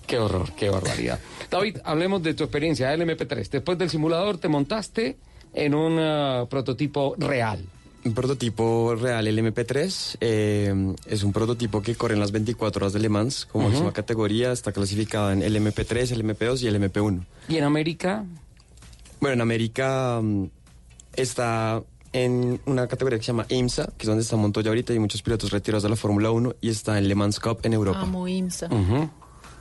Qué horror, qué barbaridad. David, hablemos de tu experiencia del MP3. Después del simulador te montaste en un ah, prototipo real. Un prototipo real, el MP3, eh, es un prototipo que corre en las 24 horas de Le Mans como Ujú. máxima categoría, está clasificada en el MP3, el MP2 y el MP1. ¿Y en América? Bueno, en América mm, está en una categoría que se llama IMSA, que es donde está Montoya ahorita, y muchos pilotos retirados de la Fórmula 1, y está en Le Mans Cup en Europa. Amo IMSA. Ujú.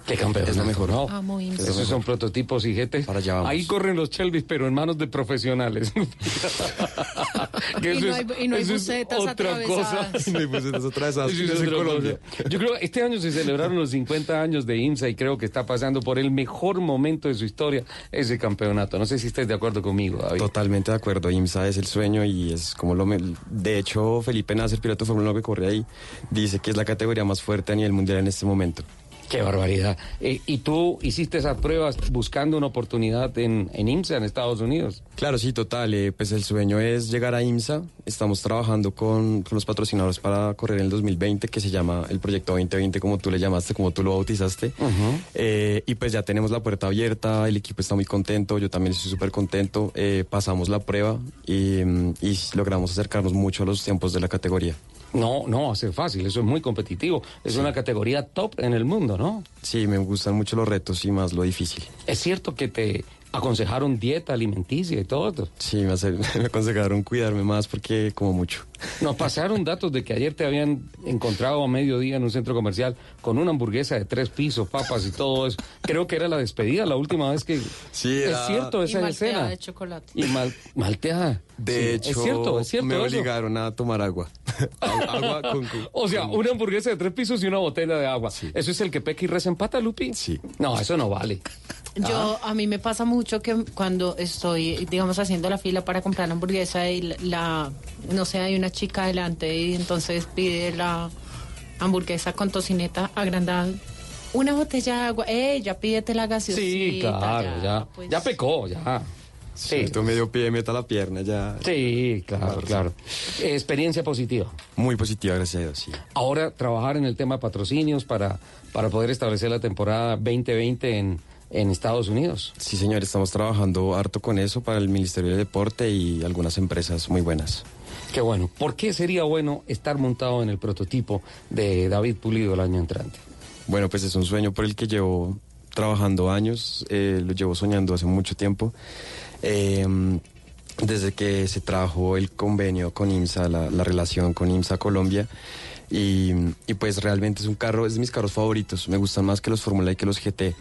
Qué campeón. Es lo mejor. ¿no? IMSA. Esos son prototipos y GT. Para allá vamos. Ahí corren los Chelvis, pero en manos de profesionales. Que (laughs) Y no es- hay- y no hay eso es bucetas otra cosa. atravesadas. No hay bucetas atravesadas. Eso es Eso es en otra Colombia. cosa. Yo creo que este año se celebraron los 50 años de IMSA y creo que está pasando por el mejor momento de su historia ese campeonato. No sé si estés de acuerdo conmigo, David. Totalmente de acuerdo. IMSA es el sueño y es como lo. me- De hecho, Felipe Nasser, piloto de Fórmula 1 que corre ahí, dice que es la categoría más fuerte a nivel mundial en este momento. Qué barbaridad. Eh, ¿Y tú hiciste esas pruebas buscando una oportunidad en, en IMSA, en Estados Unidos? Claro, sí, total. eh, pues el sueño es llegar a IMSA. Estamos trabajando con, con los patrocinadores para correr en el 2020, que se llama el Proyecto 2020, como tú le llamaste, como tú lo bautizaste. Eh, y pues ya tenemos la puerta abierta, el equipo está muy contento, yo también estoy súper contento. pasamos la prueba y, mm, y logramos acercarnos mucho a los tiempos de la categoría. No, no va a ser fácil, eso es muy competitivo. Es una categoría top en el mundo, ¿no? Sí, me gustan mucho los retos y más lo difícil. Es cierto que te aconsejaron dieta alimenticia y todo esto. Sí, me, hace- (laughs) me aconsejaron cuidarme más porque como mucho. Nos pasaron datos de que ayer te habían encontrado a mediodía en un centro comercial con una hamburguesa de tres pisos, papas y todo eso. Creo que era la despedida la última vez que... Sí, Es era- cierto Y esa malteada escena. de chocolate. Y mal- malteada. De Sí, hecho, es cierto, es cierto me eso. obligaron a tomar agua. (laughs) agua con... con- O sea, una hamburguesa de tres pisos y una botella de agua. ¿Eso es el que peca y reza empata, Lupi? Sí. No, eso no vale. Yo, Ah. a mí me pasa mucho que cuando estoy, digamos, haciendo la fila para comprar la hamburguesa y la, la- no sé, hay una chica adelante y entonces pide la hamburguesa con tocineta agrandada. Una botella de agua, eh, ya pídete la gaseosita. Sí, claro, ya, pues. ya pecó, ya. Sí, tú medio pie, meta la pierna, ya. Sí, claro, claro. Experiencia positiva. Muy positiva, gracias a Dios, sí. Ahora trabajar en el tema de patrocinios para, para poder establecer la temporada 2020 en, en Estados Unidos. Sí, señor, estamos trabajando harto con eso para el Ministerio del Deporte y algunas empresas muy buenas. Qué bueno. ¿Por qué sería bueno estar montado en el prototipo de David Pulido el año entrante? Bueno, pues es un sueño por el que llevo trabajando años, eh, lo llevo soñando hace mucho tiempo. Eh, desde que se trajo el convenio con IMSA, la, la relación con IMSA Colombia. Y, y pues realmente es un carro, es de mis carros favoritos. Me gustan más que los Fórmula y que los GT.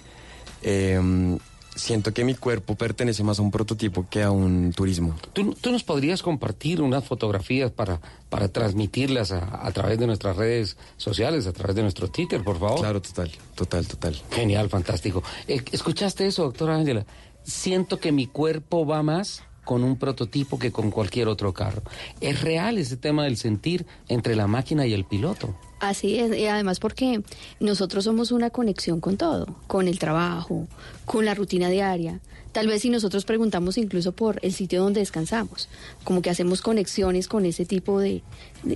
Eh, siento que mi cuerpo pertenece más a un prototipo que a un turismo. ¿Tú, tú nos podrías compartir unas fotografías para, para transmitirlas a, a través de nuestras redes sociales, a través de nuestro Twitter, por favor? Claro, total, total, total. Genial, fantástico. Eh, ¿Escuchaste eso, doctora Ángela? Siento que mi cuerpo va más con un prototipo que con cualquier otro carro. Es real ese tema del sentir entre la máquina y el piloto. Así es, y además porque nosotros somos una conexión con todo, con el trabajo, con la rutina diaria. Tal vez si nosotros preguntamos incluso por el sitio donde descansamos, como que hacemos conexiones con ese tipo de...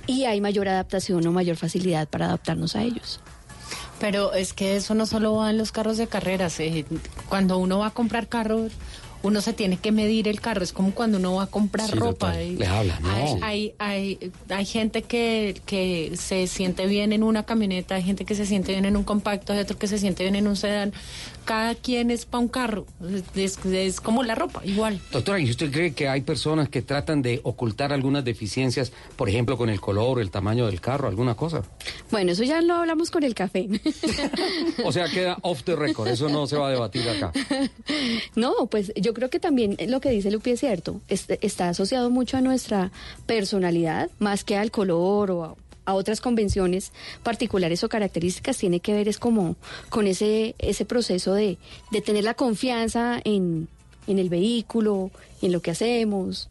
y hay mayor adaptación o mayor facilidad para adaptarnos a ellos. Pero es que eso no solo va en los carros de carreras. eh, Cuando uno va a comprar carros, uno se tiene que medir el carro. Es como cuando uno va a comprar Sí, ropa. Le habla, ¿no? Hay, hay, hay, hay gente que, que se siente bien en una camioneta, hay gente que se siente bien en un compacto, hay otro que se siente bien en un sedán. Cada quien es para un carro. Es, es como la ropa, igual. Doctora, ¿y usted cree que hay personas que tratan de ocultar algunas deficiencias, por ejemplo, con el color, el tamaño del carro, alguna cosa? Bueno, eso ya lo hablamos con el café. (laughs) O sea, queda off the record, eso no se va a debatir acá. No, pues yo creo que también lo que dice Lupi es cierto. Est- está asociado mucho a nuestra personalidad, más que al color o a, a otras convenciones particulares o características. Tiene que ver es como con ese, ese proceso de, de tener la confianza en, en el vehículo, en lo que hacemos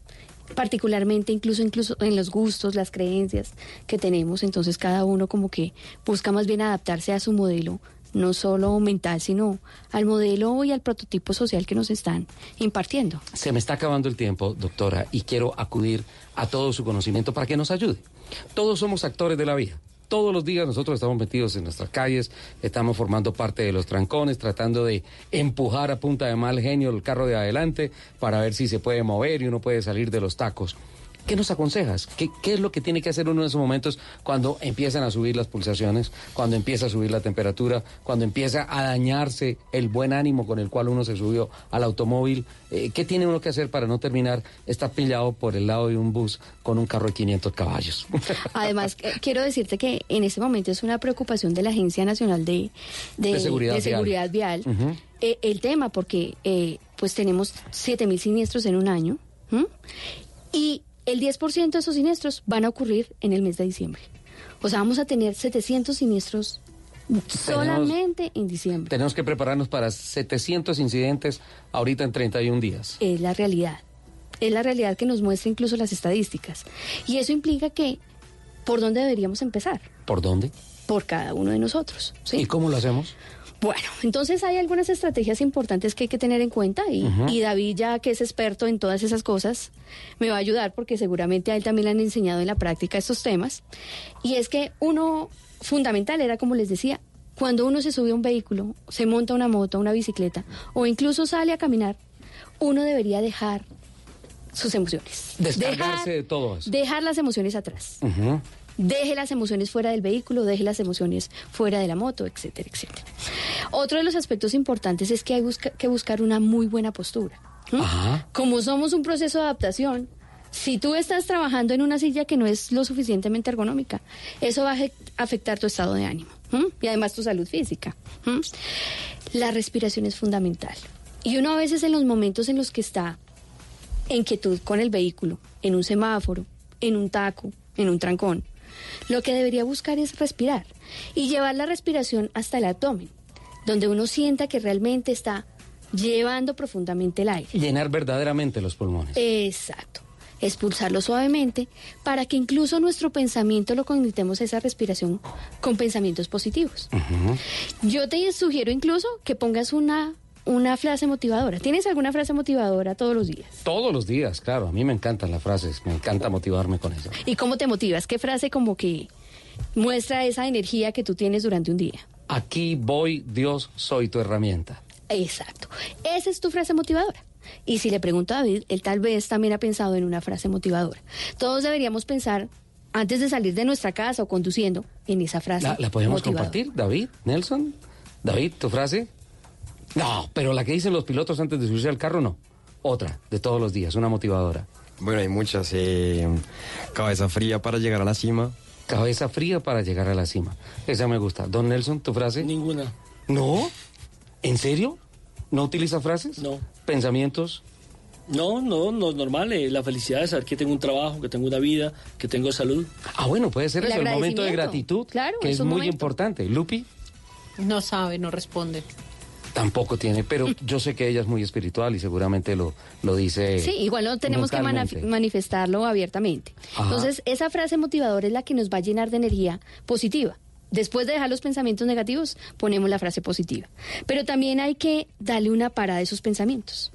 particularmente incluso incluso en los gustos, las creencias que tenemos, entonces cada uno como que busca más bien adaptarse a su modelo, no solo mental, sino al modelo y al prototipo social que nos están impartiendo. Se me está acabando el tiempo, doctora, y quiero acudir a todo su conocimiento para que nos ayude. Todos somos actores de la vida. Todos los días nosotros estamos metidos en nuestras calles, estamos formando parte de los trancones, tratando de empujar a punta de mal genio el carro de adelante para ver si se puede mover y uno puede salir de los tacos. ¿Qué nos aconsejas? ¿Qué, ¿Qué es lo que tiene que hacer uno en esos momentos cuando empiezan a subir las pulsaciones, cuando empieza a subir la temperatura, cuando empieza a dañarse el buen ánimo con el cual uno se subió al automóvil? Eh, ¿Qué tiene uno que hacer para no terminar está pillado por el lado de un bus con un carro de 500 caballos? (laughs) Además, eh, quiero decirte que en este momento es una preocupación de la Agencia Nacional de, de, De seguridad de vial. eh, el tema, porque pues tenemos 7 mil siniestros en un año y el 10% de esos siniestros van a ocurrir en el mes de diciembre. O sea, vamos a tener 700 siniestros solamente en diciembre. Tenemos que prepararnos para 700 incidentes ahorita en 31 días. Es la realidad. Es la realidad que nos muestra incluso las estadísticas. Y eso implica que, ¿por dónde deberíamos empezar? ¿Por dónde? Por cada uno de nosotros. ¿sí? ¿Y cómo lo hacemos? Bueno, entonces hay algunas estrategias importantes que hay que tener en cuenta y, Ujú. y David, ya que es experto en todas esas cosas, me va a ayudar porque seguramente a él también le han enseñado en la práctica estos temas. Y es que uno fundamental era, como les decía, cuando uno se sube a un vehículo, se monta una moto, una bicicleta o incluso sale a caminar, uno debería dejar sus emociones. Descargarse Dejar- de todo eso. Dejar las emociones atrás. Deje las emociones fuera del vehículo, deje las emociones fuera de la moto, etcétera, etcétera. Otro de los aspectos importantes es que hay busca- que buscar una muy buena postura. Como somos un proceso de adaptación, si tú estás trabajando en una silla que no es lo suficientemente ergonómica, eso va a afec- afectar tu estado de ánimo ¿m? y además tu salud física. ¿m? La respiración es fundamental. Y uno a veces en los momentos en los que está en quietud con el vehículo, en un semáforo, en un taco, en un trancón, lo que debería buscar es respirar y llevar la respiración hasta el abdomen, donde uno sienta que realmente está llevando profundamente el aire. Llenar verdaderamente los pulmones. Exacto. Expulsarlo suavemente para que incluso nuestro pensamiento lo conectemos a esa respiración con pensamientos positivos. Yo te sugiero incluso que pongas una, una frase motivadora. ¿Tienes alguna frase motivadora todos los días? Todos los días, claro. A mí me encantan las frases, me encanta motivarme con eso. ¿Y cómo te motivas? ¿Qué frase como que muestra esa energía que tú tienes durante un día? Aquí voy, Dios, soy tu herramienta. Exacto. Esa es tu frase motivadora. Y si le pregunto a David, él tal vez también ha pensado en una frase motivadora. Todos deberíamos pensar, antes de salir de nuestra casa o conduciendo, en esa frase. ¿La, la podemos motivadora. compartir, David? ¿Nelson? David, ¿tu frase? No, pero la que dicen los pilotos antes de subirse al carro, no. Otra, de todos los días, una motivadora. Bueno, hay muchas. eh, cabeza fría para llegar a la cima. Cabeza fría para llegar a la cima. Esa me gusta. Don Nelson, ¿tu frase? Ninguna. ¿No? ¿En serio? ¿No utiliza frases? No. ¿Pensamientos? No, no, no, normal. eh, la felicidad de saber que tengo un trabajo, que tengo una vida, que tengo salud. Ah, bueno, puede ser El eso, el momento de gratitud, Claro, que es es un muy momento. importante. Lupi No sabe, no responde. Tampoco tiene, pero yo sé que ella es muy espiritual y seguramente lo, lo dice. Sí, igual no tenemos que manifestarlo abiertamente. Ajá. Entonces, esa frase motivadora es la que nos va a llenar de energía positiva. Después de dejar los pensamientos negativos, ponemos la frase positiva. Pero también hay que darle una parada a esos pensamientos.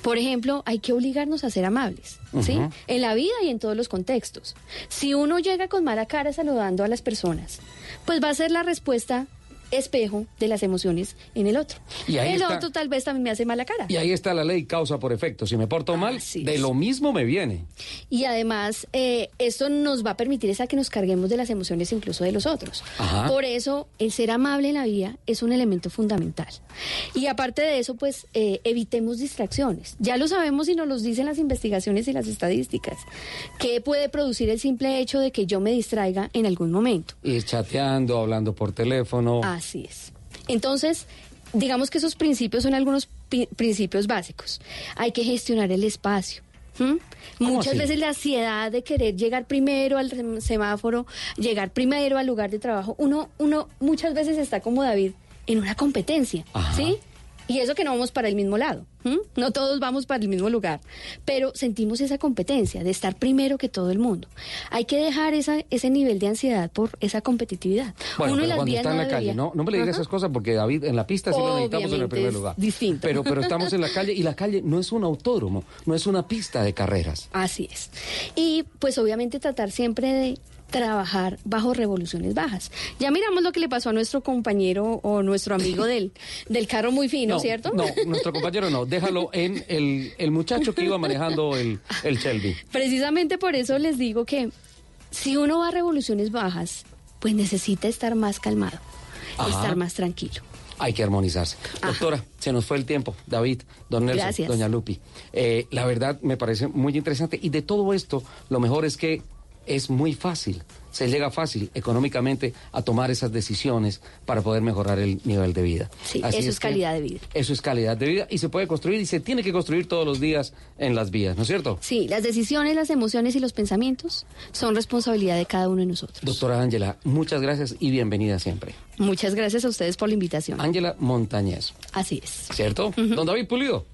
Por ejemplo, hay que obligarnos a ser amables, ¿sí? En la vida y en todos los contextos. Si uno llega con mala cara saludando a las personas, pues va a ser la respuesta espejo de las emociones en el otro. Y ahí el está. otro tal vez también me hace mala cara. Y ahí está la ley causa por efecto. Si me porto mal, de lo mismo me viene. Y además, eh, esto nos va a permitir esa que nos carguemos de las emociones incluso de los otros. Ajá. Por eso, el ser amable en la vida es un elemento fundamental. Y aparte de eso, pues eh, evitemos distracciones. Ya lo sabemos y nos los dicen las investigaciones y las estadísticas. ¿Qué puede producir el simple hecho de que yo me distraiga en algún momento? Y chateando, hablando por teléfono. Así es. Entonces, digamos que esos principios son algunos pi- principios básicos. Hay que gestionar el espacio. Muchas así? veces la ansiedad de querer llegar primero al sem- semáforo, llegar primero al lugar de trabajo, uno, uno muchas veces está como David en una competencia, ¿sí? Y eso que no vamos para el mismo lado, ¿m? no todos vamos para el mismo lugar, pero sentimos esa competencia de estar primero que todo el mundo. Hay que dejar esa, ese nivel de ansiedad por esa competitividad. Bueno, Uno pero las cuando está en la calle, no, no me le diga Ajá. esas cosas porque David, en la pista sí lo necesitamos en el primer lugar. distinto. Pero, pero estamos en la calle y la calle no es un autódromo, no es una pista de carreras. Así es. Y pues obviamente tratar siempre de trabajar bajo revoluciones bajas. Ya miramos lo que le pasó a nuestro compañero o nuestro amigo (laughs) del, del carro muy fino, no, ¿cierto? No, nuestro compañero no, déjalo (laughs) en el, el muchacho que iba manejando el, el Shelby. Precisamente por eso les digo que si uno va a revoluciones bajas, pues necesita estar más calmado, Ajá. estar más tranquilo. Hay que armonizarse. Doctora, se nos fue el tiempo. David, don Nelson, Gracias. doña Lupi. Eh, la verdad me parece muy interesante y de todo esto lo mejor es que es muy fácil. Se llega fácil económicamente a tomar esas decisiones para poder mejorar el nivel de vida. Sí, Así eso es, calidad de vida. Eso es calidad de vida y se puede construir y se tiene que construir todos los días en las vías, ¿no es cierto? Sí, las decisiones, las emociones y los pensamientos son responsabilidad de cada uno de nosotros. Doctora Ángela, muchas gracias y bienvenida siempre. Muchas gracias a ustedes por la invitación. Ángela Montañez, Así es. ¿cierto? Don David Pulido,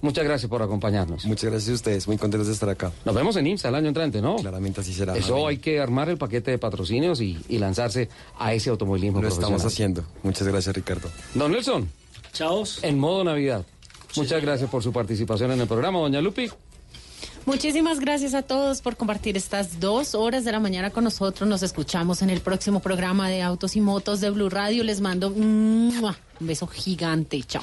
muchas gracias por acompañarnos. Muchas gracias a ustedes, muy contentos de estar acá. Nos vemos en IMSA el año entrante, ¿no? Claramente así será. Eso hay que armar el paquete de patrocinios y, y lanzarse a ese automovilismo Lo estamos haciendo. Muchas gracias, Ricardo. Don Nelson. Chao. En modo Navidad. Muchas gracias por su participación en el programa, doña Lupi. Muchísimas gracias a todos por compartir estas dos horas de la mañana con nosotros. Nos escuchamos en el próximo programa de Autos y Motos de Blue Radio. Les mando un beso gigante. Chao.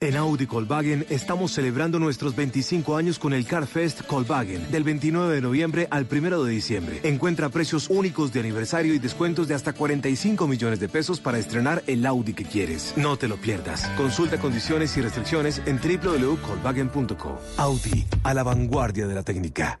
En Audi Volkswagen estamos celebrando nuestros 25 años con el Car Fest Volkswagen del 29 de noviembre al 1 de diciembre. Encuentra precios únicos de aniversario y descuentos de hasta 45 millones de pesos para estrenar el Audi que quieres. No te lo pierdas. Consulta condiciones y restricciones en www.volkswagen.co. Audi, a la vanguardia de la técnica.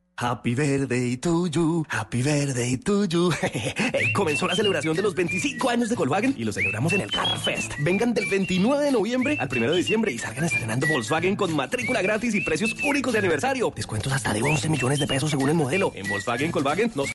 Happy birthday to you, happy birthday to you. (laughs) Eh, Comenzó la celebración de los 25 años de Volkswagen y lo celebramos en el Car Fest. Vengan del 29 de noviembre al 1 de diciembre y salgan estrenando Volkswagen con matrícula gratis y precios únicos de aniversario. Descuentos hasta de 11 millones de pesos según el modelo. En Volkswagen Volkswagen nos